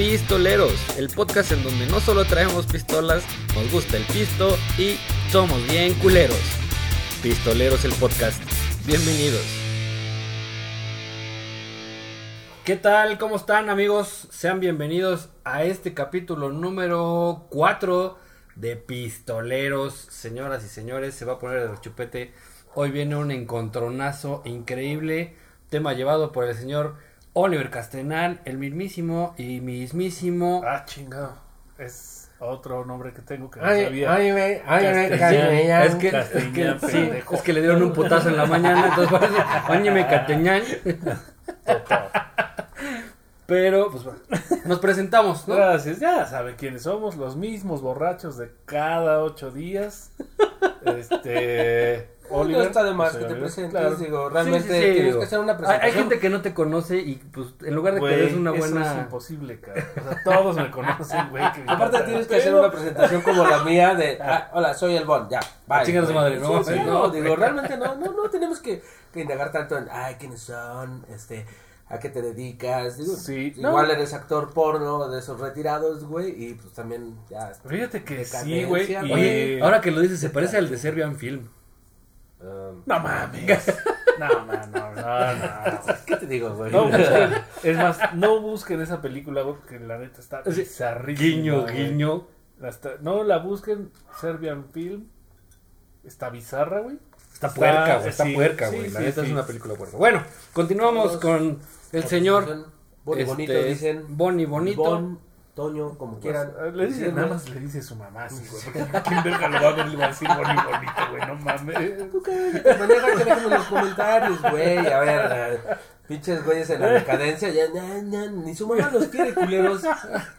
Pistoleros, el podcast en donde no solo traemos pistolas, nos gusta el pisto y somos bien culeros. Pistoleros el podcast. Bienvenidos. ¿Qué tal? ¿Cómo están amigos? Sean bienvenidos a este capítulo número 4 de Pistoleros. Señoras y señores, se va a poner el chupete. Hoy viene un encontronazo increíble. Tema llevado por el señor Oliver Castenal, el mismísimo y mismísimo. Ah, chingado. Es otro nombre que tengo que no Ay, sabía. ay, me, ay, me, Castellán. Es que, es Castellán, que, sí, pendejo. es que le dieron un putazo en la mañana, entonces parece, óñeme Cateñán. Pero, pues bueno, nos presentamos, ¿no? Gracias, ya saben quiénes somos, los mismos borrachos de cada ocho días. Este. Oliver. No está de más que te presentes, claro. digo, realmente sí, sí, tienes digo, que hacer una hay, presentación. hay gente que no te conoce y pues en lugar de que Güey, des una eso buena... es imposible, cabrón. O sea, todos me conocen, güey. que Aparte tienes que hacer una presentación como la mía de, ah, hola, soy el Bon, ya, bye. chinga su madre, Sí, ¿no? sí, No, digo, realmente no, no, no tenemos que, que indagar tanto en, ay, quiénes son, este, a qué te dedicas, digo, Sí, igual no. eres actor porno de esos retirados, güey, y pues también, ya, Fíjate que sí, güey. Oye, ahora que lo dices, se parece al de Serbian Film. um, No mames. No, no, no, no, no. ¿qué te digo, güey? No busquen, es más, no busquen esa película, güey, porque la neta está bizarrísima. Guiño, güey. guiño. No la busquen, Serbian Film. Está bizarra, güey. Está puerca, güey. Está puerca, sí, güey. La sí, neta es una película puerca. Bueno, continuamos Todos- con el señor. Este, bonito, dicen. Boni Bonito. Bon, Toño, como quieran. Pues, le dice, Dicen, nada más le dice su mamá, sí, güey. Porque quién verga lo va a ver y le va a decir boni bonito, güey. No mames. Tú cállate, maneja que dejen en los comentarios, güey. A ver, eh, pinches güeyes en la decadencia, ya, ya, ya, ni su mamá los quiere, culeros.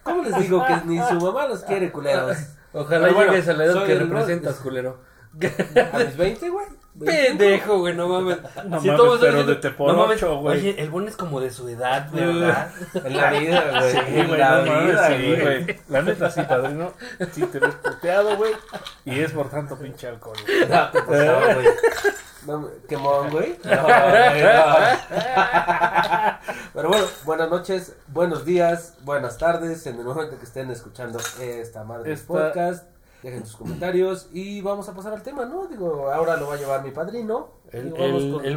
¿Cómo les digo que ni su mamá los quiere, culeros? Ojalá bueno, llegues a la edad que el representas, culero. ¿A mis 20, güey? Pendejo, güey, no mames. No Si mames, pero de Teporocho, no mames, güey. Oye, el Bon es como de su edad, ¿verdad? En la vida, güey. Sí, en güey, la no mames, vida, sí, güey. güey. La neta, sí, padrino. Sí, te ves puteado, güey. Y es por tanto pinche alcohol, güey. No, ¿qué pasó, güey? No, ¿Quemón, güey? No, güey, no. Pero bueno, buenas noches, buenos días, buenas tardes, en el momento que estén escuchando esta madre de Esta- podcast. Dejen sus comentarios y vamos a pasar al tema, ¿no? Digo, ahora lo va a llevar mi padrino. El, con-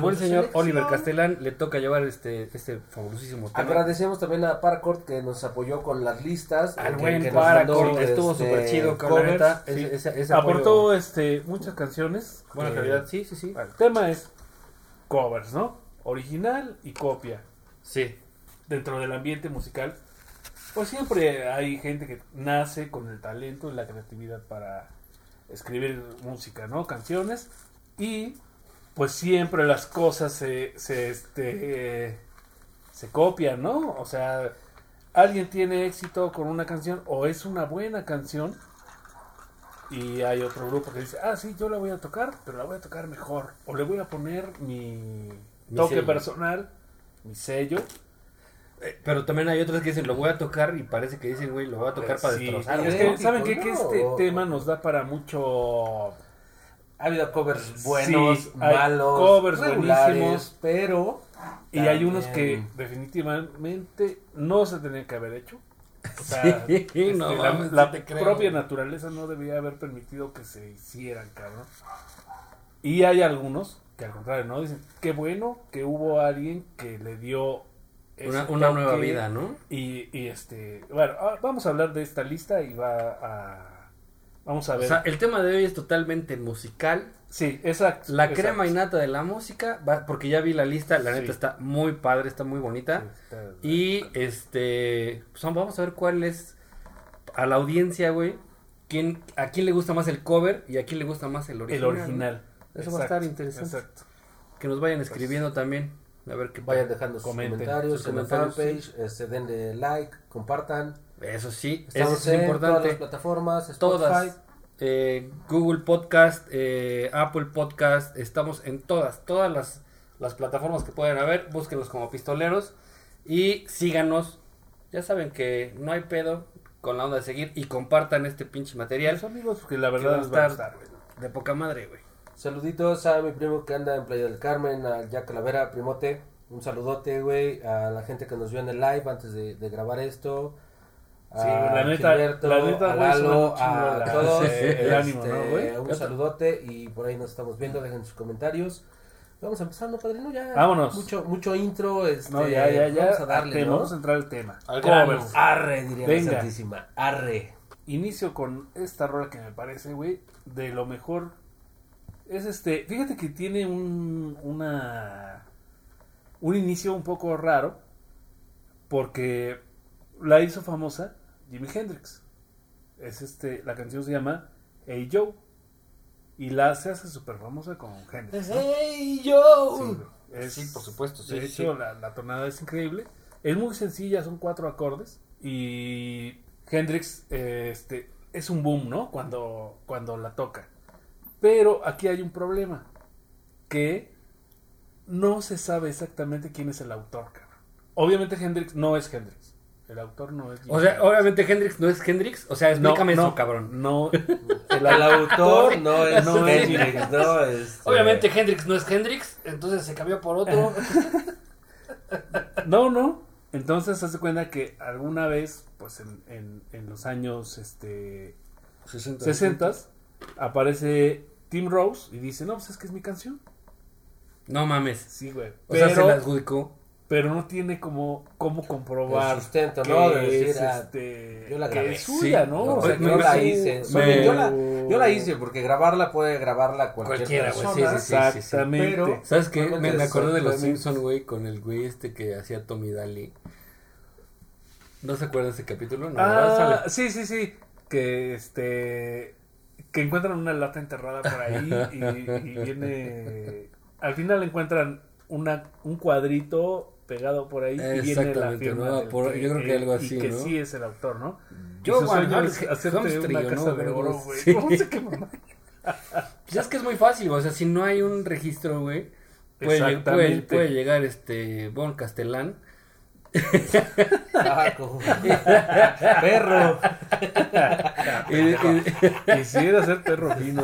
buen señor selección. Oliver Castellán le toca llevar este, este fabulosísimo tema. Agradecemos también a Paracord que nos apoyó con las listas. Al que- buen que Paracord, estuvo este, súper chido la covers. neta. Sí. Ese, ese- ese apoyo- Aportó este, muchas canciones. buena calidad. Sí, sí, sí. El tema es covers, ¿no? Original y copia. Sí. Dentro del ambiente musical, pues siempre hay gente que nace con el talento y la creatividad para escribir música, ¿no? Canciones. Y pues siempre las cosas se, se, este, se copian, ¿no? O sea, alguien tiene éxito con una canción o es una buena canción. Y hay otro grupo que dice, ah, sí, yo la voy a tocar, pero la voy a tocar mejor. O le voy a poner mi, Mi toque sello. personal, mi sello. Eh, Pero también hay otros que dicen, lo voy a tocar y parece que dicen, güey, lo voy a tocar para Sí, destrozar. es que, ¿saben qué? Que este tema nos da para mucho... Ha habido covers buenos, Sí, malos, covers buenísimos. pero Y hay unos que definitivamente no se tenían que haber hecho. O sea, Sí, este, no la, te propia güey. naturaleza no debía haber permitido que se hicieran, cabrón. Y hay algunos que al contrario, ¿no? Dicen, qué bueno que hubo alguien que le dio... Una, una nueva vida, ¿no? Y, y este, bueno, ah, vamos a hablar de esta lista y va a... Vamos a O ver. sea, el tema de hoy es totalmente musical. sí, exacto. La exacto. crema innata de la música, va- porque ya vi la lista, la neta está muy padre, está muy bonita. Sí, está- Y este, pues, vamos a ver cuál es a la audiencia, güey. Quién, a quién le gusta más el cover y a quién le gusta más el original. el original. ¿no? Eso va a estar interesante. Exacto. Que nos vayan escribiendo también. A ver qué vayan dejando sus Comenten comentarios sus en la fanpage, este, denle like, compartan. Eso sí, eso Estamos es en todas importante. las plataformas, Spotify. Todas. eh, Google Podcast, eh, Apple Podcast, estamos en todas, todas las, las plataformas que pueden haber, búsquenos como pistoleros y síganos. Ya saben que no hay pedo con la onda de seguir y compartan este pinche material Los amigos, porque la que verdad va a va estar gustar, güey. de poca madre, güey. Saluditos a mi primo que anda en Playa del Carmen, a Jack Calavera, primote. Un saludote, güey, a la gente que nos vio en el live antes de, de grabar esto. Sí, a la neta- Gilberto, la neta, a Lalo, a la- todos. sí, el ánimo, ¿no, güey? Este, Un saludote y por ahí nos estamos viendo, dejen sus comentarios. Vamos empezando, padrino, ya. Vámonos. Mucho, mucho intro, este, No, ya, ya, ya. Vamos a darle, tema, ¿no? Vamos a entrar al tema. Al grano. Arre, diría la Venga. Santísima. Arre. Inicio con esta rola que me parece, güey, de lo mejor. Es este, fíjate que tiene un, una, un inicio un poco raro, porque la hizo famosa Jimi Hendrix. Es este, la canción se llama Hey Joe, y la se hace súper famosa con Hendrix. ¿no? ¡Hey, yo! Sí. Es- Sí, por supuesto, sí, de sí. hecho, La, la tonada es increíble. Es muy sencilla, son cuatro acordes. Y Hendrix eh, este, es un boom, ¿no? Cuando, cuando la toca. Pero aquí hay un problema. Que no se sabe exactamente quién es el autor, cabrón. Obviamente Hendrix no es Hendrix. El autor no es O sea, obviamente Hendrix no es Hendrix. O sea, explícame no, eso, no, cabrón. No, El autor no es No es Hendrix, no es. Obviamente Hendrix no es Hendrix, entonces se cambió por otro. No, no. Entonces, se hace cuenta que alguna vez, pues en, en, en los años este, 60. 60 aparece Tim Rose y dice, no, pues es que es mi canción. No mames. Sí, güey. O sea, se la adjudicó. pero no tiene como, cómo comprobar El sustento, que ¿no? De decir, es, ah, este, yo la que grabé. es suya, Sí. ¿no? No, O sea, yo la hice. me- yo, la, yo la hice porque grabarla puede grabarla cualquier Cualquiera, güey, persona. sí, sí, sí, sí, sí. Exactamente. Pero- ¿Sabes qué? Me, me acordé de los exactamente. Simpson, güey, con el güey este que hacía Tommy Daly. ¿No se acuerdan de ese capítulo? No, Ah, sí, sí, sí. Que este. Que encuentran una lata enterrada por ahí y, y viene. Al final encuentran una, un cuadrito pegado por ahí y viene la Exactamente, firma. ¿no? del Por- yo creo que algo y así, que ¿no? sí es el autor, ¿no? Yo, Y su sueño Juan hacerte una ¿no? casa de Algo oro, así. güey. Sí. No. Pues es que es muy fácil. O sea, si no hay un registro, güey, puede llegar este Bon Castellán. Como- Perro. Quisiera ser perro fino.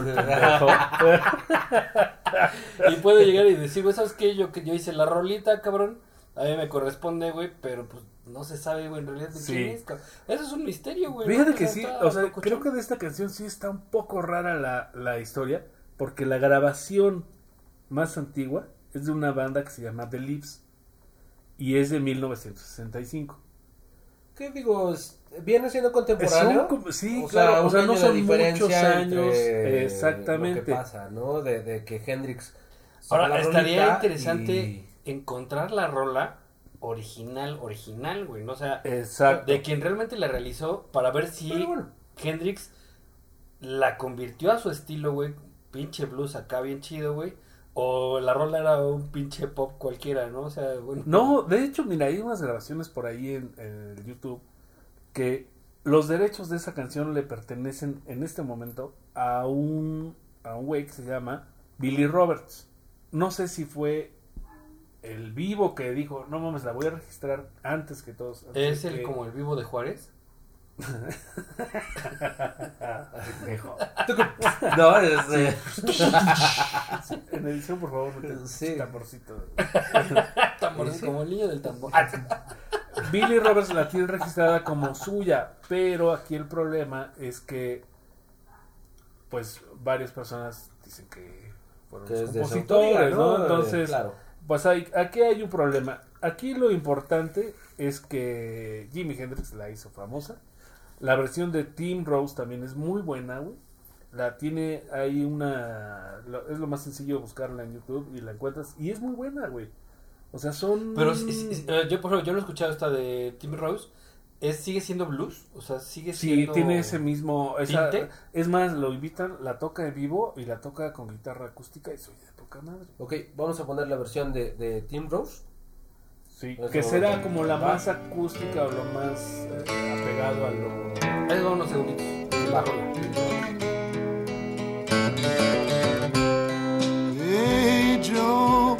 Y puede llegar y decir, güey, ¿sabes qué? Yo, que yo hice la rolita, cabrón. A mí me corresponde, güey, pero pues no se sabe, güey, en realidad de Sí. quién es, cabrón. Eso es un misterio, güey. Fíjate que sí, o sea, creo que de esta canción sí está un poco rara la, la historia, porque la grabación más antigua es de una banda que se llama The Lips y es de 1965. ¿Qué digo? Viene siendo contemporáneo. Son como- sí, O claro, sea, o sea, no son muchos años, exactamente. Lo que pasa, ¿no? De, de que Hendrix. Ahora, estaría interesante y- encontrar la rola original, original, güey, ¿no? O sea, Exacto. de quien realmente la realizó para ver si bueno. Hendrix la convirtió a su estilo, güey, pinche blues acá bien chido, güey, o la rola era un pinche pop cualquiera, ¿no? O sea, bueno. No, de hecho, mira, hay unas grabaciones por ahí en, en el YouTube que los derechos de esa canción le pertenecen en este momento a un a un güey que se llama Billy Roberts. No sé si fue el vivo que dijo, no mames, la voy a registrar antes que todos. antes Es el que-". como el vivo de Juárez. No, es, eh, En edición, por favor, mete Sí. tamborcito. Como el niño del tambor. Billy Roberts la tiene registrada como suya, pero aquí el problema es que, pues, varias personas dicen que fueron que los compositores, ¿no? ¿no? Entonces, Claro. pues hay, aquí hay un problema. Aquí lo importante es que Jimi Hendrix la hizo famosa. La versión de Tim Rose también es muy buena, güey. La tiene ahí una... lo- es lo más sencillo buscarla en YouTube y la encuentras. Y es muy buena, güey. O sea, son... Pero es- es- es- eh, yo, por ejemplo, yo no he escuchado esta de Tim Rose. ¿Es, ¿Sigue siendo blues? O sea, sigue Sí, siendo... tiene ese mismo. esa- ¿Tinte? es más, lo invitan, la toca en vivo y la toca con guitarra acústica y soy de poca madre. Ok, vamos a poner la versión de, de Tim Rose. Sí, Eso que será como la más acústica o lo más eh, apegado a lo. Ahí va unos segunditos. La rola. Hey Joe?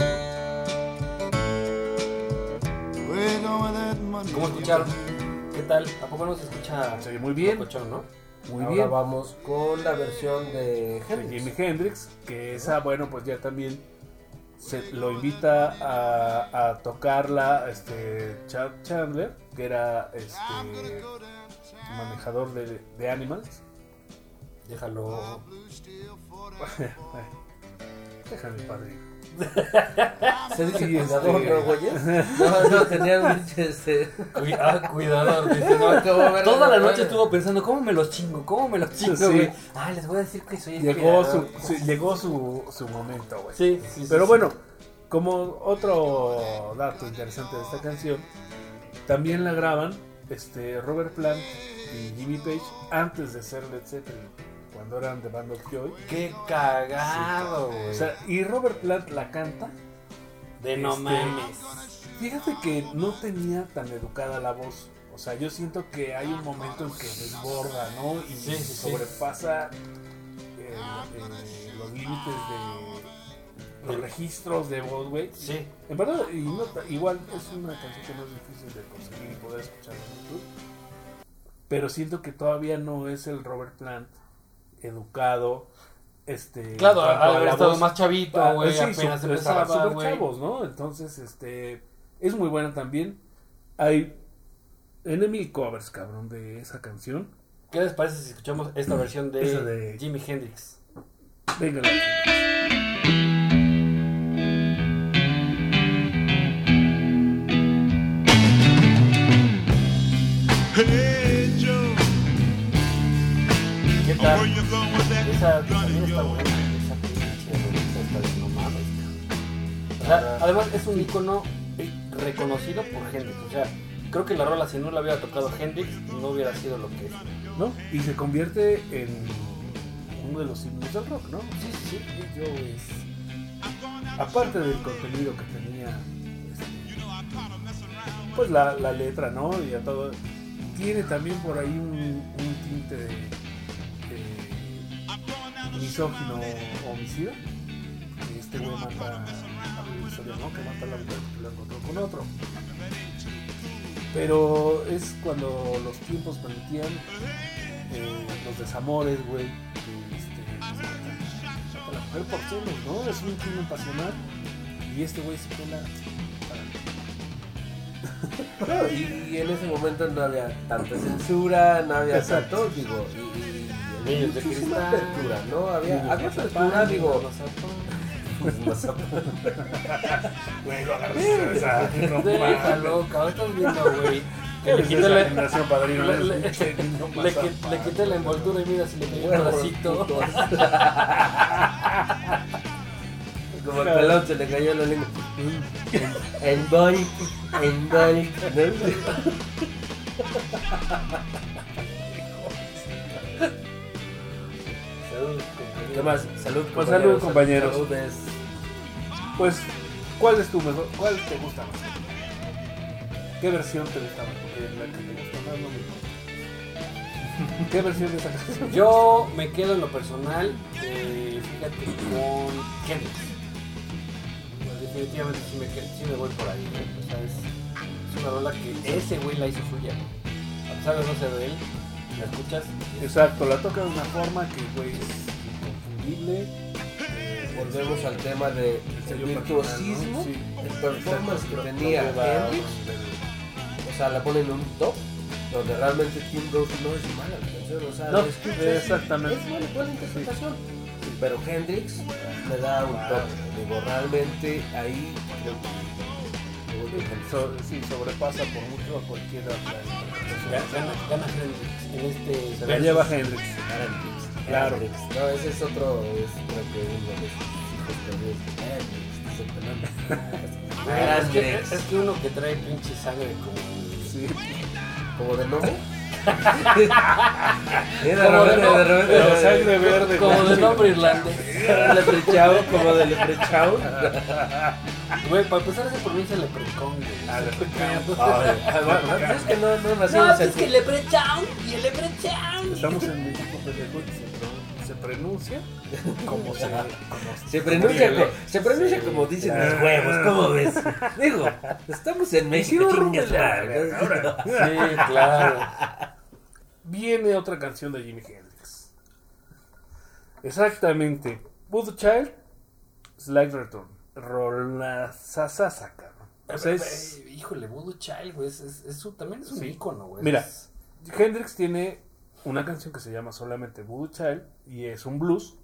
¿Cómo escucharon? ¿Qué tal? ¿A poco no se escucha Se oye muy bien, locochón, no? muy Ahora bien. vamos con la versión de De Hendrix. Jimi Hendrix, que esa, bueno, pues ya también se lo invita a, a tocarla este Chad Chandler, que era este manejador de, de Animals. Déjalo. Déjame, padre. Se dice Sí, cuidador, este- ¿no, güeyes? No, no, tenía un pinche, este... Ah, cuidador. dice, no, ¿Cómo ver- Toda la noche estuvo pensando, ¿cómo me los chingo? ¿Cómo me los chingo, Sí. güey? Ah, les voy a decir que soy el Llegó su, sí, llegó su, su momento, güey. Sí, sí, sí, Pero sí. bueno, como otro dato interesante de esta canción, también la graban este, Robert Plant y Jimmy Page antes de ser Led Zeppelin, cuando eran de Band of Joy. Qué cagado, güey. O sea, y Robert Plant la canta. de no este, mames. Fíjate que no tenía tan educada la voz. O sea, yo siento que hay un momento en que desborda, ¿no? Y Sí, sí. sobrepasa eh, eh, los límites de los registros de güey. Sí. En verdad, y no ta- igual es una canción que no es difícil de conseguir y poder escuchar en YouTube. Pero siento que todavía no es el Robert Plant educado. Este, Claro, haber estado voz. más chavito, Ah, güey. sí, apenas su- estaban empezaba, chavos, ¿no? Entonces, este, es muy buena también. Hay Enemy covers, cabrón, de esa canción. ¿Qué les parece si escuchamos esta versión de, de- Jimi Hendrix? Venga, Esa también está buena. Esa pinche rolita está de no mames. O sea, además es un icono reconocido por Hendrix. O sea, creo que la rola si no la hubiera tocado Hendrix no hubiera sido lo que es. ¿no? Y se convierte en uno de los himnos del rock, ¿no? Sí, sí, sí. Yo es... Aparte del contenido que tenía, este, pues la, la letra, ¿no? Y a todo. Tiene también por ahí un, un tinte de misógino homicida. Que Este güey mata a historia, ¿no? Que mata a la mujer porque la encontró con otro. Pero es cuando los tiempos permitían eh, los desamores, güey. que, este, a la mujer por celos, ¿no? Es un crimen pasional. Y este güey se pela y, y en ese momento no había tanta censura, no había tanto, digo, y Niños de cristal. apertura, ¿no? Había, había de apertura, digo, Güey, lo no mames. Déjalo, cabrón, estás viendo, güey. Que le esa la... padrino, Le, le- le le quité la envoltura y mira si le quité un pedacito. Como el pelón se le cayó la lengua. En body, en body. ¿Qué más? Salud, Pues salud, compañeros. Salud es- Pues, ¿cuál es tu mejor? ¿Cuál te gusta más? ¿Qué versión te gusta más? Porque la que te gusta más no me gusta. ¿Qué versión de esa canción? Yo me quedo en lo personal, eh, fíjate, con Hendrix. Pues, definitivamente sí me, quedo- sí me voy por ahí, ¿eh? O sea, es, es una rola que ese güey la hizo suya. A pesar de no ser de él, la escuchas. Exacto, la toca de una forma que, güey, es Volvemos al tema de el virtuosismo. Sí. el performance que tenía Hendrix. O sea, la ponen en un top donde realmente Tim Rose no es mala la canción. O sea, No, escuchas exactamente. Es buena, buena interpretación. Pero Hendrix le da un top. Digo, realmente ahí creo que. me. So- sí, sobrepasa por mucho a cualquiera Gana, Hendrix en este. Se lleva Hendrix. Claro. No, ese es otro. Es creo que uno de perdidos. Pelón. Ah, Es que, uno que trae pinche sangre como. Sí. ¿Como de gnomo? Mira, Como de repente, no- de repente, Pero de- sangre verde. Como de nombre irlandés. Leprechao, como de leprechao. Güey, para empezar se pronuncia leprecón, güey. Ah, Leprechaun. Ah, Es que no, no No, pues es que y el Leprechaun. Estamos en México, pendejo, y se pro- se pronuncia como se. como Se pronuncia, como- co- se pronuncia como dicen Ah. los huevos, ¿cómo ves? Digo, estamos en México, chingas ahora. Sí, claro. Viene otra canción de Jimi Hendrix. Exactamente. Voodoo Child, Slide Return. Rola Sasasa, cabrón. O sea, es- Eh, Híjole, Voodoo Child, güey, es, es, también es un Sí. ícono, güey. Mira, Hendrix tiene una canción que se llama solamente Voodoo Child y es un blues,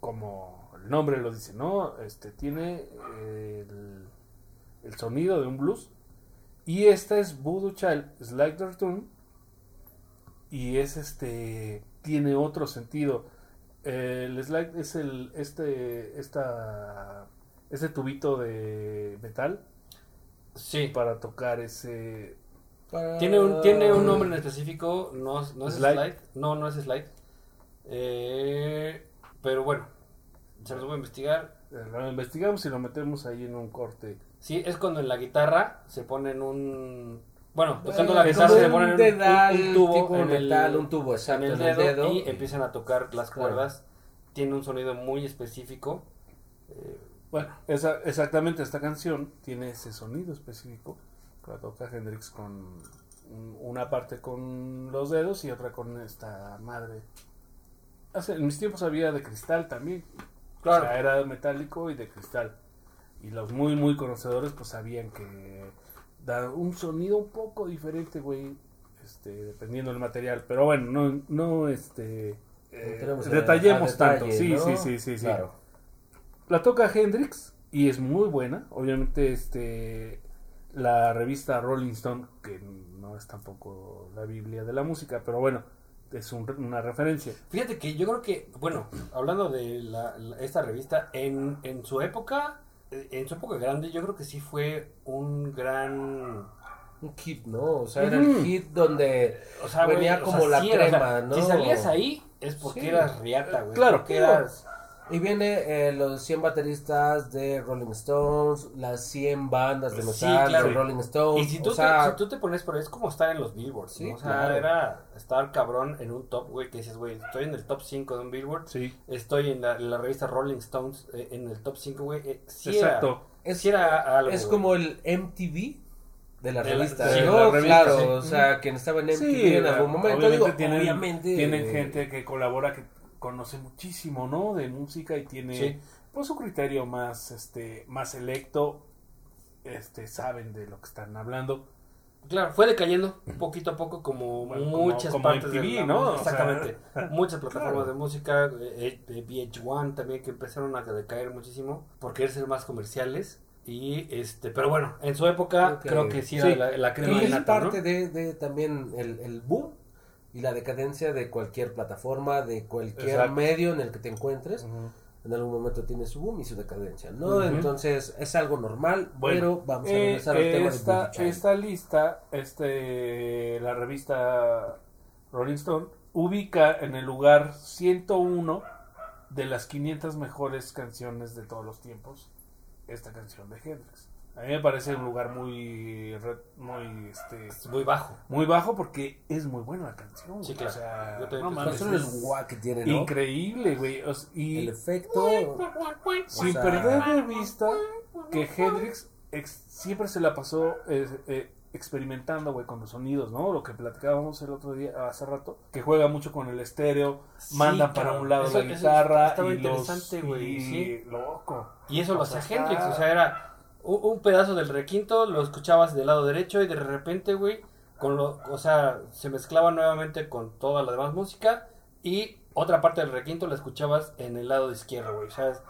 como el nombre lo dice, ¿no? Este tiene el, el sonido de un blues. Y esta es Voodoo Child Slide Return y es este tiene otro sentido. El slide es el este esta ese tubito de metal Sí. para tocar ese Para- Tiene un, tiene un nombre en específico, no, no es Slide. slide. No, no es slide. Eh, pero bueno, se los voy a investigar. lo investigamos y lo metemos ahí en un corte. Sí, es cuando en la guitarra se ponen un... Bueno, Bueno, tocando la guitarra se ponen un, dedal, un tubo tipo en el, metal, un tubo, exacto, en el el dedo, dedo. y empiezan a tocar las Claro. cuerdas. Tiene un sonido muy específico. Eh, Bueno, esa, exactamente esta canción tiene ese sonido específico toca Hendrix con un- una parte con los dedos y otra con esta madre. Hace, en mis tiempos había de cristal también. Claro. O sea, era metálico y de cristal. Y los muy, muy conocedores pues sabían que da un sonido un poco diferente, güey. Este, dependiendo del material. Pero bueno, no, no este... eh, detallemos detalle, tanto. Sí, ¿no? sí, sí, sí, sí. Claro. La toca Hendrix y es muy buena. Obviamente, este la revista Rolling Stone, que no es tampoco la Biblia de la música, pero bueno, es un- una referencia. Fíjate que yo creo que, bueno, hablando de la- la- esta revista, en, en su época, en su época grande, yo creo que sí fue un gran... Un hit, ¿no? O sea, era el hit donde O sea, venía güey, o como sea, la sí era, crema, ¿no? Si salías ahí es porque Sí. eras riata, güey. Claro. Porque eras... Y viene eh, los 100 bateristas de Rolling Stones, las 100 bandas de Sí, metal claro. de Rolling Stones. Y si tú, o sea, te, si tú te pones por ahí, es como estar en los billboards, Sí, ¿no? O sea, claro. era estar cabrón en un top, güey, que dices, güey, estoy en el top 5 de un billboard, Sí, estoy en la, en la revista Rolling Stones eh, en el top 5, güey. eh, sí exacto. Era, es, sí era algo, es güey. como el MTV de la De la- revista. sí, ¿no? de la revista, claro, sí. o sea, quien estaba en MTV Sí, en algún momento. obviamente digo, tienen, obviamente. tienen gente que colabora que conoce muchísimo, ¿no? De música y tiene Sí. pues un criterio más este más selecto. Este saben de lo que están hablando. Claro, fue decayendo poquito a poco como Bueno, muchas como partes MTV, de la ¿no? música. O sea, Exactamente. muchas plataformas claro. de música, eh, eh, VH1 también que empezaron a decaer muchísimo por querer ser más comerciales. Y este, pero bueno, en su época creo que sí, Sí. era la, la crema Y parte de, de también el, el boom y la decadencia de cualquier plataforma, de cualquier Exacto. medio en el que te encuentres. En algún momento tiene su boom y su decadencia, ¿no? Ujú. Entonces es algo normal, Bueno, pero vamos a eh, regresar al tema de esta, Child. esta lista, este, la revista Rolling Stone, ubica en el lugar 101 de las 500 mejores canciones de todos los tiempos esta canción de Hendrix. A mí me parece un lugar muy, muy, este, Es muy bajo. muy bajo porque es muy buena la canción. Sí, güey. claro. O sea, Yo también no mames, es que tiene, ¿no? increíble, güey. O s- y El efecto. sin sea- perder de vista que Hendrix ex- siempre se la pasó eh, eh, experimentando, güey, con los sonidos, ¿no? Lo que platicábamos el otro día, hace rato, que juega mucho con el estéreo, Sí, manda para un lado Eso- la eso guitarra estaba y interesante, güey, y sí. loco. Y eso lo hacía Hendrix, o sea, era un, pedazo del requinto, lo escuchabas del lado derecho y de repente, güey, con lo, o sea, se mezclaba nuevamente con toda la demás música y otra parte del requinto la escuchabas en el lado izquierdo, güey, o sea, es-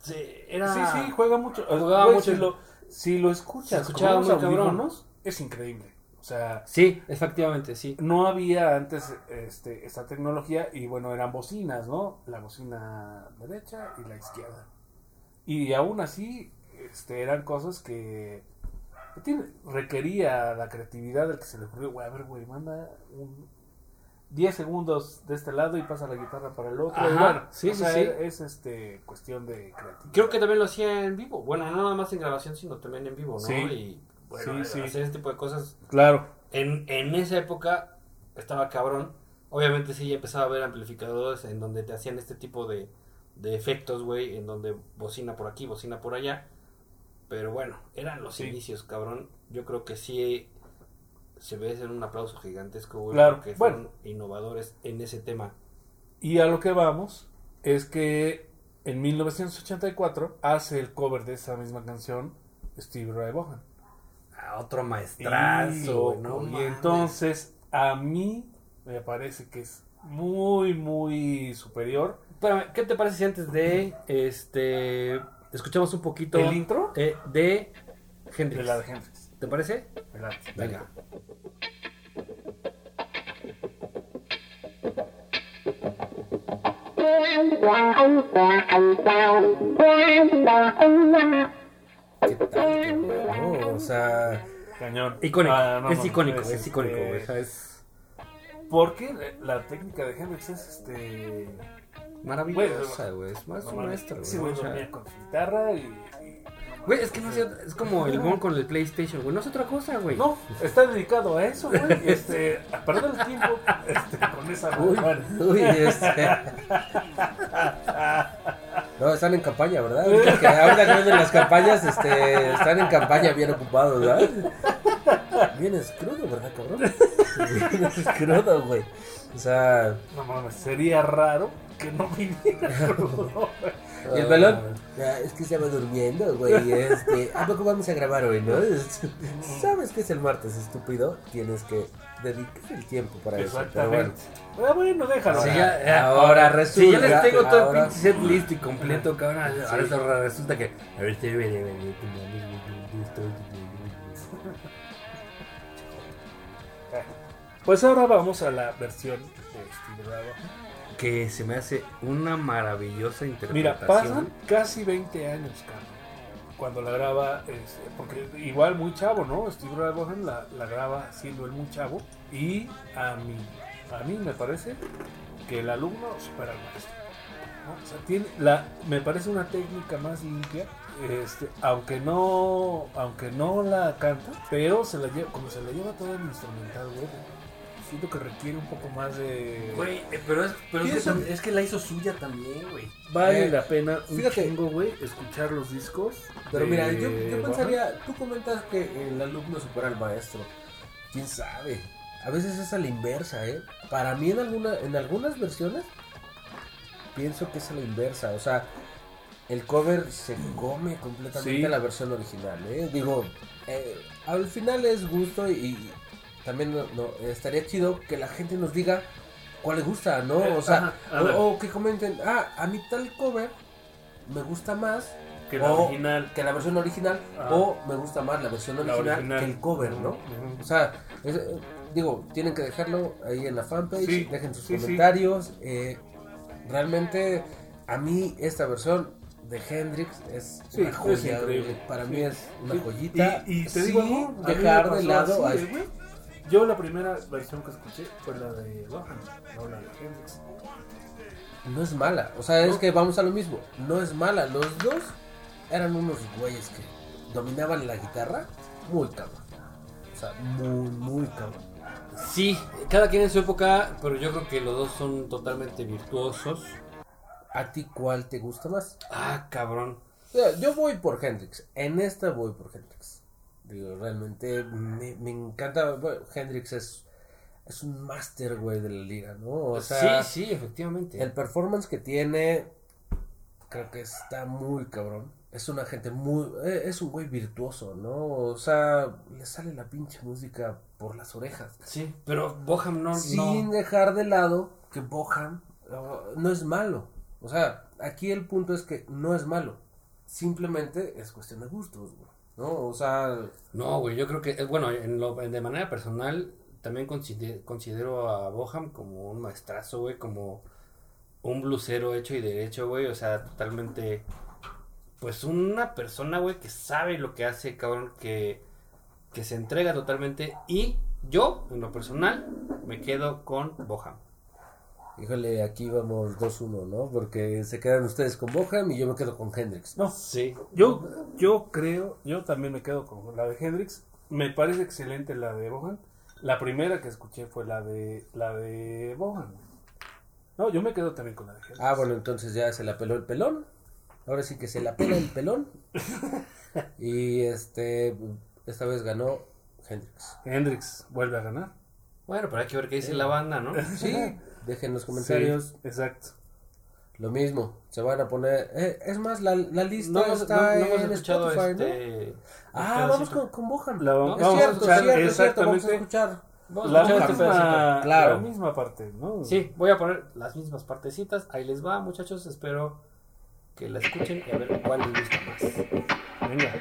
se- era... Sí, sí, juega mucho. Jugaba Güey, mucho. Si lo, si lo escuchas, escuchaba muy cabrón. es increíble. O sea, Sí, efectivamente, sí. no había antes este, esta tecnología y bueno, eran bocinas, ¿no? La bocina derecha y la izquierda. Y aún así, este, eran cosas que, tiene- requería la creatividad del que se le ocurrió, güey, a ver, güey, manda un 10 segundos de este lado y pasa la guitarra para el otro. y bueno, sí, o sí, sea, sí. Es, este, cuestión de creatividad. Creo que también lo hacía en vivo, bueno, no nada más en grabación, sino también en vivo, ¿no? Sí. Y bueno, Sí, sí. hacer ese tipo de cosas Claro. En, en esa época estaba cabrón. Obviamente sí, ya empezaba a haber amplificadores en donde te hacían este tipo de, de efectos, güey, en donde bocina por aquí, bocina por allá. Pero bueno, eran los Sí. inicios, cabrón. Yo creo que sí se ve un aplauso gigantesco, güey, Claro, porque bueno. fueron innovadores en ese tema. Y a lo que vamos es que en 1984 hace el cover de esa misma canción Steve Ray Vaughan. a otro maestrazo, Y, no y mames. entonces, a mí me parece que es muy, muy superior. Espérame, ¿qué te parece si antes de este escuchamos un poquito ¿El intro? eh, de De Hendrix? la de Hendrix. ¿Te parece? ¿verdad? Venga. ¿Qué tal? No, o sea, Cañón. Icónico, Ah, no, es no, icónico, es, es, este, icónico, güey, o sea, es Porque la técnica de Hendrix es este. Maravillosa, güey, es más un maestro, Sí, güey, güey, sea, dormía con su guitarra y. Güey, es que no sé, es como el Bon con el PlayStation, güey, no es otra cosa, güey. No, está dedicado a eso, güey. Este, a perder el tiempo este, con esa uy, uy, este. No, están en campaña, ¿verdad? Ahorita que, ahorita que las campañas, este, están en campaña bien ocupados, ¿verdad? Vienes crudo, ¿verdad, cabrón? Vienes crudo, güey. O sea, No mames, sería raro que no viniera crudo. y el pelón, "Ah, es que estaba durmiendo, güey. Este, ¿a poco vamos a grabar hoy, no? Sabes que es el martes, estúpido. Tienes que dedicar el tiempo para eso. Pero bueno. Exactamente. Ah, bueno, déjalo. Sí, Ahora- ya, ya, ahora Sí, resulta- ya les tengo todo ahora- el pinche set list y completo, cabrón. Ahora eso resulta que. A ver, te veré, veré, Pues ahora vamos a la versión de Steve. Que se me hace una maravillosa Mira, interpretación. pasan casi 20 años, cabrón. Cuando la graba, este, porque igual muy chavo, ¿no? Steve Vaughan la, la graba siendo él muy chavo. Y a mí, a mí me parece que el alumno supera al maestro. ¿no? O sea, tiene la, me parece una técnica más limpia. Este, aunque no aunque no la canta, pero se la lleva, como se la lleva todo el instrumental, güey. Siento que requiere un poco más de. Güey, eh, pero, es, pero es, que, es que la hizo suya también, güey. Vale Eh, la pena un fíjate. chingo, güey, escuchar los discos. Pero de mira, yo, yo Vaughan. pensaría, tú comentas que el alumno supera al maestro. ¿Quién sabe? A veces es a la inversa, ¿eh? Para mí en, alguna, en algunas versiones pienso que es a la inversa. O sea, el cover se come completamente Sí. la versión original, ¿eh? Digo, eh, al final es gusto y también no, no, estaría chido que la gente nos diga cuál le gusta, ¿no? Eh, O sea, ajá, o, o que comenten, ah, a mí tal cover me gusta más que la original. que la versión original o me gusta más la versión La original, que el cover, ¿no? O sea, es- eh, digo, tienen que dejarlo ahí en la fanpage, Sí, dejen sus sí, sí. comentarios. eh, realmente, a mí esta versión de Hendrix es Sí, una joya. Para Sí. mí es una joyita. Y, y te digo, me dejar de lado así, a- eh. Yo la primera versión que escuché fue la de Vaughan, no la de Hendrix. No es mala, o sea, es que vamos a lo mismo. No es mala, los dos eran unos güeyes que dominaban la guitarra muy cabrón. O sea, muy, muy cabrón. Sí, cada quien en su época, pero yo creo que los dos son totalmente virtuosos. ¿A ti cuál te gusta más? Ah, cabrón. O sea, yo voy por Hendrix. En esta voy por Hendrix. Digo, realmente me, me encanta. bueno, Hendrix es, es un máster, güey, de la liga, ¿no? O sea, sí, sí, efectivamente. el performance que tiene, creo que está muy cabrón. Es una gente muy. eh, Es un güey virtuoso, ¿no? O sea, le sale la pinche música por las orejas. Sí, pero Boham no, Sin no. dejar de lado que Bohan uh, no es malo. O sea, aquí el punto es que no es malo. Simplemente es cuestión de gustos, güey, ¿no? O sea, No, güey, yo creo que, eh, bueno, en lo, de manera personal, también consider- considero a Boham como un maestrazo, güey, como un blusero hecho y derecho, güey, o sea, totalmente, pues una persona, güey, que sabe lo que hace, cabrón, que, que se entrega totalmente, y yo, en lo personal, me quedo con Boham. Híjole, aquí vamos 2-1, ¿no? Porque se quedan ustedes con Bohan y yo me quedo con Hendrix. No, Sí. yo, yo creo, yo también me quedo con la de Hendrix. Me parece excelente la de Bohan. La primera que escuché fue la de la de Bohan. No, yo me quedo también con la de Hendrix. Ah, bueno, entonces ya se la peló el pelón. Ahora sí que se la pela el pelón. Y este, esta vez ganó Hendrix. Hendrix vuelve a ganar. Bueno, pero hay que ver qué dice la banda, ¿no? Sí, dejen los comentarios. Sí, exacto. Lo mismo, se van a poner. eh, es más, la, la lista No, está no- no hemos en escuchado Spotify, ¿no? este. Ah, vamos con, con Bohan. La vamos- es vamos a cierto, escuchar cierto, es cierto, vamos a escuchar. Vamos a la escuchar este pedacito. misma, Claro. la misma parte, ¿no? Sí, voy a poner las mismas partecitas. Ahí les va, muchachos. Espero que la escuchen y a ver cuál les gusta más. Venga.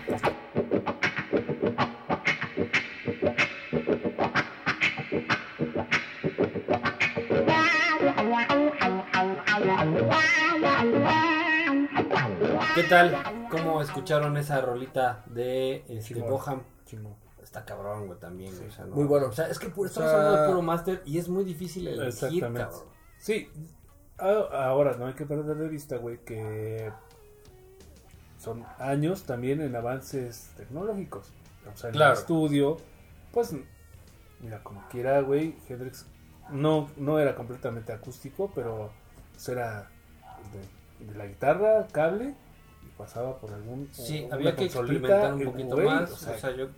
¿Qué tal? ¿Cómo escucharon esa rolita de este. Boham? Está cabrón, güey, también. güey, o sea, no- Muy bueno. O sea, es que pu- O estamos sea- hablando de puro máster y es muy difícil elegir, Exactamente. cabrón. Sí, ahora no hay que perder de vista, güey, que son años también en avances tecnológicos. O sea, en Claro. el estudio, pues, mira, como quiera, güey, Hendrix no, no era completamente acústico, pero pues, era de, de la guitarra, cable, y pasaba por algún... Sí, una había que experimentar un poquito güey, más. o sea, o sea, yo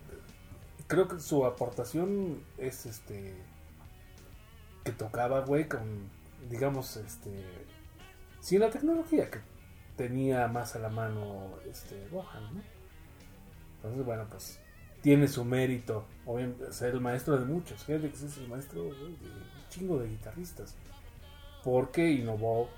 creo que su aportación es este que tocaba güey con digamos este sin la tecnología que tenía más a la mano este Bohan ¿no? entonces bueno pues tiene su mérito obviamente ser el maestro de muchos Hendrix es el maestro güey, de un chingo de guitarristas porque innovó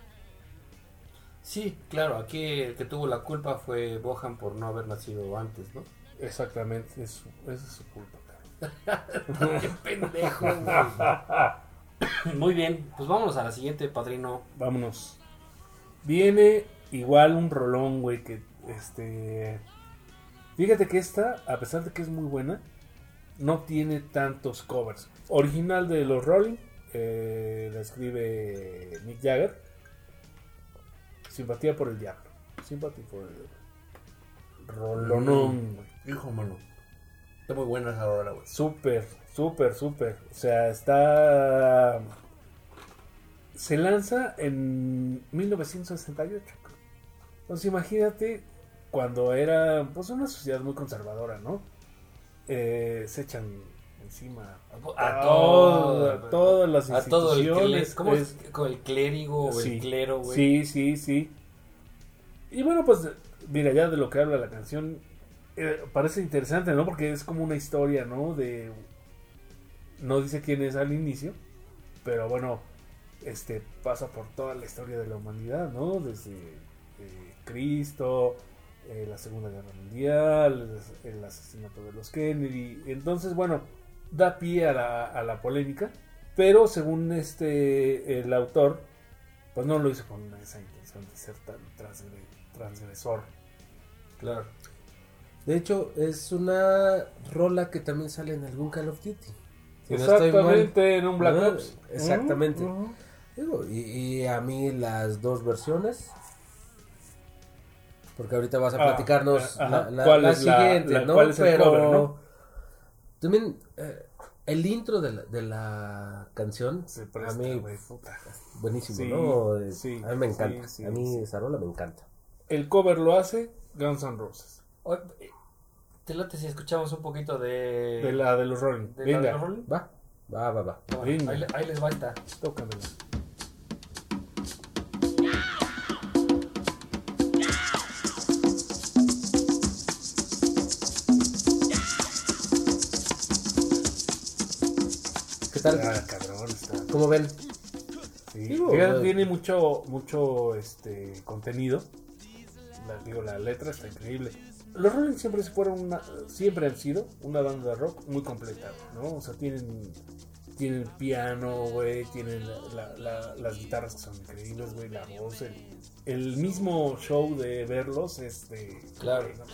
Sí, claro, aquí el que tuvo la culpa fue Bohan por no haber nacido antes, ¿no? exactamente es su- esa es su culpa. Qué pendejo, güey. Muy bien, pues vámonos a la siguiente, padrino. Vámonos. Viene igual un rolón, güey, que este... Fíjate que esta, a pesar de que es muy buena, no tiene tantos covers. Original de los Rolling, eh, la escribe Mick Jagger. Simpatía por el diablo. Simpatía por el diablo. Rolonón, güey. Hijo, mano. Está muy buena esa hora, güey. Súper, súper, súper. O sea, está... Se lanza en 1968. creo. Entonces imagínate cuando era pues una sociedad muy conservadora, ¿no? Eh, se echan encima A todo- todo, a todas las A todo el instituciones. clérigo. ¿Cómo es- es? Con el clérigo o Sí. el clero, güey. Sí, sí, sí. Y bueno, pues, mira, ya de lo que habla la canción, eh, parece interesante, ¿no? Porque es como una historia, ¿no? De... No dice quién es al inicio, pero bueno, este pasa por toda la historia de la humanidad, ¿no? Desde eh, Cristo, eh, la Segunda Guerra Mundial, el, el asesinato de los Kennedy. Entonces, bueno, da pie a la, a la polémica, pero según este el autor, pues no lo hizo con esa intención de ser tan transgre- transgresor. Claro. De hecho, es una rola que también sale en algún Call of Duty. Si no estoy mal. Exactamente, en un Black Ah, Ops. exactamente. Digo, y, y a mí las dos versiones. Porque ahorita vas a Ah, platicarnos ajá. la, la- ¿Cuál la es la- siguiente, la- ¿no? cuál es el Pero cover, no? También eh, el intro de la, de la canción Se a mí buenísimo, Sí, ¿no? Sí, a mí me encanta. sí, sí, a mí sí. esa rola me encanta. El cover lo hace Guns N' Roses. ¿Te late si escuchamos un poquito de. De la de los Rolling. de la de Venga, los Rolling? Va, va, va, va. Bueno, Venga. ahí, le- ahí les va esta. tócamela. ¿Cómo ven? Sí. Digo, tiene mucho, mucho este contenido. La, digo, la letra está increíble. Los Rolling siempre se fueron una, siempre han sido una banda de rock muy completa, ¿no? O sea, tienen tienen piano, güey, tienen la- la- las guitarras que son increíbles, güey, la voz, el, el mismo show de verlos, este, Claro. no.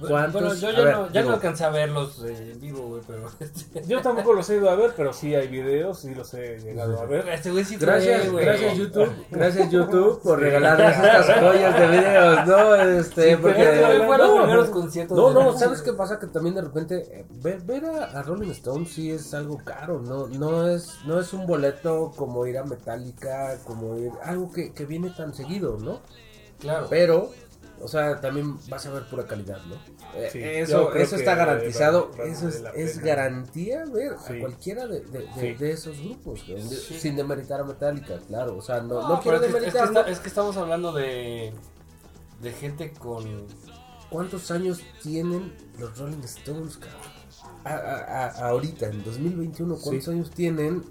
¿Cuántos? Bueno, yo ya, ver, no, ya no alcancé a verlos eh, en vivo, güey, pero. Yo tampoco los he ido a ver, pero sí hay videos, sí los he llegado a ver. Este güey sí Gracias, güey. gracias YouTube, gracias YouTube por regalarnos estas joyas de videos, ¿no? Este, porque Este fue los no, primeros conciertos. no, ¿sabes qué pasa? Que también de repente eh, ver, ver a, a Rolling Stone sí es algo caro, no, no es, no es un boleto como ir a Metallica, como ir, algo que, que viene tan seguido, ¿no? Claro. Pero O sea, también vas a ver pura calidad, ¿no? Eh, Sí, eso eso está garantizado. vale- vale eso es, es garantía ver Sí. a cualquiera de, de, de- Sí. de esos grupos. Sin demeritar a Metallica, claro. O sea, no, no, No, quiero pero es que, es, que demeritarlo. está- es que estamos hablando de, de gente con... ¿Cuántos años tienen los Rolling Stones, cabrón? A- a- a- ahorita, en 2021, ¿cuántos Sí. años tienen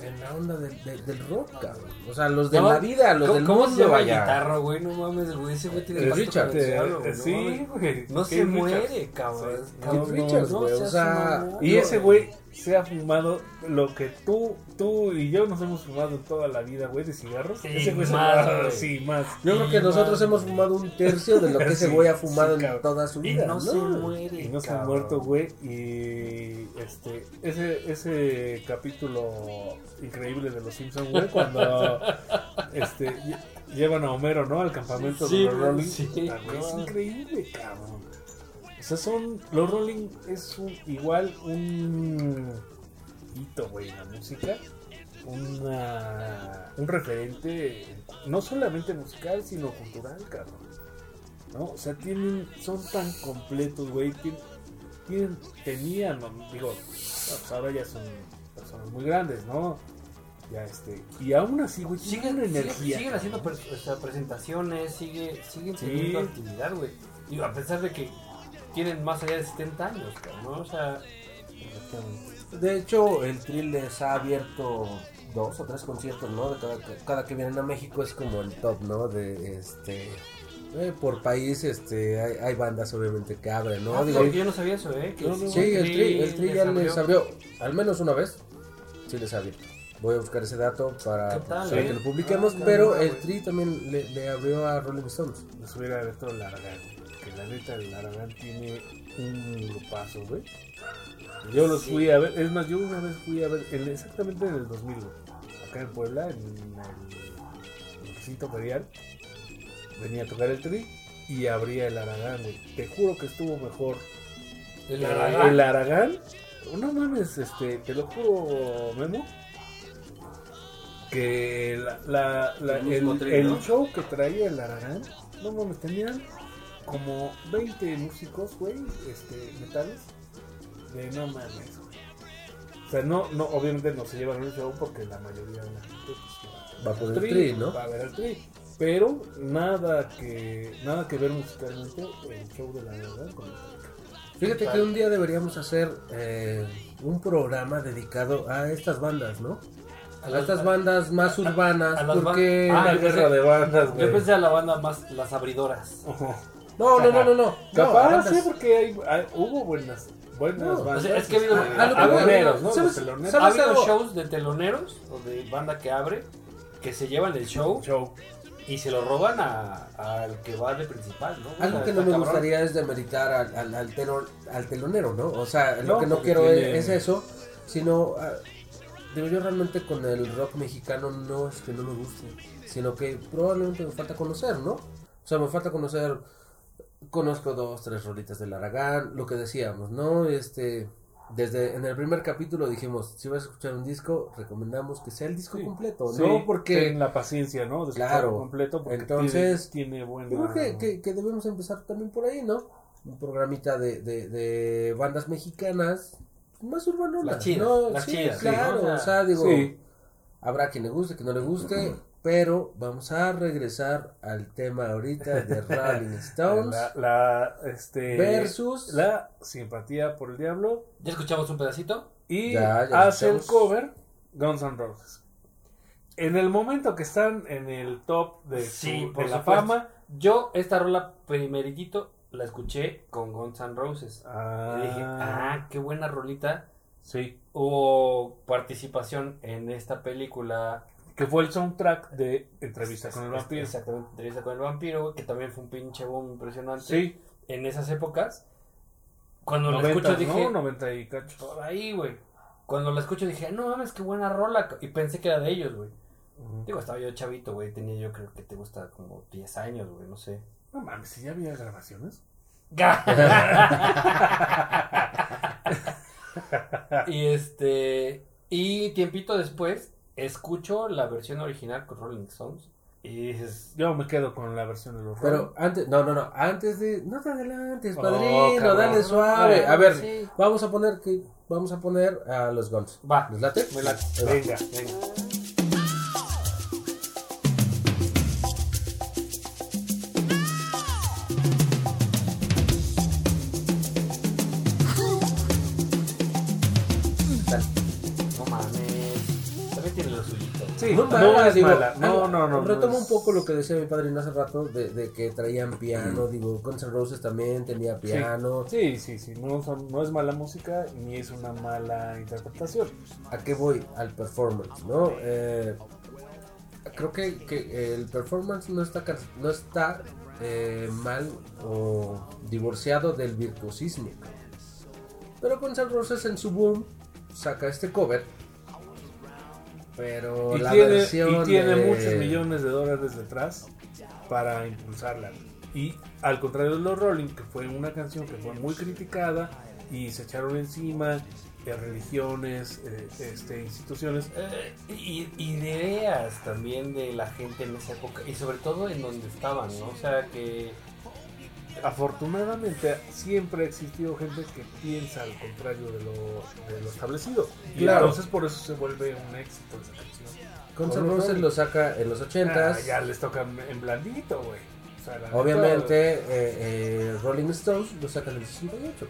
en la onda del, del- del rock, cabrón? O sea, los de No, la vida, los ¿Cómo, del cómo mundo, se llama el vaya. guitarro, güey? No mames, güey. Ese güey tiene el Richard, el güey, eh, no sí, güey. No se Keith muere, cabrón. Sí. Cabrón, Richards, no güey, o sea. Y ese güey se ha fumado lo que tú, tú y yo nos hemos fumado toda la vida, güey, de cigarros. Sí, ese güey se más, güey. Sí, más. Yo creo que nosotros hemos fumado un tercio de lo que ese güey ha fumado sí, en toda su Y vida. no, se muere, Y no se ha muerto, güey. Y este, ese, ese capítulo increíble de los Simpsons, güey, cuando este, lle- llevan a Homero, ¿no? Al campamento Sí, de los Rolling. es increíble, cabrón. O sea, son. Los Rolling es un- igual un hito, güey, en la música. Una, un referente, no solamente musical, sino cultural, cabrón. ¿no? O sea, tienen, son tan completos, güey. Tienen, tienen- tenían, digo, pues ahora ya son personas muy grandes, ¿no? Ya este, y aún así, güey, Siguen, siguen, energía. siguen haciendo presentaciones, sigue, siguen Sí. teniendo actividad, güey. Digo, a pesar de que tienen más allá de 70 años, cabrón, ¿no? O sea, De hecho, el Trill les ha abierto dos o tres conciertos, ¿no? De cada, que- cada que vienen a México es como el top, ¿no? De este. eh, por país, este, hay, hay bandas obviamente que abren, ¿no? ah, Digo, yo no sabía eso, ¿eh? Que No, sí, el Tri, el Tri ya les abrió. abrió, al menos una vez, sí les abierto. Voy a buscar ese dato para, ¿Qué tal, para eh? que lo publiquemos, Ah, pero el. Tri también le, le abrió a Rolling Stones. Les hubiera abierto. Que la neta, el Aragán tiene un grupazo, güey. Yo los Sí. fui a ver. Es más, yo una vez fui a ver, en- exactamente en el 2000, güey. Acá en Puebla, en el, el recinto ferial. Venía a tocar el tri y abría el Aragán, güey. Te juro que estuvo mejor. El Aragán. el Aragán. No mames, este, te lo juro, Memo. Que la, la- la- El show que traía el Aragán, no mames, tenían como 20 músicos, güey, este, metales. De no mames, güey. O sea, no, no, obviamente no se llevan el show porque la mayoría de la gente pues, Va por al el tri, ¿no? Va a ver el tri. Pero nada que, nada que ver musicalmente el show de la Aragán con el tri. Fíjate que un día deberíamos hacer eh, un programa dedicado a estas bandas, ¿no? A estas bandas más urbanas, a las porque... ban- Ah, Una yo guerra de bandas, Yo güey. pensé a la banda más las abridoras. No, no, no, no, no. Capaz, no, sí, porque hay, hay- hubo buenas, buenas No, o bandas. sea, es que ha habido- a lo que voy, teloneros, ¿no? ¿sabes? Los teloneros. ¿sabes? Ha habido algo? shows de teloneros o de banda que abre que se llevan el show Show. y se lo roban a- al que va de principal, ¿no? O Algo sea, que no me cabrón. gustaría es demeritar al, al, al, telo- al telonero, ¿no? O sea, lo No, que no quiero tiene- es, es eso, sino... ah, digo, yo realmente con el rock mexicano no es que no me guste, sino que probablemente me falta conocer, ¿no? O sea, me falta conocer... Conozco dos, tres rolitas del Aragán, lo que decíamos, ¿no? Este... Desde en el primer capítulo dijimos, si vas a escuchar un disco, recomendamos que sea el disco Sí. completo, Sí, ¿no? Porque ten la paciencia, ¿no? De Claro. completo porque Entonces, tiene, tiene buena... Creo que, que- que debemos empezar también por ahí, ¿no? Un programita de, de, de bandas mexicanas más urbanonas, Las chidas, ¿no? las sí, claro, ¿no? O o sea, digo, Sí. habrá quien le guste, quien no le guste, pero vamos a regresar al tema ahorita de Rolling Stones La, la, este, versus la simpatía por el diablo ¿Ya escuchamos un pedacito? y Ya, ya hace el cover Guns N' Roses. En el momento que están en el top de, Sí, su- por de la fama, Yo esta rola primeritito la escuché con Guns N' Roses. ah, Y dije, ah, qué buena rolita. sí, Hubo participación en esta película. Que fue el soundtrack de Entrevista con el vampiro. Exactamente, entrevista con el vampiro, que también fue un pinche boom impresionante. Sí, En esas épocas. Cuando la 90, escucho dije, ¿no? 90 y cacho. por ahí, güey. Cuando la escucho dije, no mames, qué buena rola. Y pensé que era de ellos, güey. Digo, estaba yo chavito, güey. Tenía yo creo que te gusta como 10 años, güey, no sé. No mames, si ya había grabaciones. y este. Y tiempito después, escucho la versión original con Rolling Stones. Y dices, Yo me quedo con la versión de los Pero antes, no, no, no, antes de, no te adelantes, Oh, padrino, cabrón. dale suave. A ver, Sí. vamos a poner que, vamos a poner a los Guns. va, ¿Les late? me. Venga. Venga. Sí, No, no, mala, es digo, mala. No, ah, no, no. Retomo no un poco lo que decía mi padrino hace rato de, de que traían piano. Digo, Guns N' Roses también tenía piano. Sí, sí, sí. No, son- no es mala música ni es una mala interpretación. ¿A qué voy? Al performance, ¿no? Eh, creo que, que el performance no está, no está eh, mal o divorciado del virtuosismo. Pero Guns N' Roses en su boom saca este cover. Pero Y la tiene, versión y tiene de- muchos millones de dólares detrás para impulsarla. Y al contrario de los Rolling, que fue una canción que fue muy criticada y se echaron encima de religiones, eh, este, instituciones. Eh, y ideas también de la gente en esa época y sobre todo en donde estaban, ¿no? O sea que Afortunadamente siempre ha existido gente que piensa al contrario de lo, de lo establecido. Y Claro. entonces por eso se vuelve un éxito esa canción. Guns N' Roses lo saca en los 80s. Ah, ya les toca en blandito, güey. O sea, la neta, Obviamente, eh, eh, Rolling Stones lo sacan en el 68.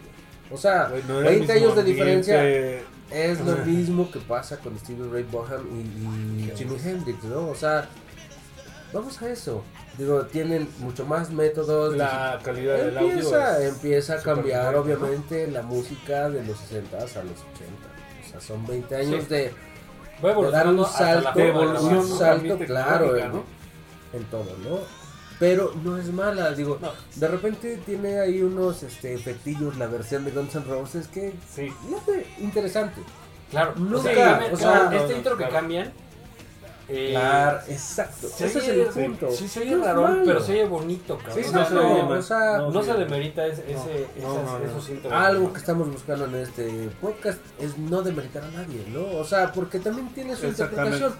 O sea, güey, no era el 20 mismo años de diferencia ambiente. es lo mismo que pasa con Stevie Ray Vaughan y, y Jimi Hendrix, ¿no? O sea, vamos a eso. Digo, tienen mucho más métodos. La calidad del audio empieza, empieza a cambiar, obviamente, la música de los 60 a los 80. O sea, son 20 años Sí. de, de dar un salto, evolución, un salto claro ¿no? en todo, ¿no? Pero no es mala, digo, No. de repente tiene ahí unos este, efectillos la versión de Guns N' Roses que Sí. no sé, interesante. Claro, Nunca, o sea, o sea, este intro que cambian. Eh, Claro, exacto. se Ese es el punto. Sí, se oye No raro, pero se oye bonito, cabrón. Sí, no se no, o sea, no demerita ese, ese, No, esas- no, no, esos no. intros. Algo que estamos buscando en este podcast es no demeritar a nadie, ¿no? O sea, porque también tiene su interpretación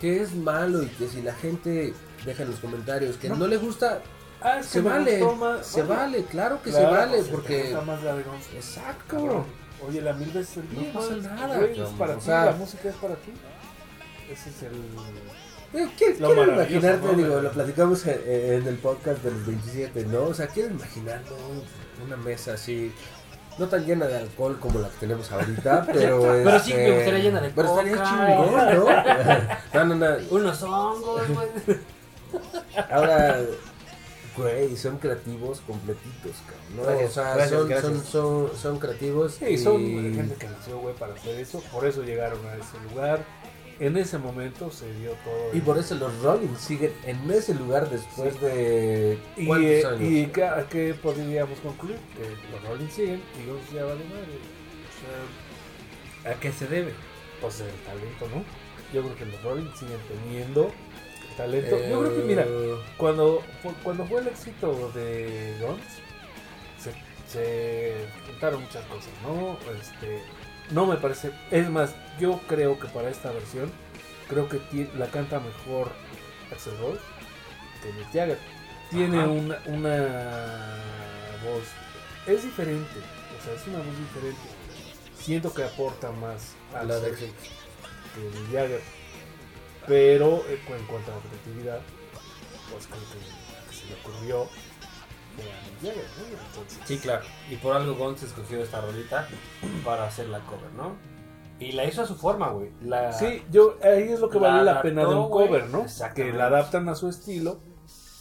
que es malo y que si la gente deja en los comentarios que no, No. le gusta, Ah, es que se vale, más- se vale, claro que claro, se vale, te porque... más la. Exacto. Cabrón. Oye, la mil veces el No día, pasa güey. nada, Güey, es cabrón, para o ti, la música es para ti. Ese es el... Eh, ¿qué- Lo quiero imaginarte, ¿no? digo, lo platicamos en, en el podcast de los 27, ¿no? O sea, quiero imaginar ¿no? una mesa así, no tan llena de alcohol como la que tenemos ahorita, pero... Pero sí este, me gustaría llena de Pero estaría chingón, ¿no? no, no, no. Unos hongos, güey. Ahora, güey, son creativos completitos, cabrón, ¿no? Gracias, o sea, gracias, son, gracias. Son, son, son creativos. Sí, son y- gente que nació, güey, para hacer eso. Por eso llegaron a ese lugar. En ese momento se dio todo. Y por eso los Rolling siguen en ese lugar después de... Y, ¿Cuántos eh, años? y ¿qué, a qué podríamos concluir? Que los Rolling siguen y Guns ya vale madre. O sea, ¿A qué se debe? pues el talento, ¿no? Yo creo que los Rolling siguen teniendo talento. Yo creo que, mira, Eh, cuando, fue- cuando fue el éxito de Guns, se, se juntaron muchas cosas, ¿no? Este, no me parece. Es más, yo creo que para esta versión, creo que la canta mejor Axel Rose que Mick Jagger. Tiene una, una voz. Es diferente, o sea, es una voz diferente. Siento que aporta más a La de- que Mick Jagger. Pero eh, en cuanto a la creatividad, pues creo que se le ocurrió fue a Mick Jagger, ¿no? Entonces, Sí, claro. Y por algo Gonz escogió esta rolita para hacer la cover, ¿no? Y la hizo a su forma, güey. La... Sí, yo ahí es lo que vale la pena de un güey. cover, ¿no? Que la adaptan a su estilo,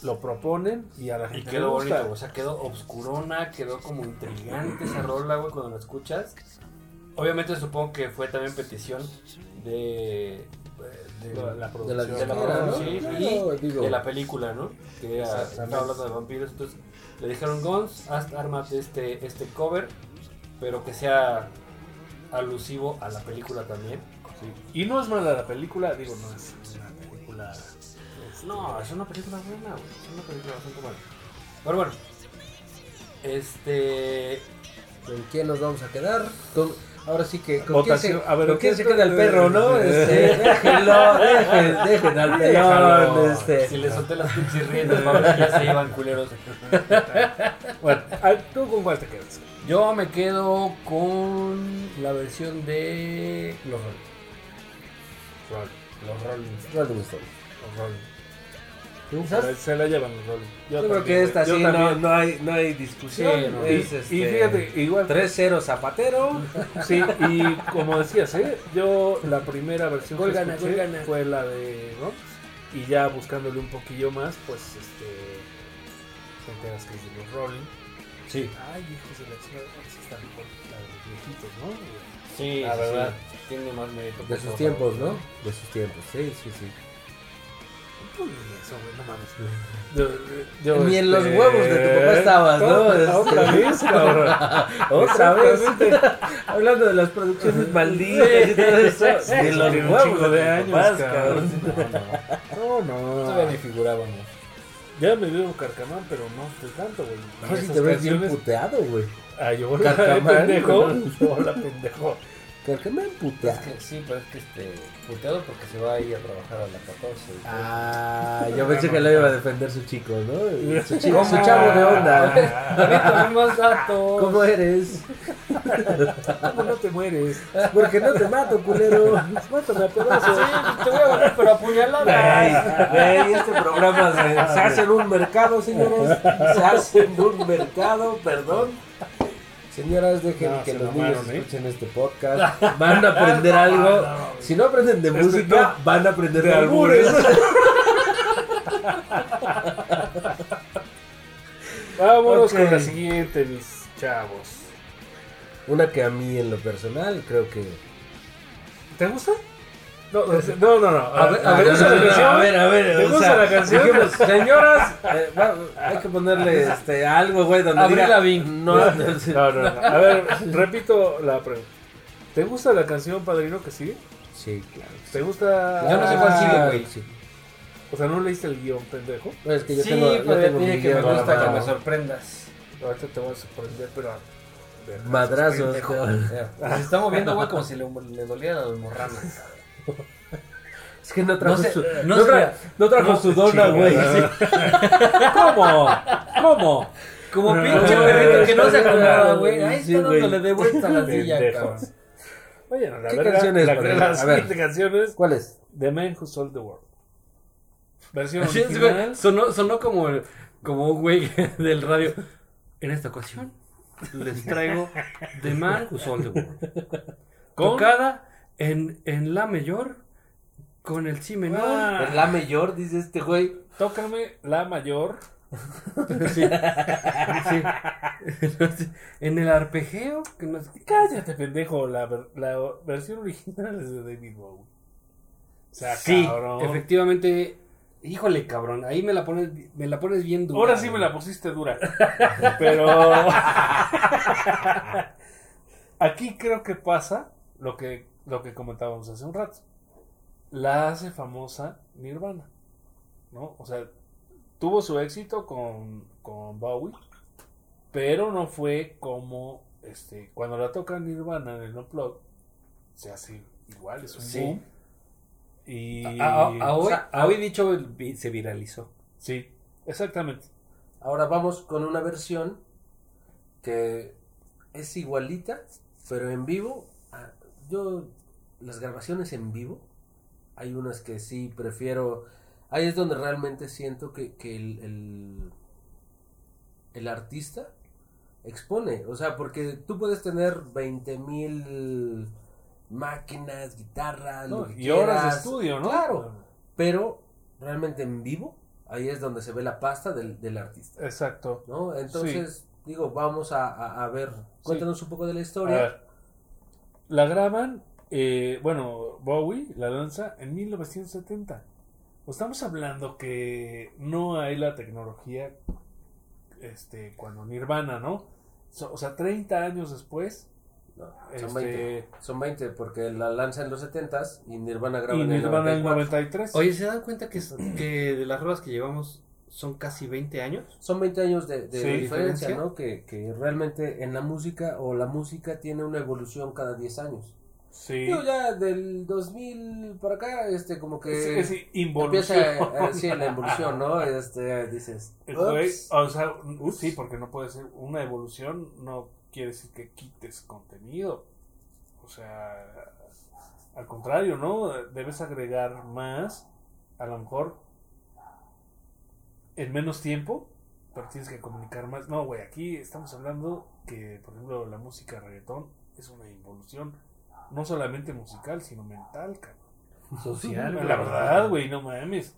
lo proponen y a la Y gente quedó le gusta. bonito, o sea, quedó obscurona, quedó como intrigante esa rola, güey, cuando la escuchas. Obviamente supongo que fue también petición de... de- La, de producción. de la Claro, y digo. de la película, ¿no? Que era, hablando de vampiros, entonces le dijeron, Gons, haz, ármate este, este cover, pero que sea alusivo a la película también. Sí. Y no es mala la película, digo, no es una película. No, es una película buena, güey. Es una película bastante buena. Pero bueno. Este. ¿Con quién nos vamos a quedar? Con- Ahora sí que con Votación. se, A ver, con quién ¿qué- se queda el perro, ¿no? Este, déjenlo, dejen, dejen al pelón, este. Si le solté las pinches riendas, para ver que ya se iban culeros. Bueno, ah, ¿tú con cuál te quedas? Yo me quedo con la versión de los Rolling. Los Rollins. Rolling. Los Rolling. ¿Tú, Se la- sabes? Se la llevan los Rolling. Yo creo también, que esta sí no, no hay, no hay discusión. Sí, no. Es, Y, este, y fíjate, igual 3-0 Zapatero. Sí, y como decías, ¿eh? yo la primera versión que gana, escuché fue la de Rox y ya buscándole un poquillo más, pues este te enteras que es de los Rolling. Sí. Ay, hijos de la chica, sí está mejor la de los viejitos, ¿no? Sí, La verdad. sí. Tiene más mérito. De sus tiempos. ¿no? De sus tiempos, sí, sí, sí. Eso, güey, no mames. Yo- yo, Ni en los este, huevos de tu papá estabas, ¿no? Otra, vez, cabrón. Otra vez. Hablando de las producciones malditas y todo eso. Ni los un huevos de años, papás, cabrón. No, No, no. no. Todavía ni figurábamos. Ya me veo carcamán, pero no estoy tanto, güey. No, si te ves bien puteado, güey. Ah, yo la Carcamán. pendejo. Yo la pendejo. ¿Por qué me Es puteado? que, sí, pero es que este, puteado porque se va a ir a trabajar a la 14. y todo. Ah, yo pensé que lo iba a defender su chico, ¿no? Su, chico, su chavo de onda. Más datos. ¿Cómo eres? ¿Cómo no te mueres? Porque no te mato, culero. Mátame a Sí, pedazos. te voy a ganar, pero apuñalada. Güey, güey, este programa se, se hace en un mercado, señores. Se hace en un mercado, perdón. Señoras, dejen No, que los niños ¿eh? escuchen este podcast. Van a aprender algo. Si no aprenden de música, van a aprender de, de albures. Vámonos con la siguiente, mis chavos. Una que a mí, en lo personal, creo que. ¿Te gusta? No, no, no. no. A, ver, a ver, a ver, a ver. ¿Te o gusta sea, la canción? dijimos, señoras, eh, hay que ponerle este, algo, güey, donde Avril diga. No, no. No, no, no. A ver, repito la pregunta. ¿Te gusta la canción Padrino que sigue? Sí, claro. ¿Te gusta? Yo no sé cuál sigue, güey. Sí. O sea, ¿no leíste el guion, pendejo? No, es que yo sí, tengo, yo pero ya tengo dije que me gusta que me sorprendas. Ahorita te voy a sorprender, pero... Madrazos. Se está moviendo, güey, como si le, le doliera la morrana. Es que no trajo No sé, su, no no tra- no trajo su dona, güey. ¿Cómo? ¿Cómo? Como pinche perrito que no se acomoda, güey. Ahí está dándole de vuelta a la silla, cabrón. Oye, no, la ¿Qué verga, canción es, la, la A ver. siguiente canción es ¿Cuál es? The Man Who Sold the World. Versión original. sonó, sonó como, como un güey del radio. En esta ocasión les traigo The Man Who Sold the World. ¿Con? Tocada en, en La Mayor con el Si menor. Ah, En la mayor, dice este güey. Tócame la mayor. Sí. Sí. en el arpegio. Que no sé- Cállate, pendejo. La, la versión original es de David Bowie. O sea, Sí, cabrón. efectivamente. Híjole, cabrón. Ahí me la pones, me la pones bien dura. Ahora sí me la pusiste dura. Pero. Aquí creo que pasa lo que, lo que comentábamos hace un rato. La hace famosa Nirvana. ¿No? O sea, tuvo su éxito con, con Bowie. Pero no fue como. Este, cuando la toca Nirvana en el Unplugged, se hace igual, es un Sí. boom. Y. A, a- a hoy, o sea, a hoy dicho se viralizó. Sí, exactamente. Ahora vamos con una versión que es igualita, pero en vivo. Yo, las grabaciones en vivo, hay unas que sí prefiero. Ahí es donde realmente siento que, que el, el, el artista expone. O sea, porque tú puedes tener 20 mil máquinas, guitarras, lo ¿no? que Y horas de estudio, ¿no? Claro. Pero realmente en vivo, ahí es donde se ve la pasta del, del artista. Exacto. ¿no? Entonces, digo, vamos a, a- a ver, cuéntanos un poco de la A historia. ver, la graban, eh, bueno, Bowie la lanza en 1970. Estamos hablando que no hay la tecnología este, cuando Nirvana, ¿no? So- o sea, 30 años después. No, este, son 20, son 20 porque la lanza en los 70s y Nirvana graba y en el Nirvana el 94. 93. Oye, ¿se dan cuenta que, que de las ruedas que llevamos, son casi 20 años. Son 20 años de, de Sí, diferencia, diferencia. ¿no? Que, que realmente en la música o la música tiene una evolución cada 10 años. Sí. Digo, ya del 2000 para acá, este, como que involución. empieza a, sí, la evolución, ¿no? Este, dices, o sea, sí, porque no puede ser una evolución, no quiere decir que quites contenido. O sea, al contrario, ¿no? Debes agregar más, a lo mejor en menos tiempo, pero tienes que comunicar más. No, güey, aquí estamos hablando que, por ejemplo, la música reggaetón es una involución, no solamente musical, sino mental, cabrón. Social. La verdad, güey, no mames.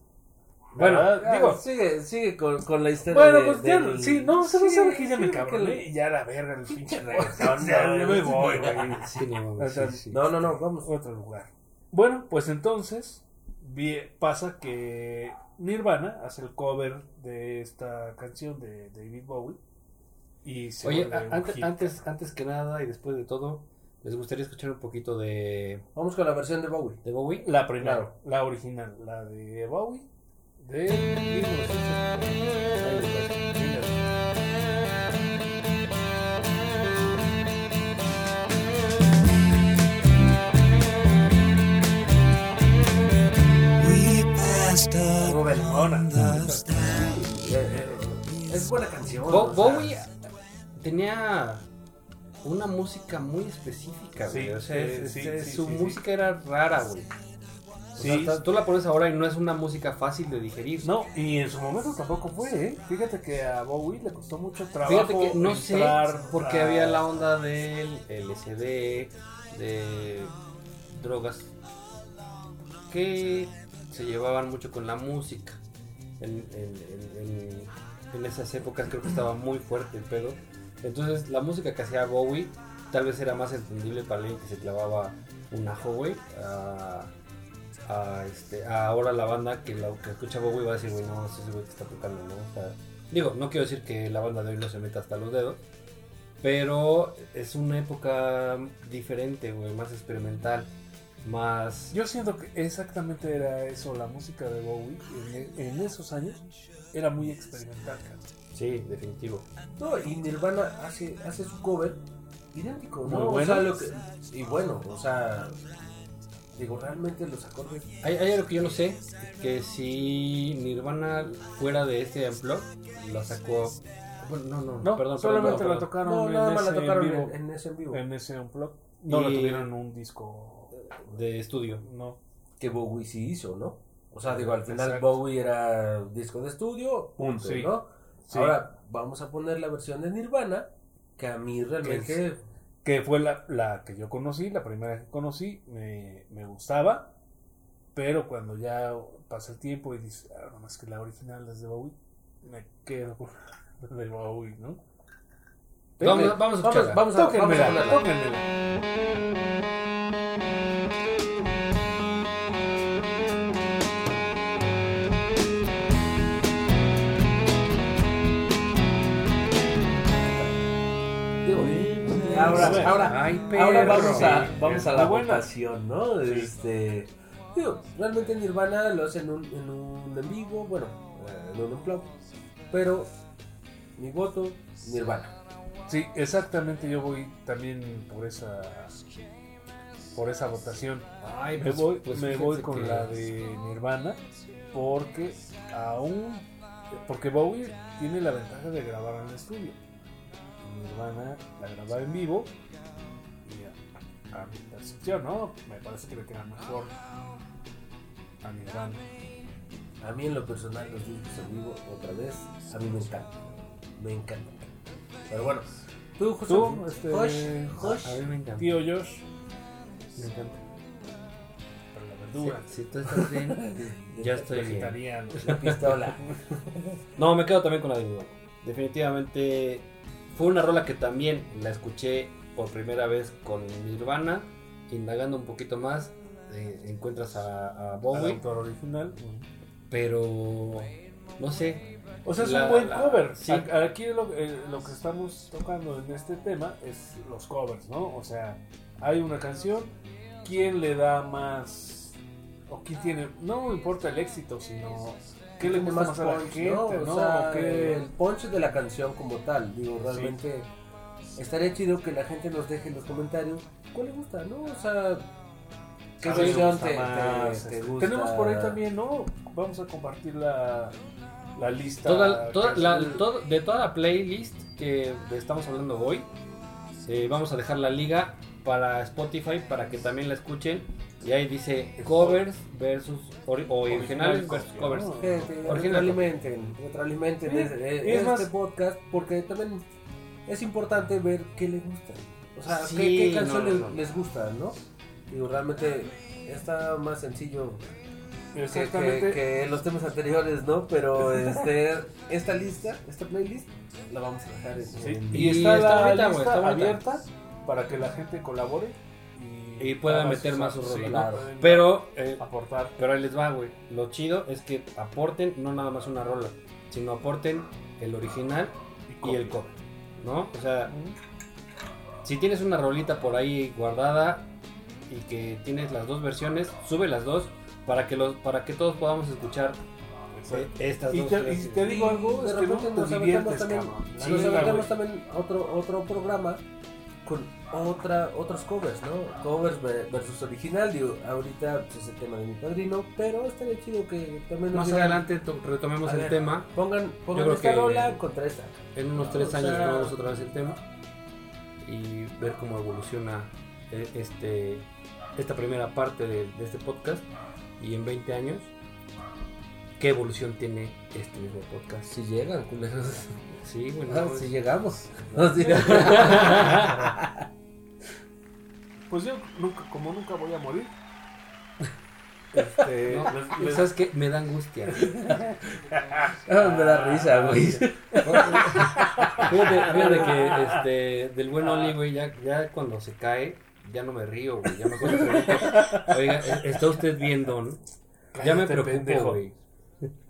Bueno. Ah, digo, sigue, sigue con, con la historia bueno, de- pues ya, del- sí, no, se me sabe que ya me cabroné que- y ya la verga el pinche reggaetón. Ya, ya me voy, güey. Sí, no, sí, sí. No, no, no, vamos. Otro lugar. Bueno, pues entonces pasa que Nirvana hace el cover de esta canción de David Bowie y se Oye, a- antes, antes, antes que nada y después de todo, ¿les gustaría escuchar un poquito de, Vamos con la versión de Bowie. de Bowie? la primera, Claro. la original, la de Bowie de 1970. Ahí les va. Venga. We passed up Muy buena. Ahora, Eh, eh, es buena canción. Bo- o sea, Bowie tenía una música muy específica, güey. Sí, o sea, sí, es- sí, es- sí, su música era rara, güey. O sea, tú la pones ahora y no es una música fácil de digerir. No, y en su momento tampoco fue, ¿eh? Fíjate que a Bowie le costó mucho trabajo. Fíjate que no sé entrar porque a- había la onda del LSD, de drogas que se llevaban mucho con la música. En, en- en- en- en esas épocas creo que estaba muy fuerte el pedo. Entonces la música que hacía Bowie tal vez era más entendible para alguien que se clavaba un ajo, güey. A, este, a ahora la banda que, escucha Bowie va a decir, güey, no, ese güey que está tocando, ¿no? O sea, digo, no quiero decir que la banda de hoy no se meta hasta los dedos, pero es una época diferente, güey, más experimental, más... Yo siento que exactamente era eso, la música de Bowie en, esos años era muy experimental, cabrón. Sí, definitivo. No, y Nirvana hace, hace su cover idéntico, ¿no? Muy O bueno. sea, lo que- y bueno, o sea, digo, realmente los acordes. Hay, hay algo que yo no sé, que si Nirvana fuera de este Unplug, la sacó... Bueno, no, no, No, perdón, solamente perdón, la tocaron No, en nada más ese la tocaron en vivo, en, en ese en vivo. en ese unplug. No la Y- tuvieron en un disco, De estudio. no. Que Bowie sí hizo, ¿no? O sea, digo, al final Exacto. Bowie era disco de estudio, punto, Sí. ¿no? Sí. Ahora, vamos a poner la versión de Nirvana, que a mí realmente... Que fue la, la que yo conocí, la primera que conocí, me, me gustaba, pero cuando ya pasa el tiempo y dices, ah, no más que la original es de Bowie, me quedo con la de Bowie, ¿no? Vamos, vamos a escucharla. Vamos, vamos a, vamos a ponerla. Ahora, ahora, Ay, ahora perro. vamos a, vamos a la votación, ¿no? Sí. Este, digo, realmente Nirvana lo hace en un, en un en vivo, bueno, eh, en un unplug, pero mi voto, Nirvana. Sí, exactamente, yo voy también por esa por esa votación. Ay, Me pues- voy, pues me voy con la de Nirvana porque aún porque Bowie tiene la ventaja de grabar en el estudio. Y Nirvana la graba en vivo y a, a mi percepción, ¿no? Me parece que le queda mejor a Nirvana. A mí en lo personal los discos en vivo, otra vez, a mí me encanta. Me encanta. Pero bueno, tú, José, Tú, este, Josh, Josh, A mí me encanta. Tío Josh, Me encanta. para la verdura. Si, si tú estás bien, ya estoy bien. pistola. No, me quedo también con la de. Definitivamente fue una rola que también la escuché por primera vez con Nirvana. Indagando un poquito más, eh, encuentras a, a Bowie, autor original. pero no sé. O sea, es La- un buen la- cover. sí. A- Aquí lo, eh, lo que estamos tocando en este tema es los covers, ¿no? O sea, hay una canción, ¿quién le da más? O quién tiene, no importa el éxito, sino ¿Qué le gusta más a la punch, gente, ¿no? no? O sea, ¿O qué? el punch de la canción como tal. Digo, realmente estaría chido que la gente nos deje en los comentarios cuál le gusta, ¿no? O sea, qué gusta te, más, te- te este, gusta. Tenemos por ahí también, ¿no? Vamos a compartir la, la lista. Toda, la- todo- de toda la playlist que estamos hablando hoy, eh, vamos a dejar la liga para Spotify para que también la escuchen. Y ahí dice covers versus ori- o originales versus covers. ¿no? Que te Original. retroalimenten, este, es este más- podcast porque también es importante ver qué les gusta. O sea, Sí, qué, qué no, canción no, les, no. les gusta, ¿no? Digo, realmente está más sencillo que, Exactamente. que- que los temas anteriores, ¿no? Pero este, esta lista, esta playlist, la vamos a dejar en, Sí, en- Y, Y está, la lista está abierta para que la gente colabore y, pueda meter más sus sí, Pero, eh, aportar. pero ahí les va, güey. Lo chido es que aporten no nada más una rola, sino aporten el original y el cover, ¿no? O sea, si tienes una rolita por ahí guardada y que tienes las dos versiones, sube las dos para que los para que todos podamos escuchar eh, estas Y dos. te, y versiones. te digo algo, de es que repente no nos te aventamos también. La nos aventamos también otro, otro programa con otra, otros covers, ¿no? Covers ve- versus original, digo, ahorita pues, es el tema de mi padrino, pero estaría chido que también Más digan, adelante to- retomemos el ver, tema. Pongan, pongan esta que- rola contra esta. En unos tres O años sea- otra vez el tema y ver cómo evoluciona eh, este esta primera parte de, de este podcast y en 20 años qué evolución tiene este mismo podcast. Si llegan, culeros. Sí, bueno, Ah, si llegamos. No. Pues yo nunca, como nunca voy a morir. Este, No, les- les- ¿Sabes qué? Me da angustia. Ah, me da risa, güey. Fíjate, fíjate que este, del buen Oli, güey, ya, ya cuando se cae, ya no me río, güey. Ya pregunto, Oiga, ¿e- ¿está usted bien, Don? Ya me preocupo, güey.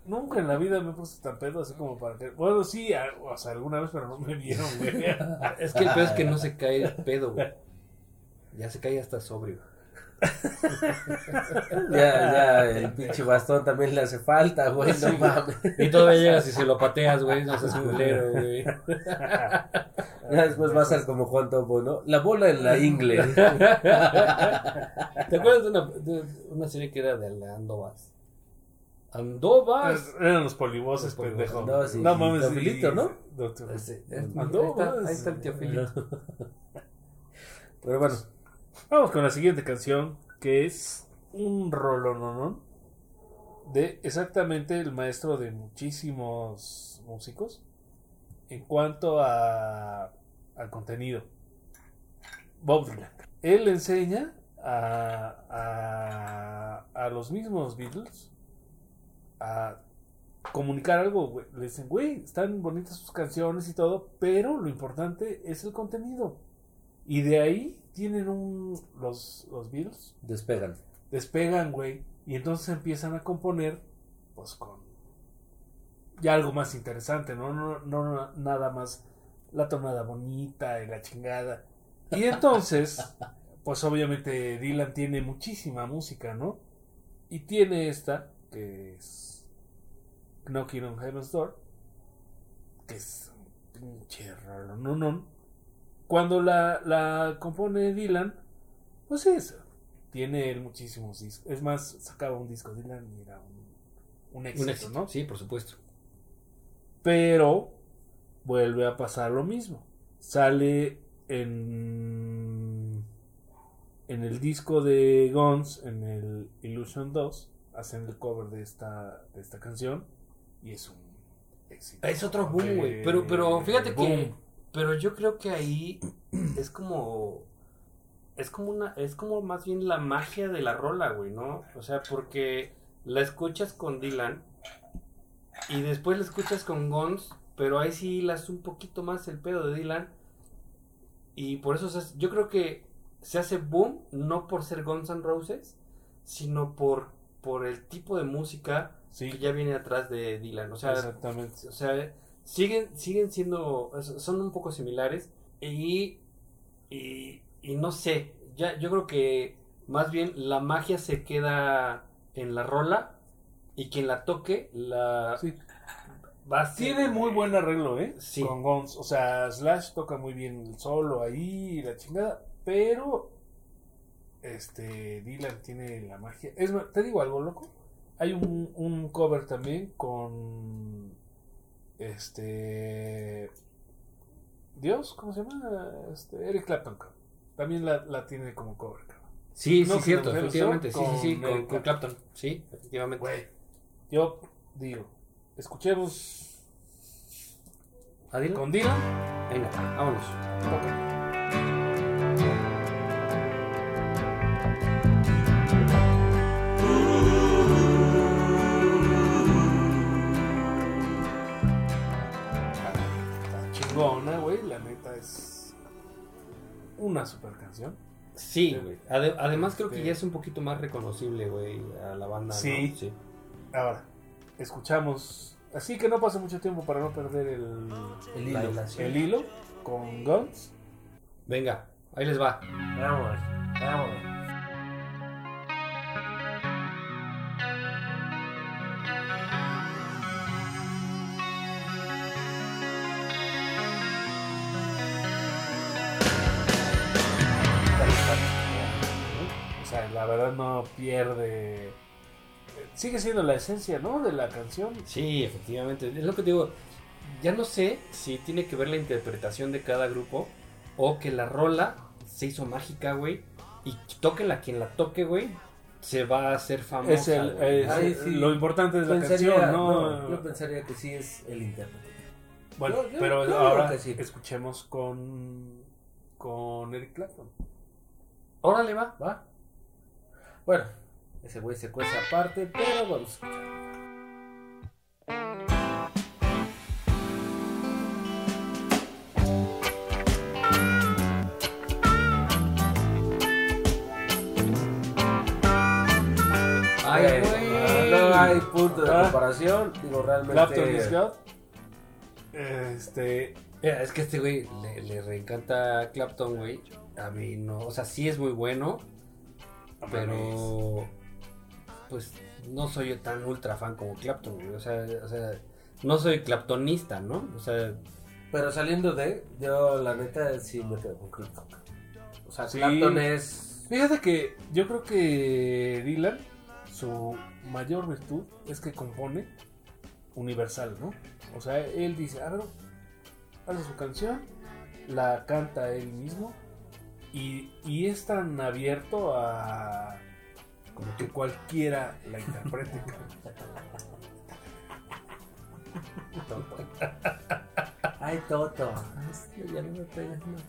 Nunca en la vida me he puesto tan pedo así como para que. Bueno, sí, a- o sea, alguna vez, pero no me vieron, güey. Es que el peor es que no se cae pedo, güey. Ya se cae hasta sobrio. Ya, ya, el pinche bastón también le hace falta, güey. No mames. Y todavía llegas y se lo pateas, güey. No seas culero, güey. Ya después va a ser como Juan Topo, ¿no? La bola en la ingle. ¿Te acuerdas de una, de una serie que era de Andovas? Andovas. Eran los polivoces, pendejo. No, sí, no mames. Sí. Filito, ¿no? Ahí, está, vas. ahí está el tío Filito. Pero bueno, Vamos con la siguiente canción, que es un rolononón de exactamente el maestro de muchísimos músicos en cuanto a, al contenido. Bob Dylan. Él enseña a, a, a los mismos Beatles a comunicar algo, güey. Le dicen, güey, están bonitas sus canciones y todo, pero lo importante es el contenido. Y de ahí tienen un. Los, los Beatles despegan. despegan, güey. Y entonces empiezan a componer, pues con. Ya algo más interesante, ¿no? No, no, no nada más la tonada bonita y la chingada. Y entonces, pues obviamente Dylan tiene muchísima música, ¿no? Y tiene esta, que es Knocking on Heaven's Door, que es un pinche raro, no, no. Cuando la, la compone Dylan, pues es, tiene él muchísimos discos. Es más, sacaba un disco Dylan y era un, un éxito, Un éxito, ¿no? Sí, por supuesto. Pero vuelve a pasar lo mismo. Sale en en el disco de Guns, en el Illusion 2, hacen el cover de esta de esta canción y es un éxito. Es otro boom, güey. Eh, Pero, pero fíjate que. Pero yo creo que ahí es como. Es como una. Es como más bien la magia de la rola, güey, ¿no? O sea, porque la escuchas con Dylan. Y después la escuchas con Guns. Pero ahí sí las un poquito más el pedo de Dylan. Y por eso se hace- yo creo que se hace boom. No por ser Guns N' Roses. Sino por, por el tipo de música Sí, que ya viene atrás de Dylan. O sea, exactamente. o sea, siguen, siguen siendo, son un poco similares y, y, y no sé, ya, yo creo que más bien la magia se queda en la rola y quien la toque la Sí. va a ser- Tiene muy buen arreglo, ¿eh? Sí. Con Guns. O sea, Slash toca muy bien el solo ahí y la chingada. Pero. Este. Dylan tiene la magia. Es más, te digo algo, loco. Hay un, un cover también con. Este. Dios, ¿cómo se llama? Este, Eric Clapton. También la, la tiene como cover, cabrón. Sí, No, sí, cierto, efectivamente. Sí, sí, sí, con Clapton. Sí, efectivamente. Güey. Yo digo, escuchemos ¿A Dylan? con Dylan. Venga, vámonos. Toca. Una super canción. Sí, güey. Ade- además creo que Sí. ya es un poquito más reconocible, güey, a la banda. ¿no? Sí. sí. Ahora, escuchamos. Así que no pase mucho tiempo para no perder el, El hilo. el hilo con Guns. Venga, ahí les va. Vamos, vamos. La verdad no pierde. Sigue siendo la esencia, ¿no? De la canción. Sí, efectivamente. Es lo que te digo. Ya no sé si tiene que ver la interpretación de cada grupo o que la rola se hizo mágica, güey. Y tóquenla quien la toque, güey. Se va a hacer famosa. Es el, güey. es- Ay, sí. Lo importante es la canción, ¿no? Yo pensaría que sí es el intérprete. bueno, yo- yo- pero yo ahora que sí. escuchemos con, con Eric Clapton. Órale, va. ¿Va? Bueno, ese güey se cuece aparte, pero vamos a escuchar. Ay, güey. No hay punto de Ah. comparación. Digo, realmente. Clapton is God. Este, Mira, es que este güey le, le reencanta Clapton, güey. A mí no. O sea, sí es muy bueno. Pero. Pues no soy yo tan ultra fan como Clapton, güey. O sea, o sea, no soy claptonista, ¿no? O sea, Pero saliendo de, yo la neta sí me quedo con Clapton. O sea, Sí. Clapton es. Fíjate que yo creo que Dylan, su mayor virtud es que compone universal, ¿no? O sea, él dice, a ver, hace su canción, la canta él mismo y, y es tan abierto a como que cualquiera la interprete. Ay, Toto. ya no me pegas más.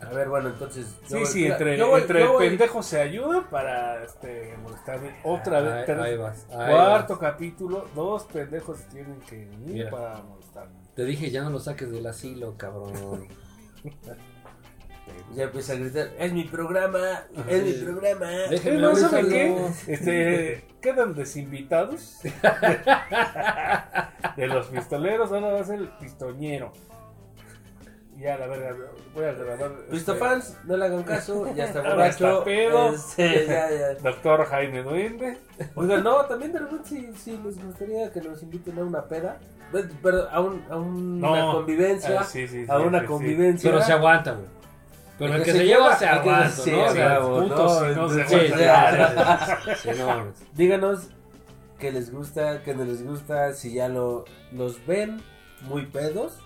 A ver, bueno, entonces. Sí, sí, entre, yo entre yo se ayuda para este, molestarme. Otra vez, Ahí, ter- ahí vas. ahí cuarto vas. capítulo, dos pendejos tienen que Mira. para molestarme. Te dije, ya no lo saques del asilo, cabrón. Ya empieza a gritar: Es mi programa, es mi programa. Déjenme no, hablar ¿saben qué? Este, quedan desinvitados de los pistoleros, ahora va a ser el pistoñero. Ya, la verga, voy a grabar. Visto este, fans, no le hagan caso, ya está borracho. está pedo. Este, ya, ya. Doctor Jaime Duende. Oigan, no, también de repente sí, sí les gustaría que nos inviten a una peda. Pues, Pero a, un, a una No. convivencia. Ah, sí, sí, a una sí, sí. convivencia. Pero se aguanta, güey. Pero el El que que se se lleva lleva, se que aguanta, ¿no? sí, O sea, bravo, puto, no, se sí, Sí, aguanta. ya. sí, no, Díganos qué les gusta, qué no les gusta, si ya lo, los ven muy pedos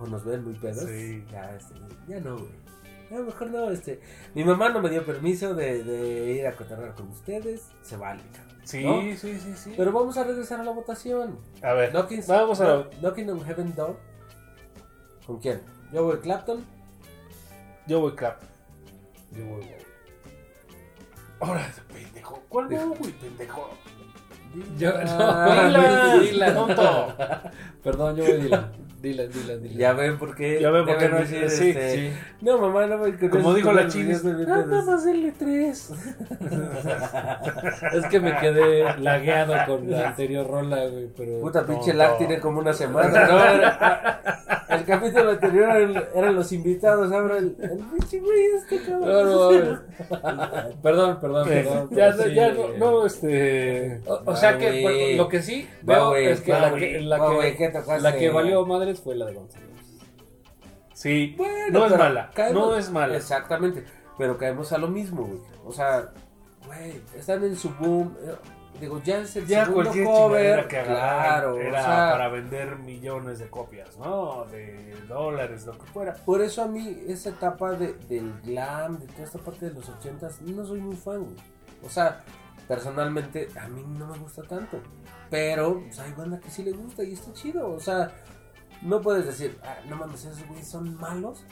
o nos ven muy pedos. Sí. Ya, este, ya no, güey. Ya mejor no, este. Mi mamá no me dio permiso de, de ir a cotorrear con ustedes. Se vale, cabrón. Sí, ¿No? sí, sí, sí. Pero vamos a regresar a la votación. a ver, vamos a Knock- Knocking on Heaven Door. ¿Con quién? Yo voy Clapton. Yo voy Clap. Yo voy. Ahora, pendejo. ¿Cuál voy, güey, pendejo? Yo, no, Dylan, Dylan. tonto. Perdón, yo voy Dylan. Dylan, Dylan, Dylan. Ya ven por qué. Ya ven por qué no- decir, sí, este, sí. No, mamá, no con Como dijo la chinis, yo estoy bien ah, pedos". vamos a hacerle tres. Es que me quedé lagueado con la anterior rola, güey, pero... Puta pinche Tonto. lag tiene como una semana. ¿no? el capítulo anterior eran, eran los invitados, ahora el, el pinche güey este No, cabrón. no, perdón, perdón, perdón. ya, sí, ya no, eh, no, este. O, o sea que lo que sí veo güey, es que la que, la que, valió fue la de Gonzalo. Sí, Bueno, no es mala. caemos- No es mala. Exactamente. Pero caemos a lo mismo, güey. O sea, güey, están en su boom. eh, Digo, ya es el Ya segundo cover. que claro, era o sea, para vender millones de copias, ¿no? De dólares, lo que fuera. por eso a mí esa etapa de, del glam, de toda esta parte de los ochentas, no soy muy fan, güey. O sea, personalmente a mí no me gusta tanto. Pero pues, hay banda que sí le gusta y está chido. O sea, no puedes decir, ah, no mames, esos güeyes son malos.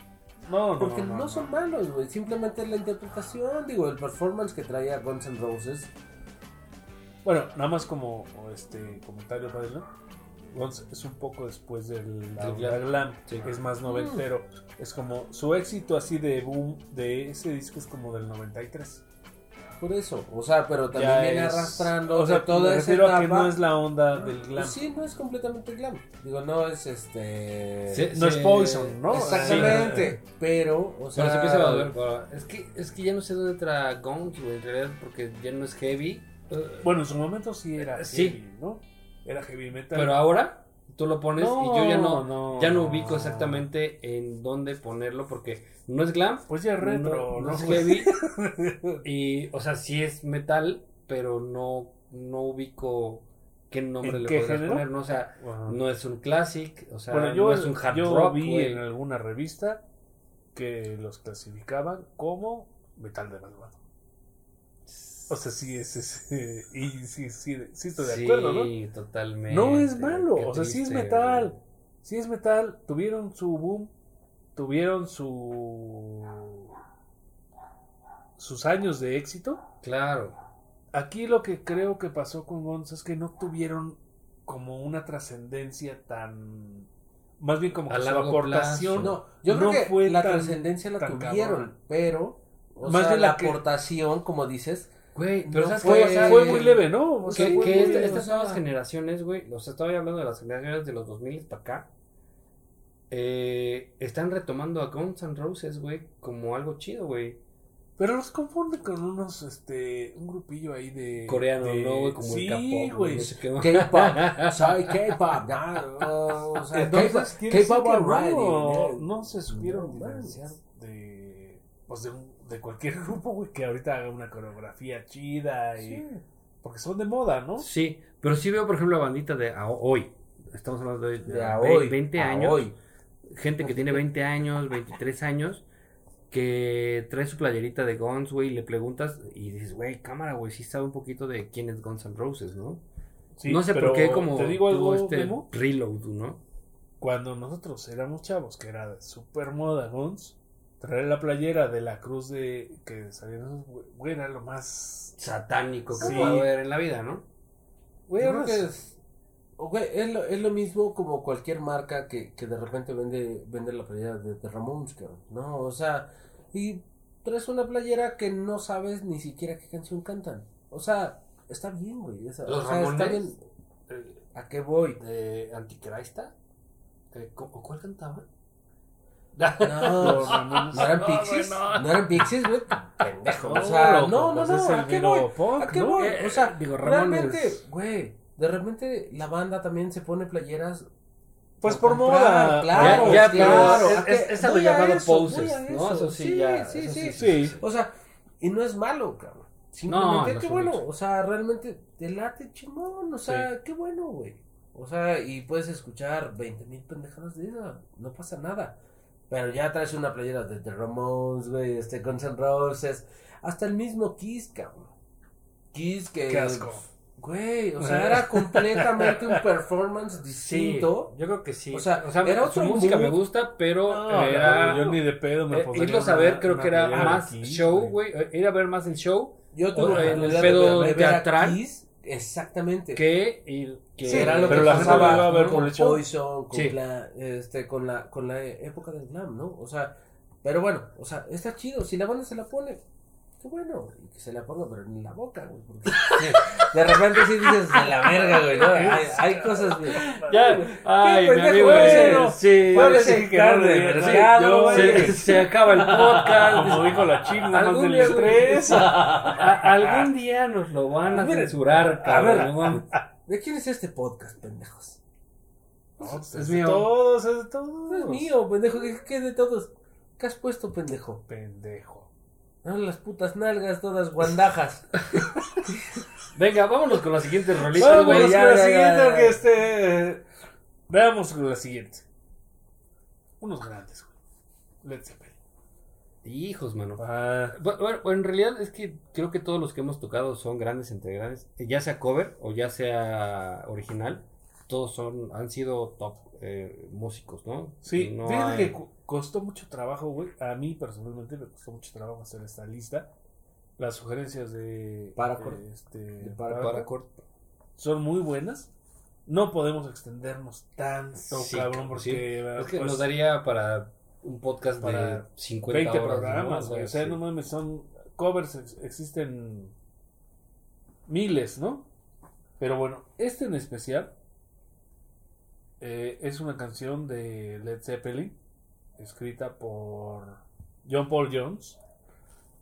No, no, Porque no, no, no, son malos, güey. Simplemente la interpretación, digo, el performance que traía Guns N' Roses. Bueno, nada más como este comentario para él, ¿no? Guns es un poco después del la glam. Sí. es más noventero. Es como su éxito así de boom de ese disco es como del 93. Por eso, o sea, pero también Ya viene es- arrastrando o sea, toda me esa refiero etapa. a que no es la onda del Pues glam. sí, no es completamente glam. Digo, no es este. Sí, No es. Poison, ¿no? Exactamente. Pero, o sea. Pero se empieza a Es que, es que ya no sé dónde entra Gonk, güey, en realidad, porque ya no es heavy. Eh, Bueno, en su momento sí era Sí. heavy, ¿no? Era heavy metal. Pero ahora tú lo pones y yo ya no, no, ya no ubico exactamente en dónde ponerlo porque no es glam, Pues ya es retro, no, es heavy y, o sea, sí es metal, pero no, no ubico qué nombre ¿En le qué podrías género? poner, ¿no? O sea, Ajá. no es un classic, o sea, bueno, yo, no es un hard yo rock, vi güey. en alguna revista que los clasificaban como metal de malvado. O sea, sí es ese. Y sí, sí, sí estoy de acuerdo, ¿no? Sí, totalmente. No es malo, Qué o sea, sí es metal. güey. Sí es metal. Tuvieron su boom, tuvieron su. sus años de éxito. Claro. Aquí lo que creo que pasó con Guns es que no tuvieron como una trascendencia tan. Más bien como que su aportación. plazo. No, yo creo no que fue la trascendencia la tuvieron, cabrón. pero. O Más sea, bien la, la que- aportación, como dices. Güey, pero No ¿sabes fue- qué? O sea, fue muy leve, ¿no? O sea, que, que esta- estas nuevas generaciones, güey, o sea, estaba hablando de las generaciones de los 2000 para acá, eh, están retomando a Guns N' Roses, güey, como algo chido, güey. Pero los confunden con unos, este, un grupillo ahí de... Coreano, de- ¿no, güey? Como sí, el K-pop, güey. no sé. K-pop, soy K-pop, no, o sea, Entonces, K-pop- que no, ¿no? se supieron diferenciar de, pues de, un- de cualquier grupo, güey, que ahorita haga una coreografía chida y... Sí. Porque son de moda, ¿no? Sí, pero sí veo, por ejemplo, la bandita de a- hoy. Estamos hablando de, De a ve- hoy, 20 a años. hoy. Gente que tiene 20 años, 23 años, que trae su playerita de Guns, güey, y le preguntas y dices, güey, cámara, güey, sí sabe un poquito de quién es Guns N' Roses, ¿no? Sí, no sé pero por qué como Te digo algo, este Memo, reload, ¿no? Cuando nosotros éramos chavos, que era de super moda, Guns, traer la playera de la cruz de... que salían esos, güey, era lo más... Satánico que Sí. puede haber en la vida, ¿no? Güey, creo que es, güey, es, lo, es lo mismo como cualquier marca que, que de repente vende, vende la playera de, de Ramones, ¿no? O sea, y traes una playera que no sabes ni siquiera qué canción cantan. O sea, está bien, güey. esa- Los o sea, está Ramones, bien. eh, ¿A qué voy? de Antichrista, ¿cu- ¿cuál cantaba? No. ¿No eran Pixies? no. ¿No eran Pixies, güey? Pendejo. No, o sea, no, no, pues es no. ¿A qué voy? ¿A qué voy? Eh, O sea, digo, realmente, güey, de repente la banda también se pone playeras. Pues por moda. Claro, Ya, claro. es- ¿A es- qué? es a lo Voy a llamado poses, ¿no? Eso sí, ya, Sí, sí, sí. O sea, y no es malo, cabrón. Simplemente, No, qué no bueno. O sea, realmente te late chingón. O sea, qué bueno, güey. O sea, y puedes escuchar 20 mil pendejadas de esa. No pasa nada. Pero ya traes una playera de The Ramones, güey, este Guns N' Roses. Hasta el mismo Kiss, cabrón. Kiss que. Qué asco. Güey, o sea, era completamente un performance Sí, distinto. yo creo que sí. O sea, era era su otro música mood. me gusta, pero No, era... yo ni de pedo me eh, irlos a una- ver, creo una que era más Kiss, show, güey. eh, Ir a ver más el show Yo tuve O el pedo teatral. Exactamente. que, ir- que Sí, era lo pero que la gente pasaba lo iba a ver ¿no? con el show. Poison, con Sí. la, este, con la, con la época del glam, ¿no? O sea, pero bueno, o sea, está chido, si la banda se la pone, qué bueno, y que se la ponga, pero en la boca, güey. porque de repente sí dices a la verga, güey, ¿no? Hay, hay cosas, güey. Ya, ay, mi amigo, eh, sí, Parece sí, carne de sí, mercado, se, güey. se acaba el podcast. Como dijo la china, más Algún del día, estrés. A- algún día nos lo van a censurar, a cabrón. ver. ¿De quién es este podcast, pendejos? No, Es es mío. de todos, es de todos. No es mío, pendejo, ¿qué, qué de todos? ¿Qué has puesto, pendejo? Pendejo. No, las putas nalgas todas guandajas. Venga, vámonos con la siguiente rolita, Vámonos güey. con la ya, siguiente, ya. porque este. Veamos con la siguiente. Unos grandes, güey. Led Zeppelin. Hijos, mano. Ah, Bu- Bueno, bueno, en realidad es que creo que todos los que hemos tocado son grandes entre grandes, ya sea cover o ya sea original, todos son han sido top eh, músicos, ¿no? sí, No fíjate hay- que co- costó mucho trabajo, güey. A mí personalmente me costó mucho trabajo hacer esta lista. Las sugerencias de. Paracord. de este, De Paracord Paracord. son muy buenas. No podemos extendernos tanto, Sí, cabrón, sí. porque. Es que pues, nos daría para un podcast de para 50 20 horas, ¿no? programas, O sea, O sea, sí. no mames, son covers, ex- existen miles, ¿no? Pero bueno, este en especial eh, es una canción de Led Zeppelin, escrita por John Paul Jones,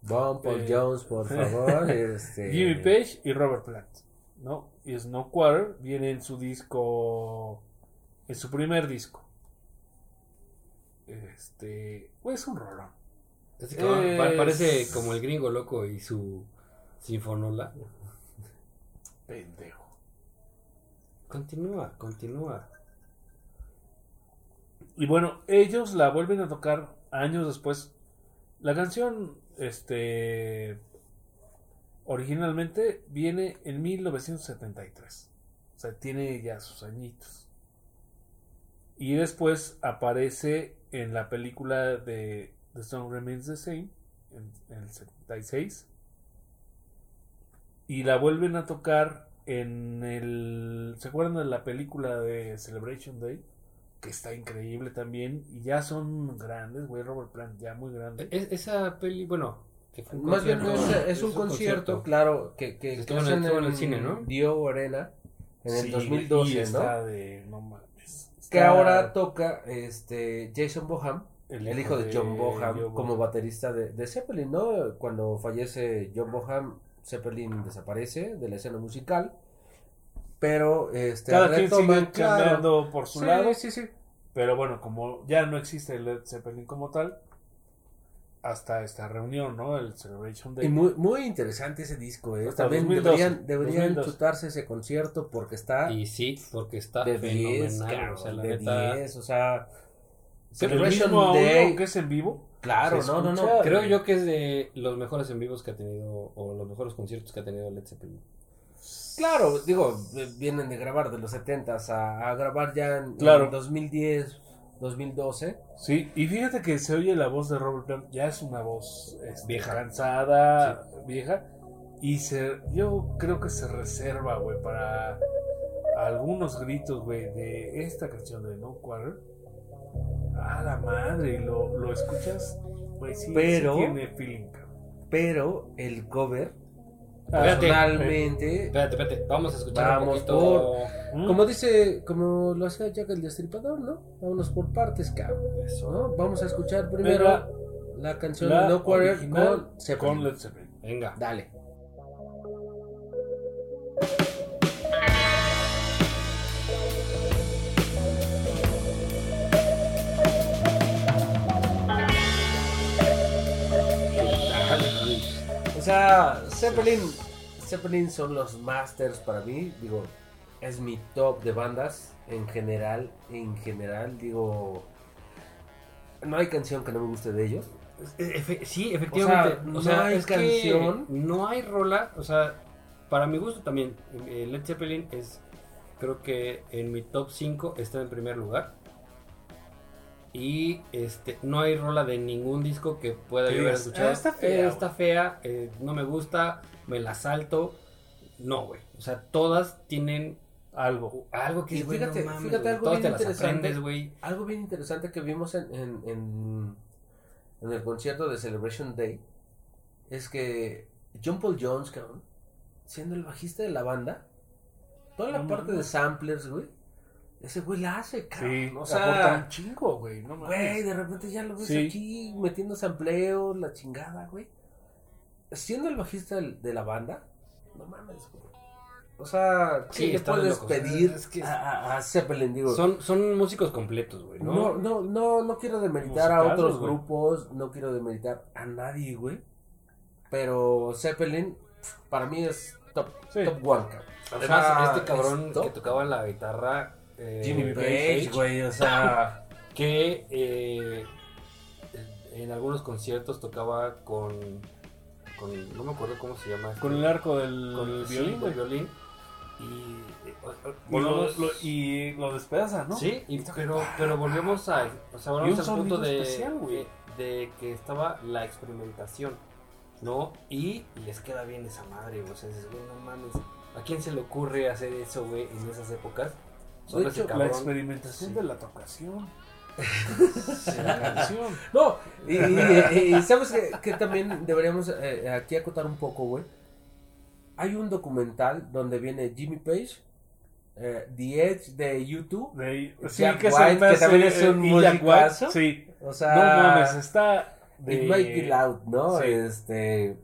Bon Paul Eh. Jones, por favor. este... Jimmy Page y Robert Plant, ¿no? Y Snow Quarter viene en su disco, en su primer disco. Este, pues es un rolón. Así que, pa- parece como el gringo loco y su sinfonola. Pendejo. Continúa, continúa. Y bueno, ellos la vuelven a tocar años después. La canción, este, originalmente viene en 1973. O sea, tiene ya sus añitos. Y después aparece en la película de The Song Remains the Same, en, en el 76. Y la vuelven a tocar en el... ¿Se acuerdan de la película de Celebration Day? que está increíble también. Y ya son grandes, güey. Robert Plant, ya muy grande. Es- esa peli, bueno, que fue un Más bien no concierto, es, es un concierto, claro, que, que, que Estuvo en el- en el cine, ¿no? Dio Arena en el Sí, 2012, y ¿no? está de. No. Que ahora toca este Jason Boham, el el hijo de John Boham, John como baterista de, de Zeppelin, ¿no? Cuando fallece John Boham, Zeppelin desaparece de la escena musical. Pero este Cada quien sigue claro. por su Sí, lado. sí, sí. Pero bueno, como ya no existe el Led Zeppelin como tal, hasta esta reunión, ¿no? El Celebration Day. Y muy, muy interesante ese disco, ¿eh? Hasta También 2012, deberían, deberían 2012. chutarse ese concierto porque está Y sí, porque está de 10, fenomenal. cabrón, o sea, la de neta, 10, o sea... el Celebration mismo Day, aunque es en vivo. claro, no, no, no. Creo yo que es de los mejores en vivos que ha tenido, o los mejores conciertos que ha tenido Led Zeppelin. Claro, digo, vienen de grabar de los 70s a, a grabar ya en, Claro. en 2010, 2012. Sí, y fíjate que se oye la voz de Robert Plant, ya es una voz este, Vieja. cansada, vieja, y se, yo creo que se reserva, güey, para algunos gritos, güey, de esta canción de No Quarter. A la madre, lo, lo escuchas, güey, sí, sí Pero- tiene feeling. Pero el cover. Personalmente, Espérate, espérate, vamos a escuchar Vamos un poquito. Mm. como dice, como lo hacía Jack el Destripador, ¿no? Vámonos por partes, cabrón. Eso. ¿no? Vamos a escuchar primero Venga. la canción La No Quarter con Zeppelin. con Led Zeppelin. Venga. Dale. Sea, Zeppelin, Zeppelin son los masters para mí. Digo, es mi top de bandas en general. En general, digo, no hay canción que no me guste de ellos. Efe- sí, efectivamente. O sea, O sea, no hay es que canción. no hay rola. O sea, para mi gusto también, eh, Led Zeppelin es, creo que en mi top 5 está en primer lugar. Y este no hay rola de ningún disco que pueda yo haber escuchado. "Ah, está fea, Eh, güey". está fea, eh, no me gusta, me la salto. No, güey. O sea, todas tienen Algo. algo que güey, fíjate- no mames, fíjate algo todas bien te las aprendes, güey. Algo bien interesante que vimos en, en, en, en el concierto de Celebration Day es que John Paul Jones, cabrón, siendo el bajista de la banda, toda la No parte de samplers, güey, ese güey la hace, cabrón. Sí, o sea, un chingo, güey. No mames. Güey, de repente ya lo ves Sí. aquí metiendo sampleos, la chingada, güey. Siendo el bajista del- de la banda, no mames, güey. O sea, ¿qué Sí, le puedes locos. pedir Es que- a, a- a Zeppelin? Digo, Son, son músicos completos, güey, ¿no? no, no, no, no quiero demeritar a otros güey. grupos, no quiero demeritar a nadie, güey. Pero Zeppelin, para mí es top, Sí. top one, cabrón. O Además, sea, este cabrón es que tocaba la guitarra... eh, Jimmy Page, güey, o sea... que eh, en algunos conciertos tocaba con, con no me acuerdo cómo se llama Con el arco del con el violín, sí, violín. Y, eh, Y lo, volvemos- lo- y lo despedaza, ¿no? sí y- pero pero volvemos a o sea volvemos al punto de, especial, de de que estaba la experimentación no y les queda bien esa madre güey. o sea dices, güey, no mames a quién se le ocurre hacer eso güey en esas épocas De ese hecho, La experimentación Sí. de la tocación. de la canción. No, y, y- y sabes que, que también deberíamos eh, aquí acotar un poco, güey. Hay un documental donde viene Jimmy Page, eh, The Edge de YouTube. De, sí, Jack que White, que también es un y Jack musicazo. Sí. O sea, no mames, está de... It Might Be Loud, ¿no? Sí. Este,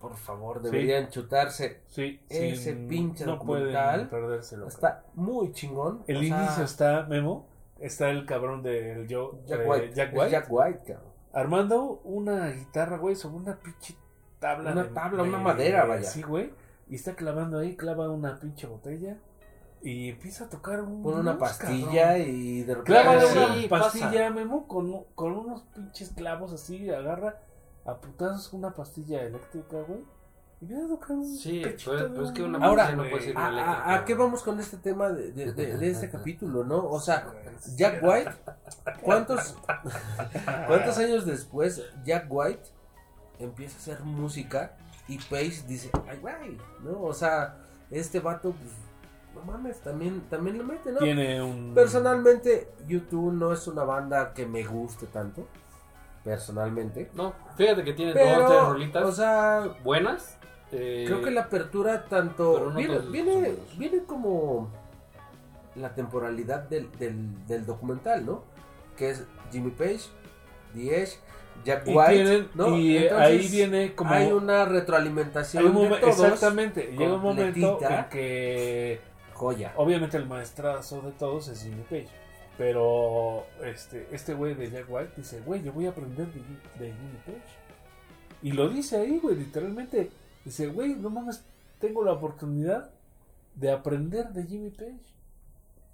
por favor, deberían chutarse. Sí, Ese sin- pinche no documental perdérselo. Está muy chingón. El o sea, inicio está, Memo, está el cabrón del yo, Jack eh, White. Jack White, Jack White, cabrón. armando una guitarra, güey, sobre una pinche tabla. Una tabla, una madera, vaya. Sí, güey, y está clavando ahí, clava una pinche botella y empieza a tocar un Pone una blues, pastilla cabrón. y de repente. Clava Sí, una pasa. pastilla, Memo, con, con unos pinches clavos así, agarra a putazos una pastilla eléctrica, güey. Y tocar un Sí, cachito pero- de pero es que un una Ahora, no puede ser ¿A, a- a qué vamos con este tema de, de- de- de este capítulo, no? O sea, Jack White, ¿cuántos, ¿cuántos años después Jack White empieza a hacer música y Page dice, ay, güey, ¿no? O sea, este vato, pues, no mames, también, también le mete, ¿no? Tiene un... Personalmente, YouTube no es una banda que me guste tanto, personalmente. no fíjate que tiene dos tres Pero, rolitas o sea, buenas eh, Creo que la apertura tanto pero no viene, viene, como la temporalidad del, del, del documental, ¿no? Que es Jimmy Page, The Edge, Jack Y White, tienen- ¿no? y Entonces, ahí viene como... hay una retroalimentación hay un de todos. exactamente, llega un momento en que Joya. obviamente el maestrazo de todos es Jimmy Page. Pero este este güey de Jack White dice, güey, yo voy a aprender de, Jim- de Jimmy Page. Y lo dice ahí, güey, literalmente. Dice, güey, no mames, tengo la oportunidad de aprender de Jimmy Page.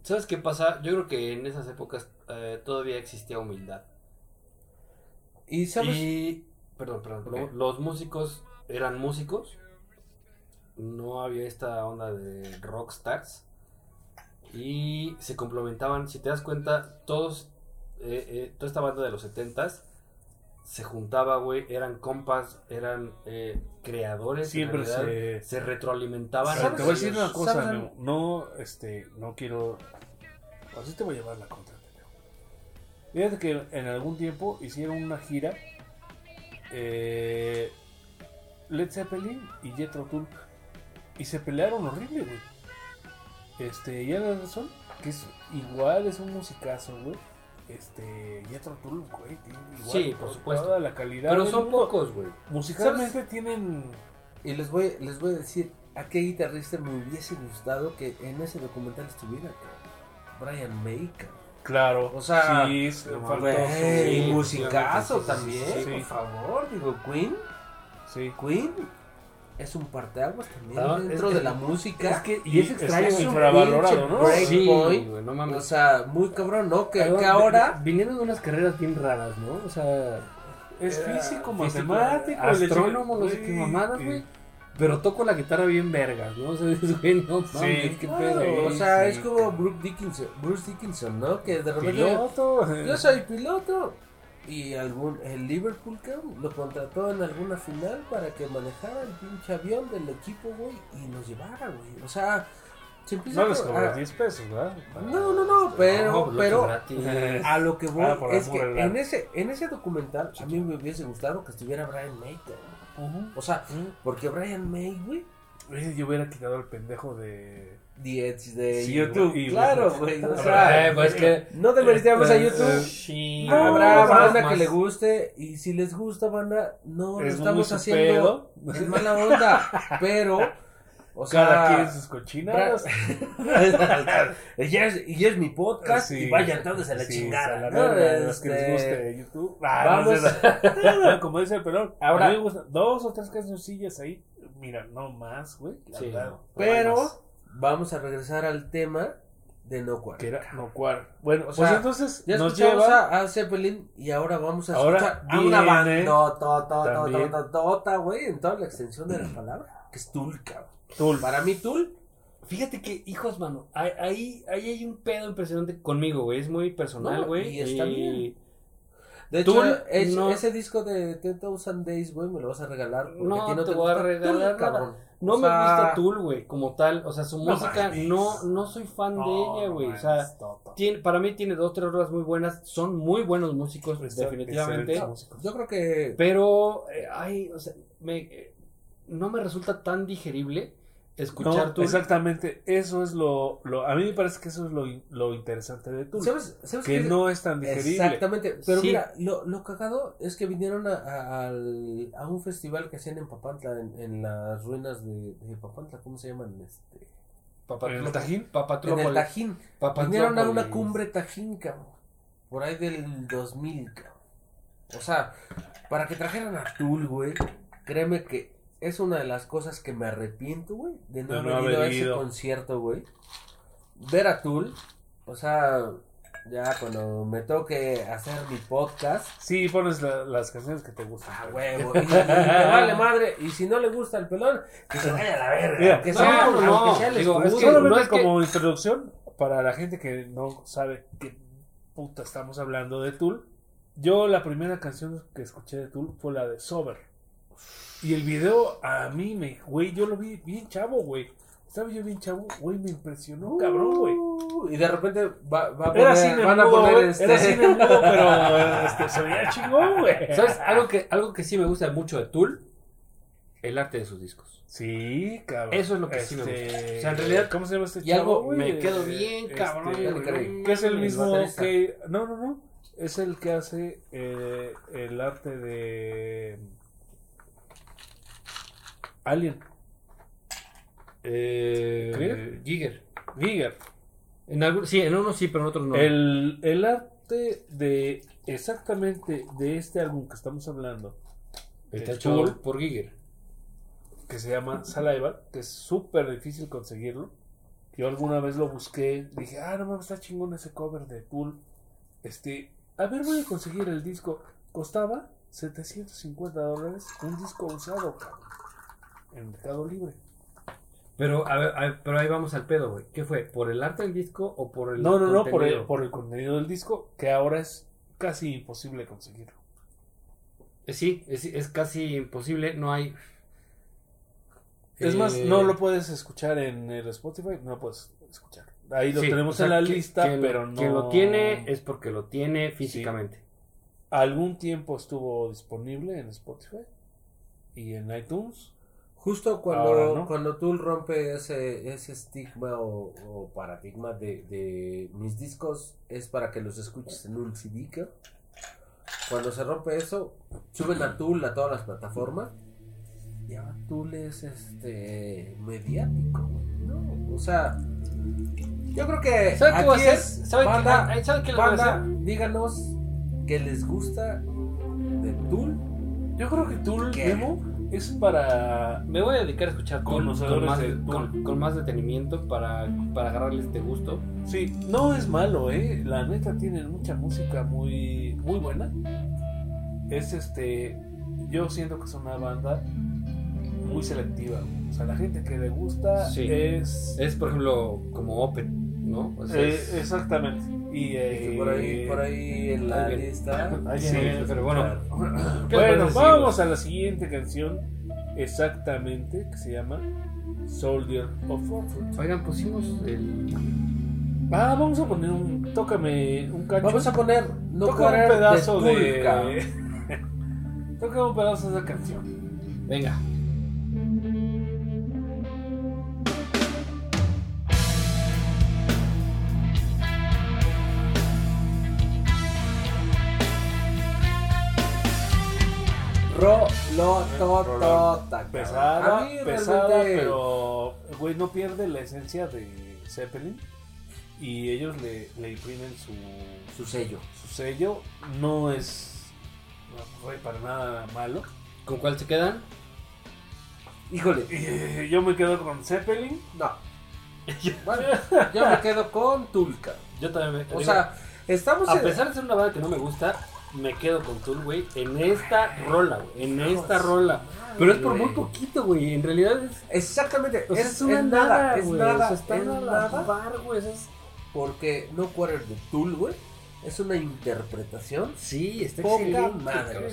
¿Sabes qué pasa? Yo creo que en esas épocas eh, todavía existía humildad. Y sabes, Y, perdón, perdón, lo- los músicos eran músicos. No había esta onda de rockstars. Y se complementaban, si te das cuenta, todos, eh, eh, toda esta banda de los 70s se juntaba, güey, eran compas, eran eh, creadores. Siempre realidad, se- se retroalimentaban. Te voy a decir una cosa. Memo. No, este, no quiero. Así te voy a llevar la contra. Fíjate que en algún tiempo hicieron una gira. eh, Led Zeppelin y Jethro Tull. Y se pelearon horrible, güey. Este, y Alan razón que es igual, es un musicazo, güey. Este, Jethro Tull, güey, tiene igual Sí, por to- supuesto. Toda la calidad. Pero son mundo. pocos, güey. Musicalmente tienen. y les voy, les voy a decir a qué guitarrista me hubiese gustado que en ese documental estuviera, cabrón. Brian May, cabrón. Claro. O sea, sí, sí, musicazo sí, sí, sí, también, por favor, digo, Queen, Sí. Queen es un parteaguas también Ah, dentro es- de la música. es que- y es es extraño, es un infravalorado, ¿no? Sí, point. güey, no O sea, muy cabrón, ¿no? Que, que ahora vi- Vinieron de unas carreras bien raras, ¿no? O sea, Es Era físico, físico, matemático, astrónomo, no sé qué mamadas, y- güey. Pero toco la guitarra bien vergas, ¿no? O sea, dices, güey, no mames, Sí, qué Claro, pedo. o sea, sí, es como Bruce Dickinson, Bruce Dickinson, ¿no? Que de repente Piloto. yo soy piloto y algún el Liverpool cabrón, lo contrató en alguna final para que manejara el pinche avión del equipo, güey, y nos llevara, güey. O sea, se empieza No les cobras a- 10 pesos, ¿verdad? No, no, no, pero No, lo pero gratis. a lo que voy Ah, es que en ese en ese documental a mí me hubiese gustado que estuviera Brian May. Ujú. O sea, porque Brian May, güey, Yo hubiera quitado al pendejo de. De, de Sí, YouTube. güey, claro, güey. O sea, Eh, pues es que no deberíamos a YouTube. Sí, Habrá banda más- que le guste y si les gusta banda, no lo Es muy estamos haciendo pedo. en mala onda, pero o sea, Cada quien sus cochinadas. y ya es, y es mi podcast Sí. y vayan todos a la Sí, chingada. a la ¿no? verga, los que les Este, guste YouTube. Ah, vamos- no es verdad. No, como dice el pelón. Ahora- a mí me gustan dos o tres cancioncillas ahí. Mira, no más, güey. verdad, no. no Pero más. Vamos a regresar al tema de no cuarto. Que era no cuar. Bueno, O pues sea, entonces Ya nos escuchamos lleva. a, a Zeppelin y ahora vamos a Ahora escuchar a una tota, güey, en toda la extensión de la palabra, que es Tool, cabrón. Tool. Para mí Tool, Fíjate que, hijos, mano, ahí, ahí, hay un pedo impresionante conmigo, güey. Es muy personal, No, güey. y está bien. de Tool, hecho, es- no- ese disco de 10,000 Days, güey, me lo vas a regalar porque No no te te voy a regalar cabrón. No O me sea, gusta Tool, güey, como tal. O sea, su No música mames. no, no soy fan de ella, güey. O sea, tiene, para mí tiene dos, tres rolas muy buenas. Son muy buenos músicos, Pues, definitivamente. músicos. Yo creo que Pero, eh, ay, o sea, me, eh, no me resulta tan digerible escuchar No, exactamente, eso es lo, lo- A mí me parece que eso es lo, lo interesante de Tool. ¿sabes, sabes Que no es tan digerible. Exactamente, pero Sí. mira, lo, lo cagado es que vinieron a, a- al- a un festival que hacían en Papantla, en, en las ruinas de, de Papantla, ¿cómo se llaman? Este, ¿En el Tajín? en el Tajín. Vinieron a una cumbre Tajín, cabrón. Por ahí del 2000, cabrón. O sea, para que trajeran a Tool, güey, créeme que es una de las cosas que me arrepiento, güey, de no, De no haber ido a ese ido. concierto, güey. Ver a Tool, o sea, ya cuando me toque hacer mi podcast, Sí, pones la- las canciones que te gustan. a huevo, y, y me vale madre, y si no le gusta el pelón, que se vaya a la verga. No, sea, no, no, aunque sea digo, es que- Solamente no es que- como introducción, para la gente que no sabe qué puta estamos hablando de Tool, yo la primera canción que escuché de Tool fue la de Sober. Y el video a mí me, güey, yo lo vi bien chavo, güey. Estaba yo bien chavo, güey, me impresionó, cabrón, güey. Uh, Y de repente va, va a Era poner, cine van a mudo, poner este... era cine mudo, pero este, se veía chingón, güey. ¿Sabes? Algo que, algo que sí me gusta mucho de Tool, el arte de sus discos. Sí, cabrón. Eso es lo que sí me Este, gusta. O sea, en realidad- ¿cómo se llama este Y algo chavo, güey? me quedo bien, este, cabrón. no Que es el mismo que. No, no, no. Es el que hace eh, el arte de. Alien. Eh, ¿Krieger? Giger. Giger. En algún, sí, en unos sí, pero en otros no. El, el arte de. Exactamente de este álbum que estamos hablando. Está hecho por Giger. que se llama Saliva, que es súper difícil conseguirlo. Yo alguna vez lo busqué, dije, ah, no mames, está chingón ese cover de Tool. Este, a ver, voy a conseguir el disco. Costaba 750 dólares un disco usado, cabrón. En Mercado Libre. Pero, a ver, a ver, pero ahí vamos al pedo, güey. ¿Qué fue? ¿Por el arte del disco o por el No, no, no, por el, contenido? por el contenido del disco, que ahora es casi imposible conseguirlo. Eh, Sí, es, es casi imposible, no hay... Es Eh, más, no lo puedes escuchar en el Spotify, no lo puedes escuchar. Ahí lo sí, tenemos o sea, en la que- lista, lo- pero no. Quien lo tiene es porque lo tiene físicamente. algún tiempo estuvo disponible en Spotify y en iTunes. Justo cuando, Ahora no. cuando Tool rompe ese, ese estigma o, o paradigma de, de mis discos es para que los escuches en un CD. ¿qué? Cuando se rompe eso, suben a Tool a todas las plataformas. Y ahora Tool es este mediático, ¿no? O sea, yo creo que ¿Sabe aquí es ¿Sabe banda, ah, ¿sabe qué banda, díganos que les gusta de Tool. Yo creo que Tool ¿Qué? Demo es para. Me voy a dedicar a escuchar con más, de con, con más detenimiento para, para agarrarle este gusto. Sí, no es malo, ¿eh? La neta tienen mucha música muy, muy buena. Es este. Yo siento que es una banda muy selectiva. O sea, la gente que le gusta Sí. es. Es, por ejemplo, como Open, ¿no? O sea, eh, es- exactamente. Y eh, por ahí, por ahí en la lista. Ahí Sí, pero bueno. ¿Qué Bueno, vamos a la siguiente canción. Exactamente, que se llama Soldier of Fortune. Oigan, pusimos el... Ah, vamos a poner un. Tócame un cacho. Vamos a poner no Toca un pedazo de. cabrón. Toca un pedazo de esa canción. Venga. Ro, lo, to, to, ta, Pesada. A mí pesada, realmente- pero güey no pierde la esencia de Zeppelin y ellos le, le imprimen su, Su sello. su sello. No es güey, para nada malo. ¿Con cuál se quedan? Híjole, yo me quedo con Zeppelin. no. Bueno, yo me quedo con Tulca. Yo también me O sea, estamos A en... pesar de ser una banda que no me gusta, me quedo con Tool, güey, en esta rola, güey, en esta rola. Pero es por muy poquito, güey, en realidad es, Exactamente, o sea, es, una es nada, nada, es güey, nada, o sea, están es nada, eso es- porque No Quarter de Tool, güey, es una interpretación Sí, está poca madre,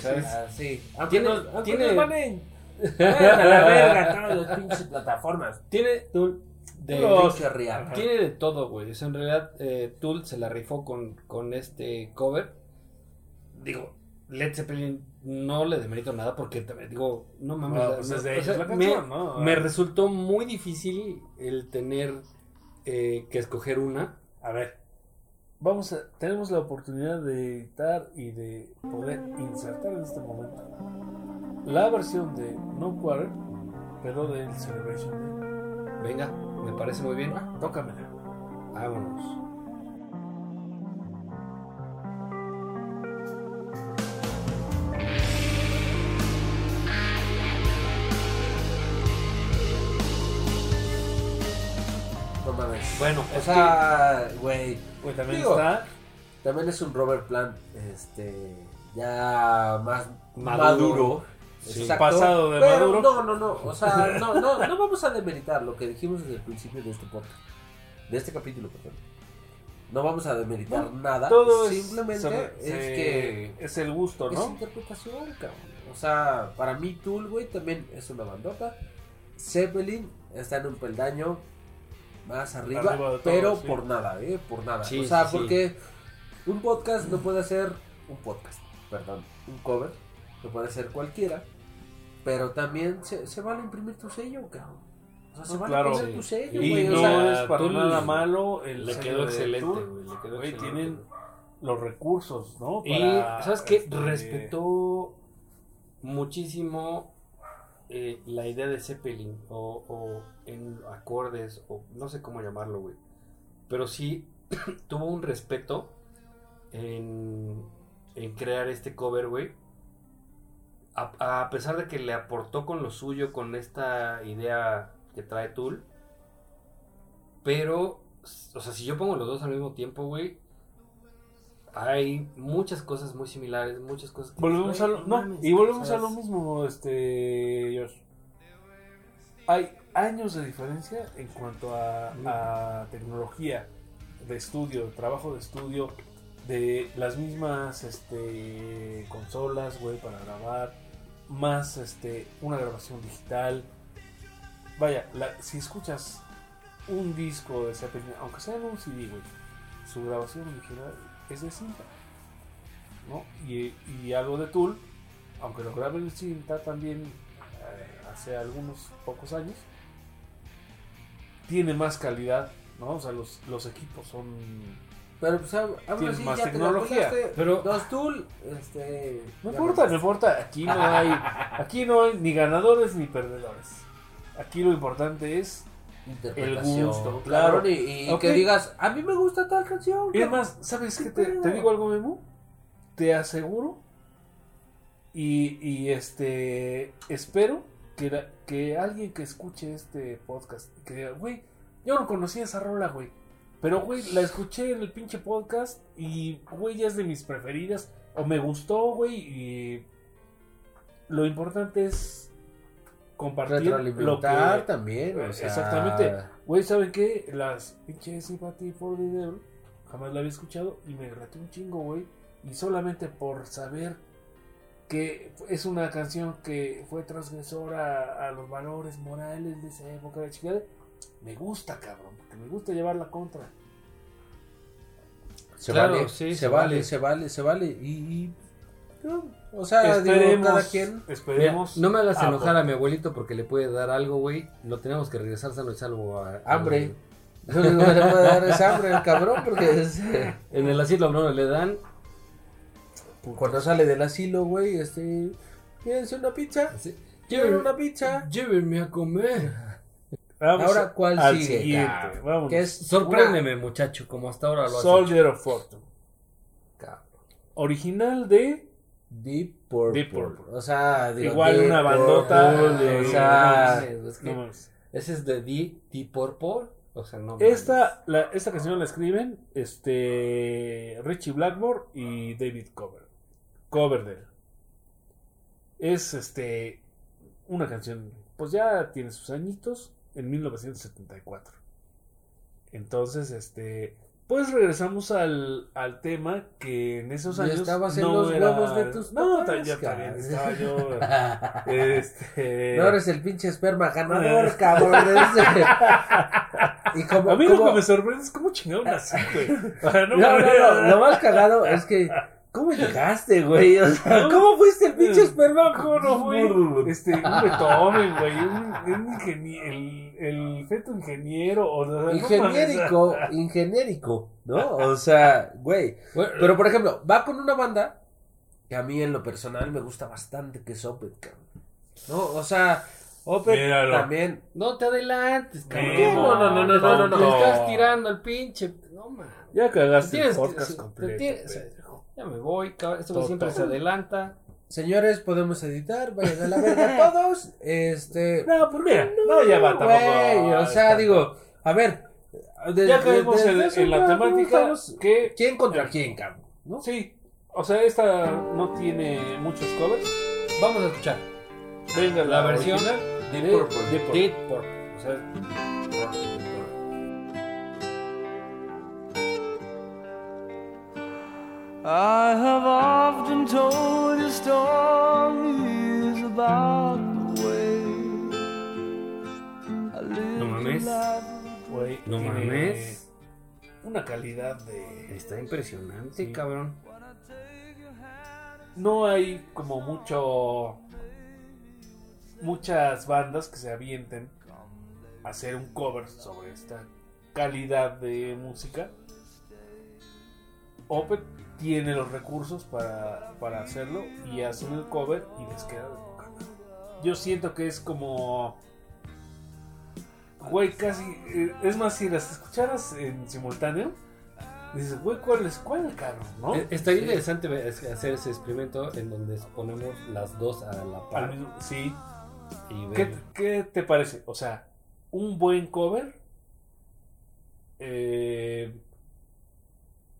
sí. Aunque Tiene- aunque tiene- van en- a la verga todas las pinches plataformas. Tiene Tool de, Los tiene de todo, güey. O sea, en realidad eh, Tool se la rifó con, con este cover. Digo, Led Zeppelin no le demerito nada porque digo, no mames, No, la- pues o sea, la me, ¿no? me resultó muy difícil el tener eh, que escoger una. A ver, vamos a, tenemos la oportunidad de editar y de poder insertar en este momento la versión de No Quarter, pero del Celebration Day. Venga, me parece muy bien. Tócamela. Vámonos. Bueno, O es sea, güey, Pues también Digo, está. también es un Robert Plant, este, ya más Maduro. Sí. Pasado de Pero maduro. No, no, no, o sea, no, no, no vamos a demeritar lo que dijimos desde el principio de este podcast, de este capítulo, perdón. No vamos a demeritar nada, Todo es, simplemente es que es el gusto, es ¿no? interpretación, cabrón. O sea, para mí Tool, güey, también es una bandota. Zeppelin está en un peldaño más arriba, Arriba de todo, pero sí. por nada, ¿eh? Por nada. Sí, o sea, sí, sí. porque un podcast no puede ser un podcast, perdón, un cover, lo puede ser cualquiera, pero también se, se vale imprimir tu sello, cabrón. O sea, se No, vale claro, poner sí. tu sello, Y güey. o no sea, es para nada malo el le sello quedó excelente, güey. Le quedó Güey, excelente. tienen los recursos, ¿no? Y, ¿sabes qué? este, Respetó muchísimo eh, la idea de Zeppelin o, en acordes o no sé cómo llamarlo, güey. Pero sí tuvo un respeto en, en crear este cover, güey. A, a pesar de que le aportó con lo suyo, con esta idea que trae Tool. Pero, o sea, si yo pongo los dos al mismo tiempo, güey, hay muchas cosas muy similares, muchas cosas que... Volvemos a lo, no, y volvemos a lo mismo, este, Josh. Hay años de diferencia en cuanto a, a tecnología de estudio, trabajo de estudio, de las mismas este, consolas, güey, para grabar, más este, una grabación digital. Vaya, la- si escuchas un disco de Zeppelin, aunque sea en un CD, güey, su grabación original es de cinta. ¿no? Y, y algo de Tool, aunque lo grabé en cinta también eh, hace algunos pocos años, tiene más calidad, ¿no? O sea, los, los equipos son... Pero pues más ya te tecnología, pelaste. pero- Dos Tool, este... No importa, no importa, aquí no hay, aquí no hay ni ganadores ni perdedores. Aquí lo importante es interpretación, El gusto, claro. y, y que digas, a mí me gusta tal canción. Y cabrón". además, ¿sabes ¿Qué? Te, digo algo, Memo. Te aseguro y, y este espero que, la- que alguien que escuche este podcast, que diga, güey, yo no conocía esa rola, güey. Pero, güey, la escuché en el pinche podcast y, güey, ya es de mis preferidas. O me gustó, güey, y lo importante es compartir lo que... Retroalimentar también, o sea, Exactamente. Güey, ¿saben qué? Las pinches Sympathy for the Devil jamás la había escuchado y me graté un chingo, güey. Y solamente por saber que es una canción que fue transgresora a los valores morales de esa época de chingada, me gusta, cabrón, porque me gusta llevar la contra. Se Claro, vale, sí, se, se vale, vale. se vale, se vale. Y, y ¿no? O sea, digo, Esperemos, cada quien. Mira, esperemos. no me hagas Ah, enojar a mi abuelito porque le puede dar algo, güey. Lo tenemos que regresar sano y salvo a... Hambre. Lo único que le puede dar es hambre al cabrón porque es, eh, En el asilo no le dan. cuando sale del asilo, güey, este, ¿quieres una pizza? ¿Quieren "Llévenme- una pizza? Llévenme a comer. Vamos Ahora, ¿cuál al sigue, siguiente. Que es Sorpréndeme, muchacho, como hasta ahora lo has hecho. Soldier of Fortune. Cabrón. Original de. Deep Purple. Deep Purple. O sea, digo, Igual Deep una bandota Purple, de- o sea, no, es que- no mames. Ese es de D, D Purple. O sea, no. Esta, la, esta canción la escriben este, Richie Blackmore y David Cover, Coverdale. Es este, una canción, pues ya tiene sus añitos, en 1974. Entonces, este, pues regresamos al, al tema que en esos Ya años estabas en no los era- huevos de tus No, papás, ya también estaba yo. este, No eres el pinche esperma ganador, cabrón. Y como, a mí lo como- que me sorprende es cómo chingaron así, güey. No No, no, no, lo más cagado es que. ¿Cómo llegaste, güey? O sea. ¿cómo fuiste el pinche esperma? ¿Cómo no? Este, un Beethoven, güey. Un, un ingenie- el, el feto ingeniero. O, sea, no Ingeniérico, mames. ingeniérico, ¿no? O sea, güey. Pero por ejemplo, va con una banda que a mí en lo personal me gusta bastante, que es cabrón. ¿No? O sea, Míralo. también. no te adelantes, cabrón. No, no, no, no, no, no, no. Te estás tirando al pinche. No, man. Ya cagaste el podcast te- completo. tienes-. Ya me voy, cabrón. Esto siempre se adelanta. Señores, podemos editar, vayan a la verga todos. Este. No, pues mira. No, ya va, tampoco. O sea, digo, a ver. de- Ya de- en, en la no temática que. ¿Quién contra quién, cabrón? ¿No? Sí. O sea, esta no tiene muchos covers. Vamos a escuchar Venga, la versión original. Deep de Purple. Deep Purple. Deep Purple. O sea, I have often told you stories about the way I lived No mames. Güey, No tiene mames. Una calidad de. Está impresionante, Sí. cabrón. no hay como mucho muchas bandas que se avienten a hacer un cover sobre esta calidad de música. Opeth tiene los recursos para, para hacerlo y hacen el cover y les queda de poca. Yo siento que es como güey casi eh, es más si las escucharas en simultáneo dices güey cuál es cuál cabrón ¿no? Eh, Estaría Sí. interesante hacer ese experimento en donde ponemos las dos a la Al par mismo- sí y ¿Qué, qué te parece? O sea, un buen cover. eh,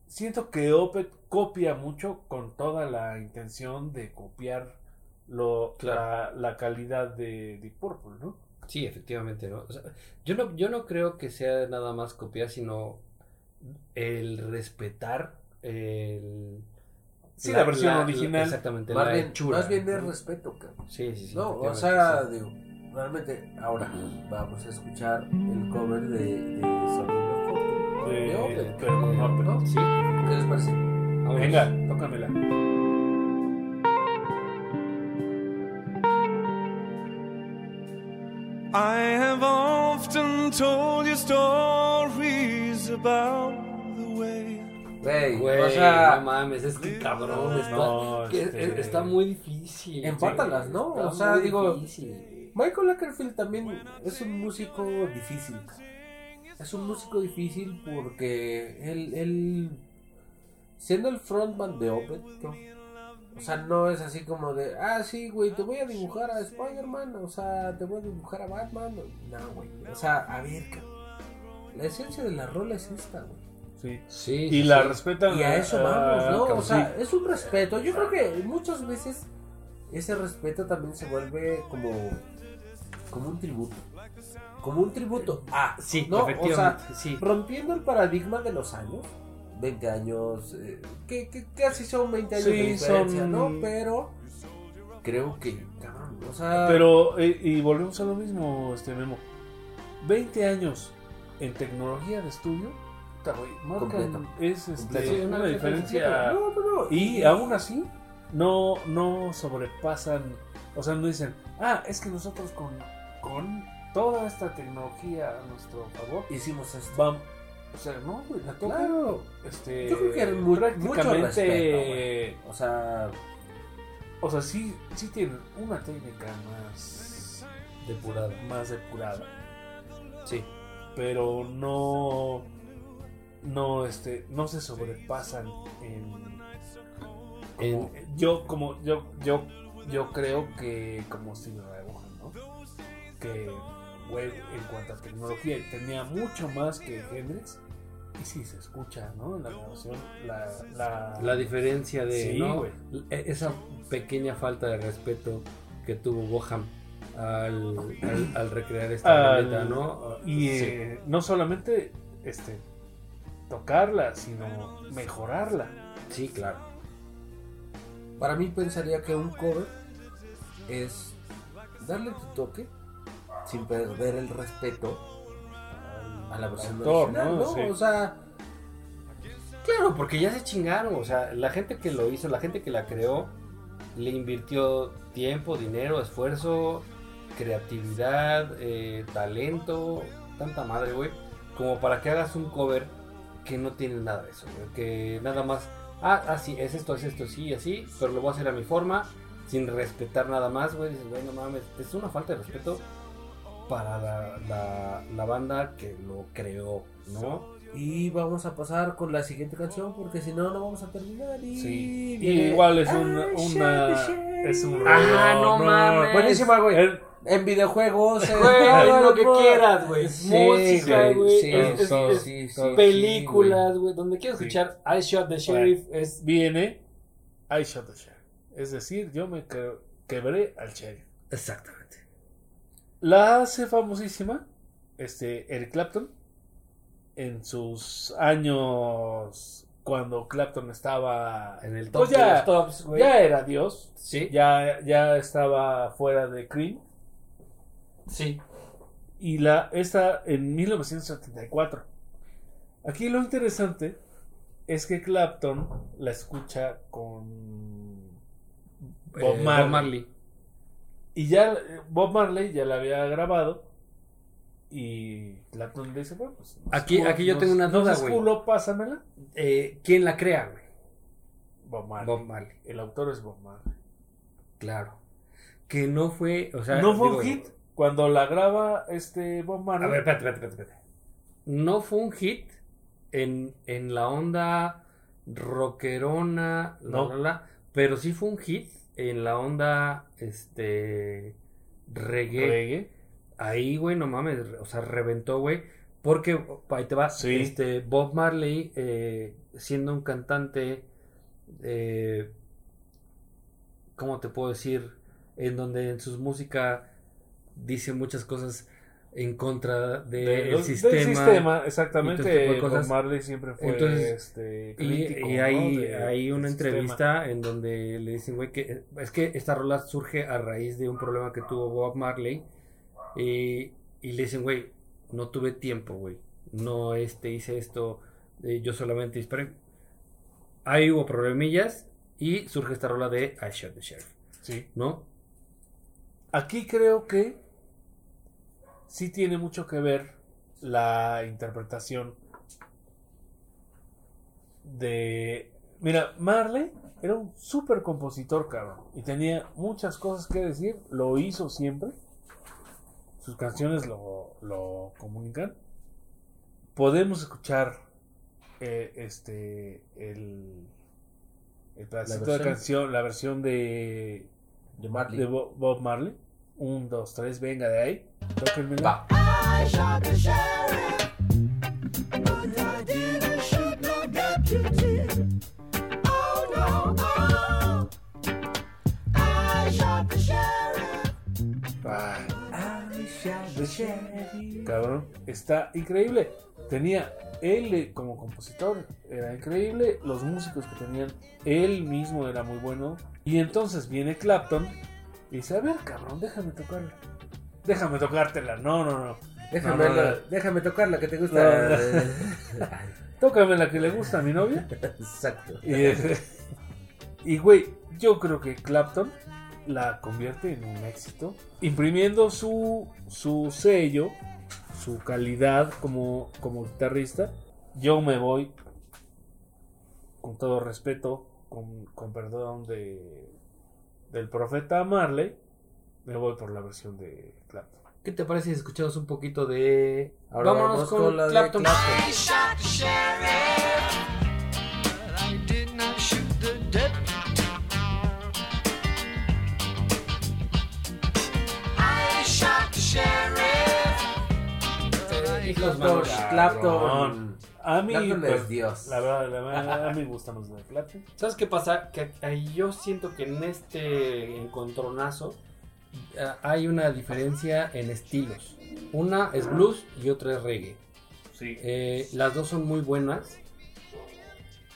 siento que Opeth copia mucho con toda la intención de copiar lo, Claro. la, la calidad de Deep Purple, ¿no? Sí, efectivamente, ¿no? O sea, yo no, yo no creo que sea nada más copiar, sino el respetar el Sí, la, versión la- original. exactamente, Más bien, hechura, más bien es respeto, cabrón. Sí, sí, sí. No, o sea, sí. digo, realmente ahora vamos a escuchar el cover de, de Sonido de- de. Sí, ¿Qué les parece? Vámonos. Venga, tócamela. I have often told you stories about the way Güey, o sea, no mames, es que cabrón, está, No, que- este- está muy difícil. Empátalas, ¿no? está O sea, muy digo- difícil. Michael Ackerfield también es un músico difícil. Es un músico difícil porque él, él siendo el frontman de Opeth, ¿no? o sea, no es así como de, ah, sí, güey, te voy a dibujar a Spider-Man, o sea, te voy a dibujar a Batman. No, güey, o sea, a ver, cabrón. la esencia de la rola es esta, güey. Sí. Sí, Y sí, la sí. respetan. Y a eso vamos, ¿no? O sea, sí. es un respeto. Yo creo que muchas veces ese respeto también se vuelve como, como un tributo. Como un tributo. Ah, Sí, ¿no? O sea, rompiendo el paradigma de los años. 20 años, eh, que, que casi son 20 años Sí, de diferencia, son- ¿no? Pero creo que, cabrón, o sea... Pero, eh, y volvemos a lo mismo, este Memo. 20 años en tecnología de estudio, marcan- es este, una diferencia. No, no, no. Y aún así, no, no sobrepasan, o sea, no dicen, ah, es que nosotros con, con toda esta tecnología a nuestro favor, Hicimos esto. vamos, o sea, no, güey, la tocan, Claro. este, Yo creo que era mu- mucho prácticamente, respeto, güey. O sea, o sea, sí, sí tienen una técnica más, Depurada. más depurada. Sí. pero no no este no se sobrepasan en, En- yo como yo yo yo creo que como Ray Vaughan, ¿no? que en cuanto a tecnología tenía mucho más que Hendrix y sí se escucha no en la grabación la la, La diferencia de Sí, ¿no? güey. E- esa pequeña falta de respeto que tuvo Boham al, al, al recrear esta Al- roleta, ¿no? y Sí. eh, no solamente este tocarla sino mejorarla Sí, claro. para mí pensaría que un cover es darle tu toque sin perder el respeto a la versión original, ¿no? ¿no? Sí. O sea, Claro, porque ya se chingaron, o sea, la gente que lo hizo, la gente que la creó, le invirtió tiempo, dinero, esfuerzo, creatividad, eh, talento, tanta madre, güey, como para que hagas un cover que no tiene nada de eso, güey, que nada más, ah, ah, sí, es esto, es esto, sí, así, pero lo voy a hacer a mi forma, sin respetar nada más, güey, dices, güey, no mames, es una falta de respeto para la, la, la banda que lo creó, ¿no? y vamos a pasar con la siguiente canción porque si no, no vamos a terminar. Y Sí, y igual es un, Ah, una, es un Ah, no mames. Buenísima, güey. El- En videojuegos, en lo que quieras, güey. Sí, Música, güey. Sí, Es- sí, es- sí, sí, películas, güey. Donde quiero Sí. escuchar I Shot the Sheriff es. viene I shot the sheriff. Es decir, yo me que- quebré al sheriff. Exactamente. La hace famosísima este Eric Clapton en sus años cuando Clapton estaba En el top Pues ya- de los tops, güey. ya era Dios, Sí. ya ya estaba fuera de Cream Sí. y la esta en 1974. Aquí lo interesante es que Clapton la escucha con Bob Eh. Bob Marley. Y ya eh, Bob Marley ya la había grabado. Y Clapton le dice, bueno, pues. Aquí- aquí yo tengo una duda, güey. culo, pásamela. Eh, ¿Quién la crea, güey? Bob Marley. Bob Marley. El autor es Bob Marley. Claro. Que no fue. O sea, no fue un hit. Cuando la graba este Bob Marley. A ver, espérate, espérate, espérate. No fue un hit en, en la onda rockerona, la, No. la, la, pero sí fue un hit en la onda este reggae. reggae. Ahí, güey, no mames, o sea, reventó, güey. Porque, ahí te va, Sí. este, Bob Marley, eh, siendo un cantante, eh, ¿cómo te puedo decir? En donde en sus música dice muchas cosas en contra del De- del sistema. sistema, exactamente. y Bob cosas. Marley siempre fue Entonces, este, Y, crítico. y ¿no? hay, de- hay una del sistema. entrevista en donde le dicen, güey, que es que esta rola surge a raíz de un problema que tuvo Bob Marley. Y, y le dicen, güey, no tuve tiempo, güey. No este, hice esto, eh, yo solamente disparé. Ahí hubo problemillas y surge esta rola de I Shot the Sheriff, Sí. ¿no? Aquí creo que sí tiene mucho que ver la interpretación de... Mira, Marley era un súper compositor, cabrón. Y tenía muchas cosas que decir. Lo hizo siempre. Sus canciones lo, lo comunican. Podemos escuchar eh, este el, el pedacito de canción, la versión de De Marley. de Bo- Bob Marley. Un, dos, tres, venga de ahí. Tóquenmela. Va. Cabrón, está increíble. Tenía él eh, como compositor, era increíble. Los músicos que tenían, él mismo era muy bueno. Y entonces viene Clapton y dice: A ver, cabrón, déjame tocarla. Déjame tocártela. No, no, no. Déjame, No, no, la- déjame tocar la que te gusta. No, Tócame la que le gusta a mi novia. Exacto. Y, Y güey, yo creo que Clapton la convierte en un éxito, imprimiendo su, su sello, su calidad como, como guitarrista. Yo me voy, con todo respeto, con, con perdón de, del profeta Marley, me voy por la versión de Clapton. ¿Qué te parece si escuchamos un poquito de... Ahora Vámonos vamos con, con la de Clapton. Clapton. Clapton, manos. Clapton. A mí, pues, es Dios. La verdad, la verdad, a mí me gustan los de Clapton. ¿Sabes qué pasa? Que ahí yo siento que en este encontronazo eh, hay una diferencia en estilos. Una es blues y otra es reggae. Sí. Eh, las dos son muy buenas.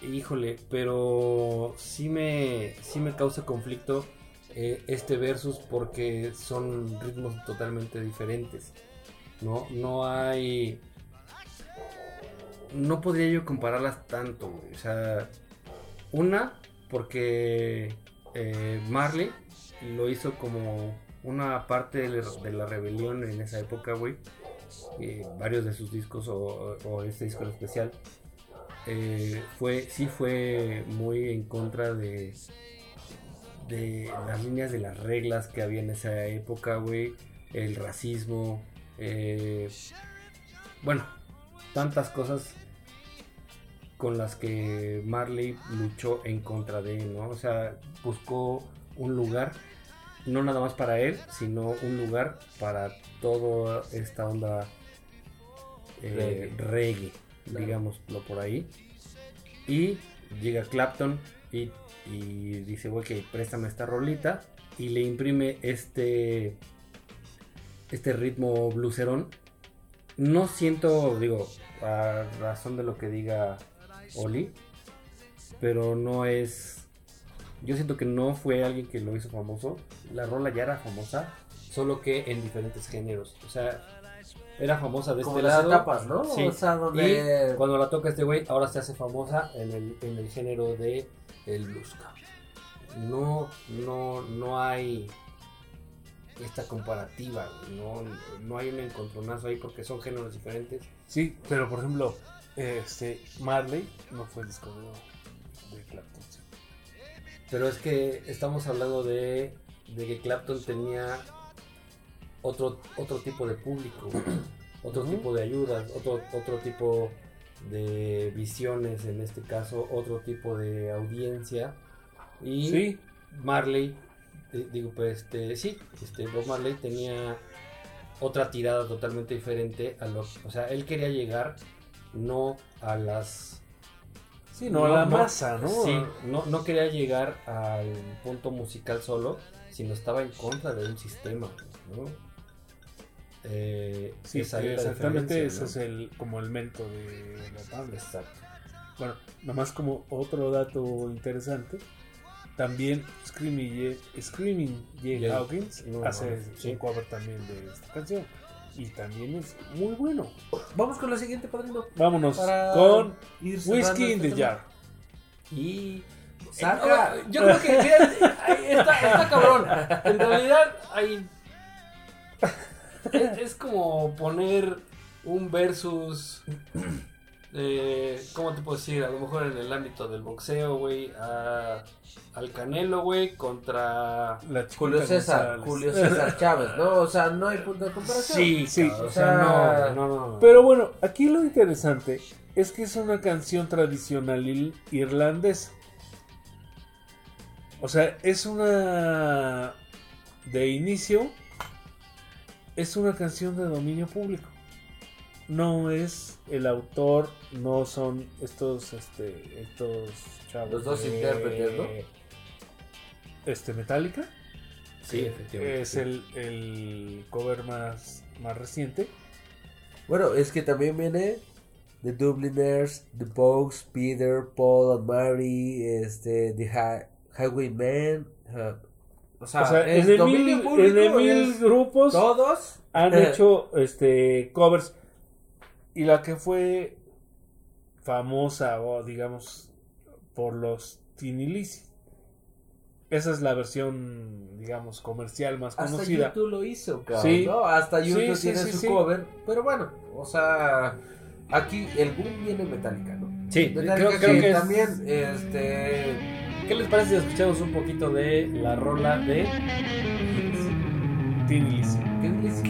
Híjole, pero sí me, sí me causa conflicto eh, este versus porque son ritmos totalmente diferentes. No, no hay. No podría yo compararlas tanto, güey. O sea, una, porque eh, Marley lo hizo como una parte de la, rebelión en esa época, güey. Eh, varios de sus discos o, o este disco en especial. eh, fue, sí fue muy en contra de, de las líneas de las reglas que había en esa época, güey. El racismo. eh, bueno, tantas cosas con las que Marley luchó en contra de él, ¿no? O sea, buscó un lugar, no nada más para él, sino un lugar para toda esta onda eh, reggae, digámoslo por ahí. Y llega Clapton y, y dice, ok, préstame esta rolita y le imprime este este ritmo blucerón. No siento, digo, a razón de lo que diga Oli, pero no es. Yo siento que no fue alguien que lo hizo famoso. La rola ya era famosa, solo que en diferentes géneros. O sea, era famosa de Como este las lado. etapas, ¿no? Sí. O sea, donde... Y cuando la toca este güey, ahora se hace famosa en el, en el género de el blues. No, no, no hay esta comparativa, no, no hay un encontronazo ahí porque son géneros diferentes. Sí, pero por ejemplo, este Marley no fue el disco de, de Clapton. sí. Pero es que estamos hablando de, de que Clapton tenía otro, otro tipo de público, otro tipo de ayudas, otro, otro tipo de visiones en este caso, otro tipo de audiencia. Y Sí, Marley, digo, pues este, sí, este, Bob Marley tenía otra tirada totalmente diferente a lo, o sea, él quería llegar no a las sí, no, a la no, masa, ¿no? Sí, no, no quería llegar al punto musical solo, sino estaba en contra de un sistema, ¿no? Eh, Sí, esa exactamente ¿no? es el como el mento de la banda. Exacto. Bueno, nomás como otro dato interesante, también Screaming Screaming. Jay. Hawkins No, hace sí. un cover también de esta canción y también es muy bueno. Vamos con la siguiente, padrino. Vámonos Para con Whiskey in este the tema. Jar. Y Saca. Eh, yo creo que está, está cabrón. En realidad hay es, es como poner un versus eh, ¿cómo te puedo decir? A lo mejor en el ámbito del boxeo, güey, a- al Canelo, güey, contra La Julio César, González. Julio César Chávez, ¿no? O sea, no hay punto de comparación. Sí, Sí, o o sea, sea, no, no, no. Pero bueno, aquí lo interesante es que es una canción tradicional irlandesa. O sea, es una... De inicio, es una canción de dominio público. No es el autor, no son estos, este, estos chavos. Los dos de- intérpretes, ¿no? Este, Metallica. Sí, efectivamente. Es sí. el, el cover más, más reciente. Bueno, es que también viene The Dubliners, The Pogues, Peter, Paul and Mary, este, The Hi- Highwaymen. uh, o sea, o sea, es en de dominio mil, en grupos todos. han Eh. hecho este covers. Y la que fue famosa, o digamos, por los Tinilisi, esa es la versión, digamos, comercial más Hasta conocida. YouTube lo hizo, cabrón. Sí. ¿no? Hasta YouTube sí, tiene sí, su sí. cover. Pero bueno, o sea, aquí el boom viene Metallica, ¿no? Sí, Metallica creo, creo que es- también, este. ¿Qué les parece si escuchamos un poquito de la rola de... Tin Lizzy. ¿Qué dices,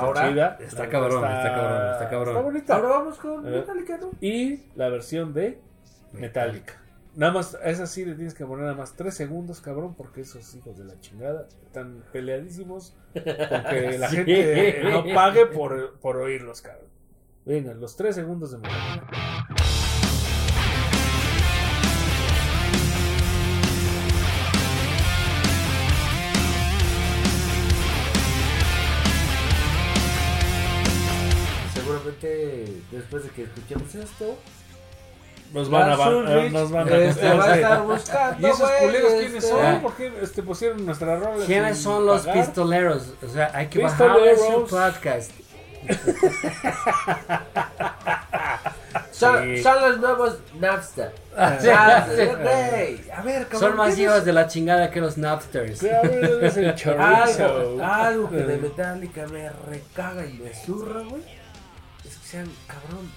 Ahora, Chida. está cabrón, está cabrón, está cabrón. Está bonita. ahora vamos con Eh. Metallica, ¿no? Y la versión de Metallica. Nada más, esa sí le tienes que poner nada más 3 segundos, cabrón, porque esos hijos de la chingada están peleadísimos con que la Sí. gente no pague por, por oírlos, cabrón. Venga, los 3 segundos de Metallica. Después de que escuchemos esto, Nos van a, ba- Ulrich, nos van a este, va a estar buscando. ¿Y esos culeros este, quiénes son? ¿Por qué este, pusieron nuestra rola? ¿Quiénes son los pagar? pistoleros? O sea, hay que bajar su podcast. Son, Sí. son los nuevos Napster. Napster, güey. A ver. Son más ¿qué hijos de la chingada que los Napsters. Algo, algo que de Metallica me recaga y me zurra, güey. Sean, cabrón,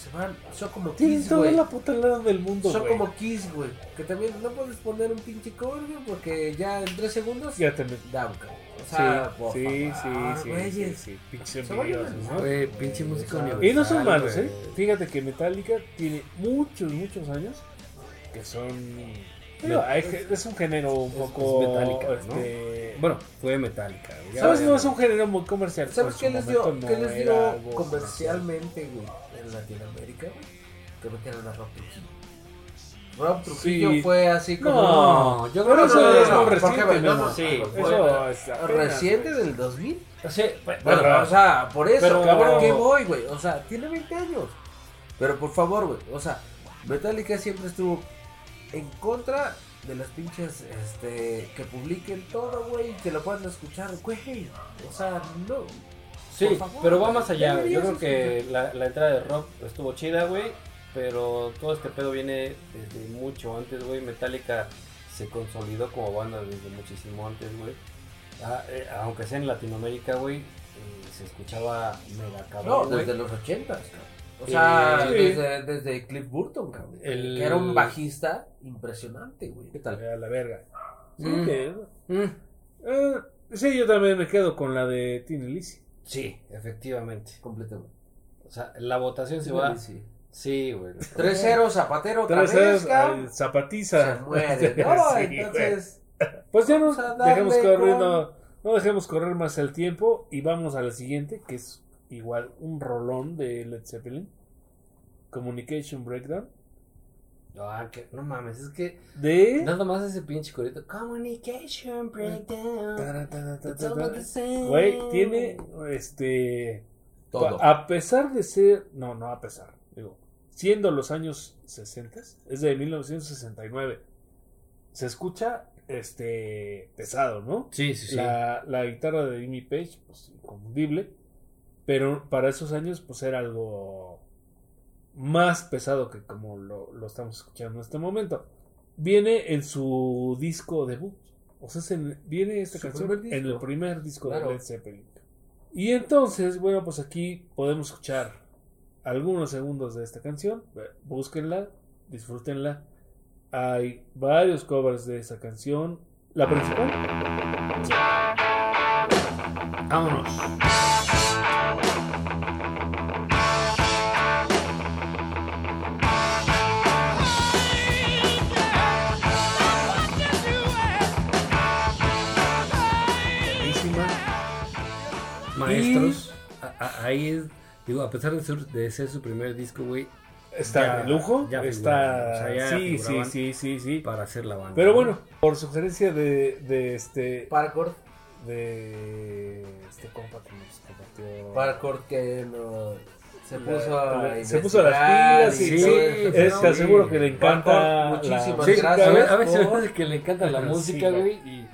se van, son como Tienen Kiss, toda güey. la puta lana del mundo, Son güey. como Kiss, güey. Que también no puedes poner un pinche cover, güey, porque ya en tres segundos, Ya te met- down, cabrón. O Sí, sea, sí, sí, favor, sí, sí, güeyes. sí, pinches Se van a envidiosos, ver, ¿no? Güey, pinche música Y no universal. Y no son malos, güey. ¿eh? Fíjate que Metallica tiene muchos, muchos años que son... Ge- es un género un Es- poco... es Metallica, ¿no? este, Bueno, fue. Ya ¿Sabes? No es un género muy comercial. ¿Sabes pero qué les dio, qué no les era dio comercialmente, güey, en Latinoamérica, güey? Que metieron a Rob Trujillo. Rob Trujillo Sí. fue así como... No, yo pero creo eso que es no, muy ¿por qué, reciente? No, no, sí, Eso es apenas, reciente güey. del 2000. Sí, Bueno, Pero- o sea, por eso, pero- ¿a qué voy, güey? O sea, tiene 20 años. Pero por favor, güey, o sea, Metallica siempre estuvo en contra de las pinches, este, que publiquen todo, güey, que lo puedan escuchar, güey. O sea, no. Sí, favor, pero va más allá. Yo creo que la, la entrada de rock estuvo chida, güey. Pero todo este pedo viene desde mucho antes, güey. Metallica se consolidó como banda desde muchísimo antes, güey. Ah, eh, aunque sea en Latinoamérica, güey, eh, se escuchaba mega No, cabrón, güey. desde los 80, cabrón. O sea, Sí. desde, desde Cliff Burton, cabrón. El- Que era un bajista impresionante, güey. ¿Qué tal? A la verga. Sí, Mm. que- Mm, eh, sí, yo también me quedo con la de Tiny Lizzy. sí, efectivamente. Completamente. O sea, la votación se va. Sí. Sí, güey. 3-0, Zapatero Tres eh, zapatiza. Se muere. No, Sí, entonces... güey. Pues ya no dejemos con- no, no dejemos correr más el tiempo y vamos a la siguiente, que es igual un rolón de Led Zeppelin. Communication Breakdown. Ah, que- no mames, es que De... nada más ese pinche corito. Communication breakdown. Güey, tiene este... Todo. A pesar de ser... No, no a pesar. Digo, siendo los años 60, es de 1969. Se escucha este pesado, ¿no? Sí, sí, sí. La, la guitarra de Jimmy Page, pues inconfundible. Pero para esos años, pues era algo más pesado que como lo, lo estamos escuchando en este momento. Viene en su disco debut. O sea, es en- viene esta Su canción en el primer disco Claro. de Led Zeppelin. Y entonces, bueno, pues aquí podemos escuchar algunos segundos de esta canción. Búsquenla, disfrútenla. Hay varios covers de esa canción. La principal Vámonos. Maestros. a- a- ahí es. Digo, a pesar de ser, de ser su primer disco, güey. Está Ya- de lujo. ya está. o sea, ya sí, sí, sí, sí, sí. Para hacer la banda. Pero ¿no? bueno, por sugerencia de, de este. Parkour. De este compa que nos compartió. Parkour que no... Se puso a se puso las pilas y sí, sí, es- te aseguro que le encanta Marco, la- muchísimas Sí, gracias. a ver, a ver si por- es que le encanta la música, güey. güey. Y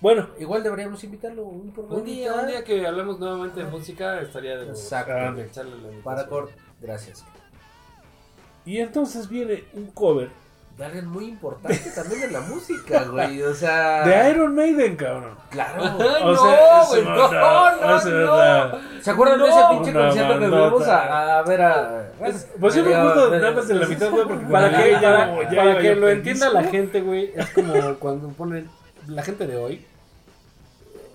Bueno, Igual deberíamos invitarlo un un día, un día que hablemos nuevamente de música, estaría de. Exacto. Echarle la invitación. Paracord, gracias. y entonces viene un cover De alguien muy importante también en la música, güey. O sea. de Iron Maiden, cabrón. Claro. Ay, O no, sea, güey, no, no, es no. ¿Se acuerdan de ese pinche concierto que fuimos a, a ver a. Pues yo me medio- nada más de la mitad, güey, porque Para que, para, para que lo entienda la gente, güey, es como cuando ponen la gente de hoy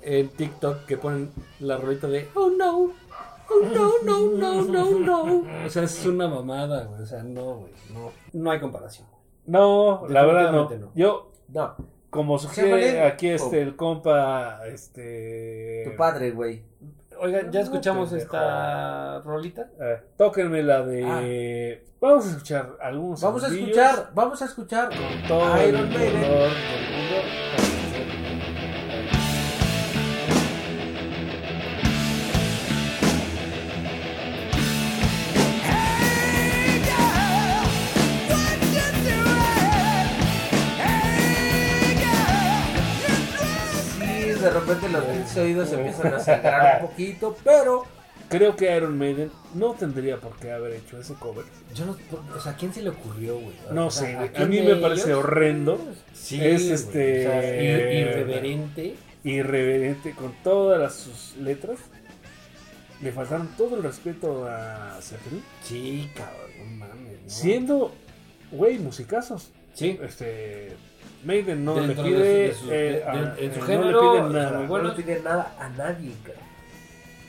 en TikTok que ponen la rolita de oh no, oh no, no, no, no, no. O sea, es una mamada, güey. O sea, no, güey. No, no hay comparación. No, la verdad no. Yo, No, como sugiere aquí este el compa, este... tu padre, güey. Oigan, ya No, escuchamos esta rolita. Eh, tóquenme la de... Vamos a escuchar algunos Ah. Vamos a escuchar, vamos a escuchar con todo Iron el Maiden. Oídos se empiezan a sangrar un poquito, pero Creo que Iron Maiden no tendría por qué haber hecho ese cover. Yo no, o sea, ¿a quién se le ocurrió, güey? No O sea, sé, a mí me parece ellos? horrendo, Sí, Es, güey, este, o sea, ir- irreverente. irreverente con todas las- sus letras. Le faltaron todo el respeto a Zeppelin. Sí, cabrón, mames. ¿no? Siendo, güey, musicazos. Sí. Este, Maiden no le de pide, su- de sus- eh, de- a- de- en su eh, género, no le piden nada. no le pide nada a nadie, cara.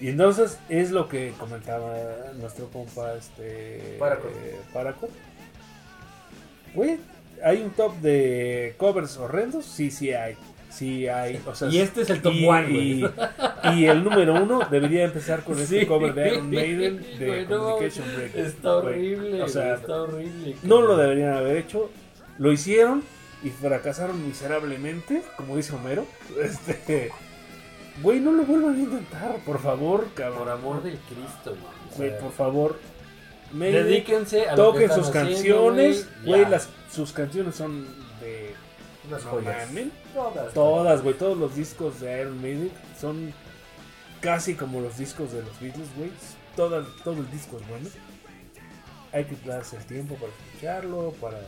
Y entonces es lo que comentaba nuestro compa, este, eh. Güey, ¿hay un top de covers horrendos? Sí, sí hay. Sí hay. O sea, Y este es el top y- one, y, el número uno debería empezar con este Sí, cover de Iron Maiden de Communication Breakers. Está horrible, O sea, está horrible. no lo deberían haber hecho. Lo hicieron y fracasaron miserablemente, como dice Homero. Este, güey, no lo vuelvan a intentar, por favor, cabrón. Por amor del Cristo, güey. Güey, por favor. Dedíquense a toquen sus canciones. güey, las sus canciones son de Unas no joyas. Todas. Todas, güey, todos los discos de Iron Maiden son casi como los discos de los Beatles, güey. Todas, todo el disco es bueno. Hay que darse el tiempo para escucharlo, para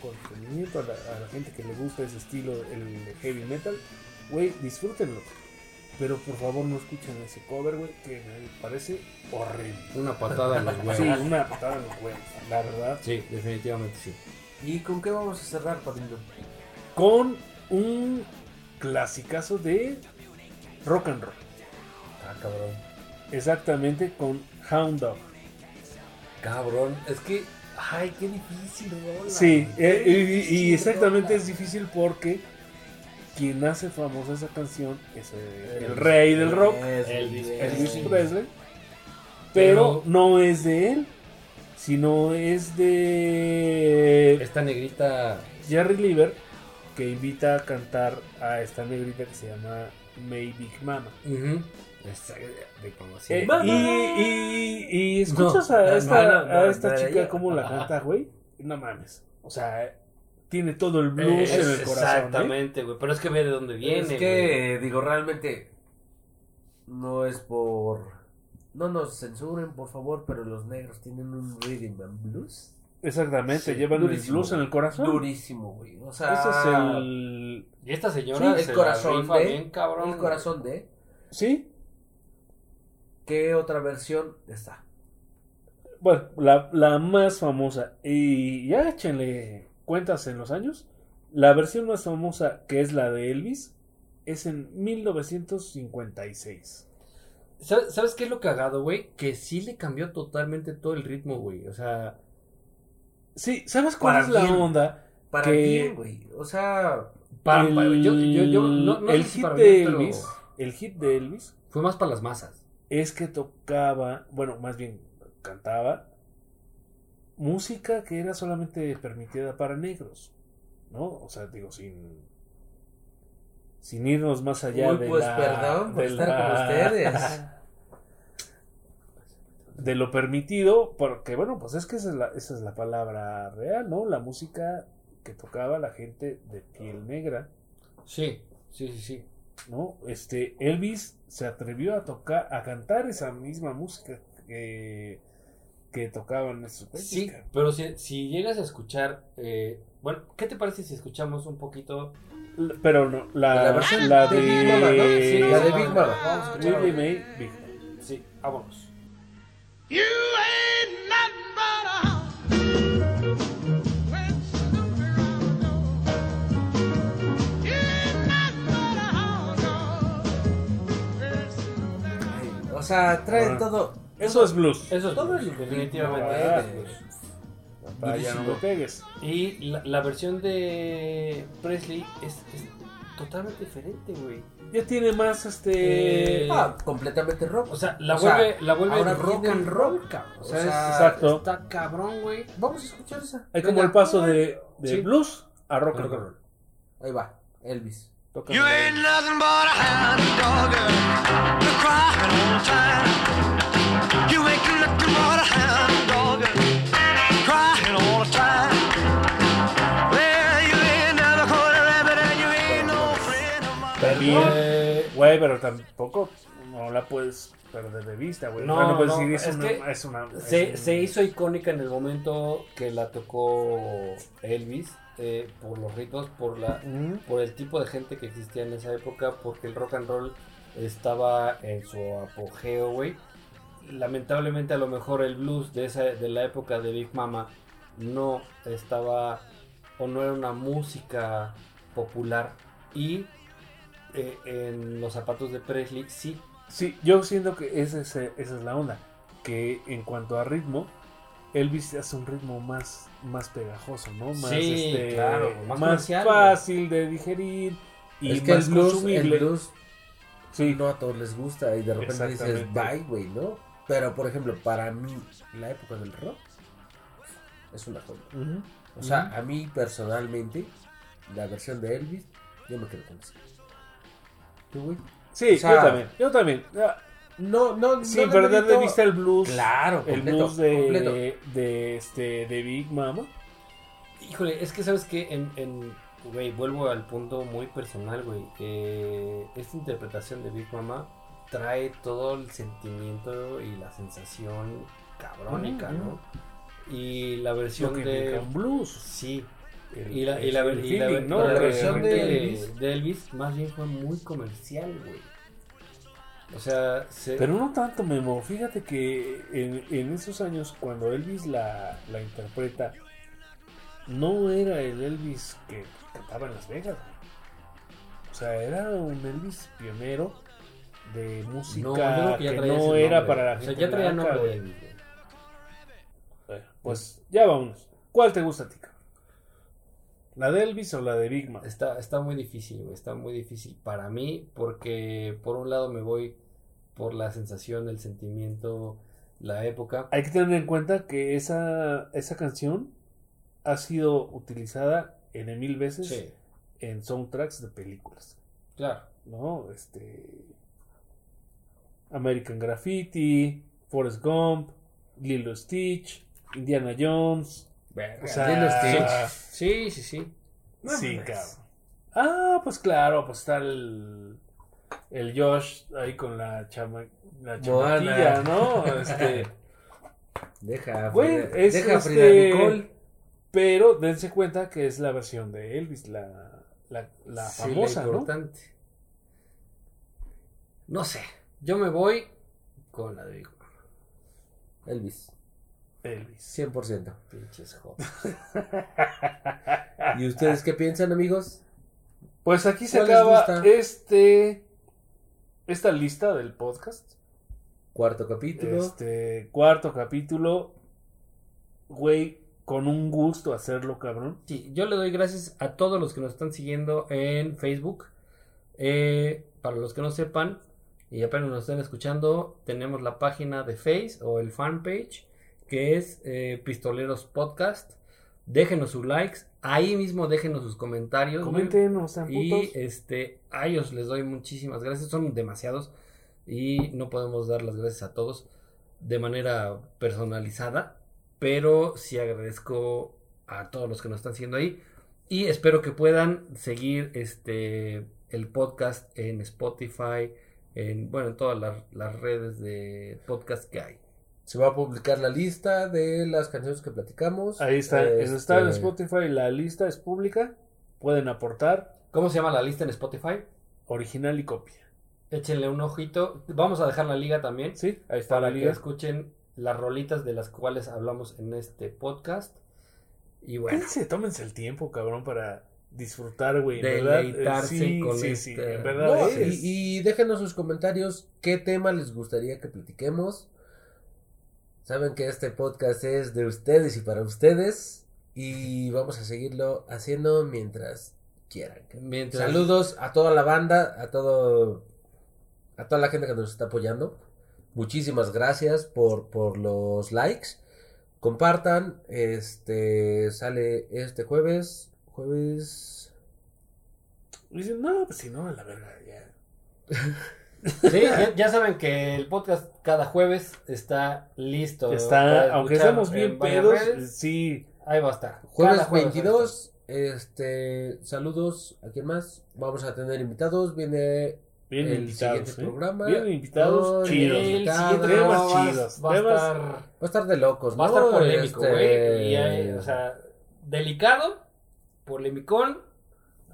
consumir, a la, a la gente que le gusta ese estilo, el heavy metal. Güey, disfrútenlo. Pero por favor no escuchen ese cover, güey, que me parece horrible. Una patada en los huevos. Sí, una patada en los huevos, la verdad. Sí, definitivamente sí. ¿Y con qué vamos a cerrar, padrino? Con un clasicazo de rock and roll. Ah, cabrón. Exactamente, con Hound Dog. Cabrón. Es que, ay, qué difícil, rola. Sí, Qué eh, y- exactamente es difícil porque quien hace famosa esa canción es el, El- rey del rock, Es- Elvis Elvis Sí. Presley. Pero Pero- no es de él, sino es de Esta negrita. Jerry Lieber, que invita a cantar a esta negrita que se llama May Big Mama. De. Eh, y, y, y escuchas No, a esta, no, no, a esta no, chica cómo la canta, güey. No mames. O sea, tiene todo el blues Es- en el corazón. ¿eh? Exactamente, güey. Pero es que ve de dónde viene. es que, digo, realmente no es por... No nos censuren, por favor, pero los negros tienen un rhythm and blues Exactamente, Sí, llevan el durísimo, blues en el corazón. durísimo, güey. O sea, Ese es el. Y esta señora Sí, el se corazón de- bien cabrón. el corazón de... Sí. ¿Qué otra versión está? Bueno, la, la más famosa. Y ya échenle cuentas en los años. La versión más famosa, que es la de Elvis, es en 1956. ¿Sabes, sabes qué es lo cagado, güey? Que sí le cambió totalmente todo el ritmo, güey. O sea, Sí, ¿sabes cuál es la bien. onda? Para bien, güey. O sea, para, El- para- yo, yo, yo, no, no el sé si hit para de bien, pero Elvis, el hit de Elvis fue más para las masas. Es que tocaba, bueno, más bien cantaba música que era solamente permitida para negros, ¿no? O sea, digo, sin sin irnos más allá Uy, de pues, la, perdón por de estar la- con ustedes. de lo permitido, porque bueno, pues es que esa es, la, esa es la palabra real, ¿no? La música que tocaba la gente de piel negra, Sí, sí, sí, sí. ¿No? Este, Elvis se atrevió a tocar, a cantar esa misma música que, que tocaban esos güeyes, Sí, pero si, si llegas a escuchar, eh, bueno, ¿qué te parece si escuchamos un poquito? L- Pero no, la, La versión la de de, Big Mama, ¿no? Sí, la de Big Mama. Vamos a escuchar. Willie Mae Big Mama. Sí, vámonos. You ain't sea, traen Ah. todo. Eso es blues. Eso es Todo blues, el- definitivamente. Ah, es blues. Para ya no pegues. Y la, la versión de Presley es, es totalmente diferente, güey. Ya tiene más este. Eh, Ah, completamente rock. O sea, la O sea, vuelve, la vuelve ahora rock and roll, rock. cabrón. O O sea, sea, es- Exacto. está cabrón, güey. Vamos a escuchar esa. Hay como el paso de, de Sí. blues a rock and Rock and roll. Ahí va, Elvis. You ain't nothing but a hound dog, girl. You're crying all the time. You ain't nothing but a hound dog, girl. Crying all the time. Well, you ain't never caught a rabbit and you ain't no friend of mine. También, Eh, güey, pero tampoco no la puedes perder de vista, güey. No, No, no puedes no, decir, es, es una, que es una. es se, un- se hizo icónica en el momento que la tocó Elvis eh, por los ritmos, por la por el tipo de gente que existía en esa época, porque el rock and roll estaba en su apogeo, güey. Lamentablemente a lo mejor el blues de esa de la época de Big Mama no estaba o no era una música popular y eh, en los zapatos de Presley sí Sí, yo siento que esa es, esa es la onda. Que en cuanto a ritmo, Elvis hace un ritmo más, más pegajoso, ¿no? Más, Sí, este, claro, más fácil de digerir y es que más el blues, el consumible. blues Sí, no a todos les gusta y de repente dices, bye, güey, ¿no? Pero, por ejemplo, para mí, la época del rock es una joya. O sea, a mí personalmente, la versión de Elvis, yo me quedo con esa. ¿Tú, güey? Sí, O sea, yo también. Yo también. No, no, Sin no perder de demerito- vista el blues. Claro, el blues de, completo. de, este, de Big Mama. Híjole, es que sabes que en, en güey, vuelvo al punto muy personal, güey. eh, esta interpretación de Big Mama trae todo el sentimiento y la sensación cabrónica, ¿no? Y la Lo versión que de un blues. sí, El- y la, y la, y la- feeling, ¿no? pero la versión de de, Elvis. de Elvis más bien fue muy comercial, güey. O sea, se, Pero no tanto, Memo. Fíjate que en, en esos años, cuando Elvis la, la interpreta, no era el Elvis que cantaba en Las Vegas. O sea, era un Elvis pionero de música no, que ya que traía no era nombre. para la O gente. sea, ya traía blanca, nombre de. Elvis. Bueno, pues ya vámonos. ¿Cuál te gusta a ti? cabrón? ¿La de Elvis o la de Big Man? Está, está muy difícil, güey. Está muy difícil para mí porque por un lado me voy por la sensación, el sentimiento, la época. Hay que tener en cuenta que esa, esa canción ha sido utilizada N mil veces Sí, en soundtracks de películas. claro. ¿no? Este. American Graffiti, Forrest Gump, Lilo Stitch, Indiana Jones. O sea, Lilo Stitch. Sí, sí, sí. sí, cabrón. Ah, pues claro, pues está el. El Josh ahí con la chama. La chamaquilla, ¿no? Este. Deja, Güey, es deja este- Frida Nicole. Pero dense cuenta que es la versión de Elvis, la, la, la Sí, famosa, la ¿no? importante. ¿no? sé. Yo me voy con la de. Elvis, Elvis. 100%. Pinches jotos. ¿Y ustedes qué piensan, amigos? Pues aquí se ¿Cuál les acaba este esta lista del podcast. Cuarto capítulo. Este cuarto capítulo. Güey, con un gusto hacerlo, cabrón. Sí, yo le doy gracias a todos los que nos están siguiendo en Facebook. Eh, para los que no sepan y apenas nos estén escuchando, tenemos la página de Face o el fanpage que es eh, Pistoleros Podcast. Déjenos sus likes, ahí mismo déjenos sus comentarios. güey. Comenten, no sean Y este, a ellos les doy muchísimas gracias. Son demasiados y no podemos dar las gracias a todos. de manera personalizada, pero sí agradezco a todos los que nos están haciendo ahí y espero que puedan seguir este el podcast en Spotify, en bueno, en todas las, las redes de podcast que hay. Se va a publicar la lista de las canciones que platicamos. Ahí está, Este, está en Spotify, la lista es pública. Pueden aportar ¿Cómo se llama la lista en Spotify? original y copia. Échenle un ojito. Vamos a dejar la liga también Sí, ahí está para la que liga. escuchen las rolitas de las cuales hablamos en este podcast. Y bueno, Quédense, tómense el tiempo, cabrón, para disfrutar, güey. eh, Deleitarse sí, con sí, este- sí, en verdad No, es. y, y déjenos sus comentarios qué tema les gustaría que platiquemos. Saben que este podcast es de ustedes y para ustedes. Y vamos a seguirlo haciendo mientras quieran. mientras Saludos a toda la banda, a todo a toda la gente que nos está apoyando. Muchísimas gracias por, por los likes. Compartan. Este sale este jueves. Jueves. Dicen, no, pues si no, a la verga, ya. Sí, ya, ya saben que el podcast cada jueves está listo. Está, aunque estemos bien pedos, redes. sí. Ahí va a estar. Jueves jueves 22. Este. Saludos. ¿A quién más? Vamos a tener invitados. Viene Vienen El invitados. siguiente ¿eh? programa. Vienen invitados chidos. El siguiente temas chidos, Va a estar, Va a estar de locos, va a estar polémico, güey. O sea, delicado, polemicón.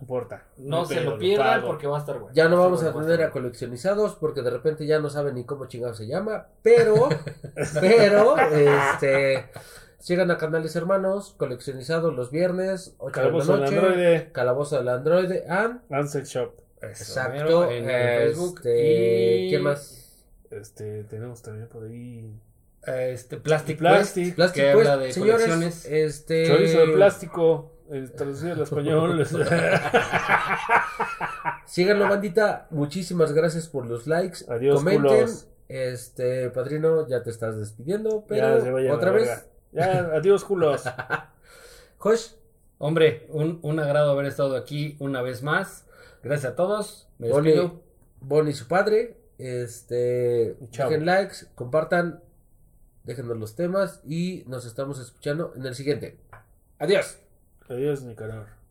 No importa. No se lo pierdan porque va a estar bueno. Ya no Va vamos a bueno, tener a coleccionizados porque de repente ya no saben ni cómo chingado se llama. Pero, pero, este. Sigan a Canales Hermanos, coleccionizados los viernes, 8 Calabozo de la del noche. Androide, Calabozo del Androide. And, Ansel Shop. Exacto. en, Facebook. este, y ¿Quién más? Este, tenemos también por ahí. Este, Plastic, Plastic. Plastic que Quest. habla de Señores, colecciones. este. Chorizo de plástico. Eh, Traducido al español. Síganlo, bandita. Muchísimas gracias por los likes. Adiós, Comenten. culos. Este, padrino, ya te estás despidiendo, Ya pero se vayan a otra vez. verga. Ya, adiós, culos. Josh, Hombre, un, un agrado haber estado aquí una vez más. Gracias a todos. Me Bonnie, despido. Bonnie su padre. Este, Chao. dejen likes, compartan, déjenos los temas y nos estamos escuchando en el siguiente. Adiós. Adiós, Nicanor.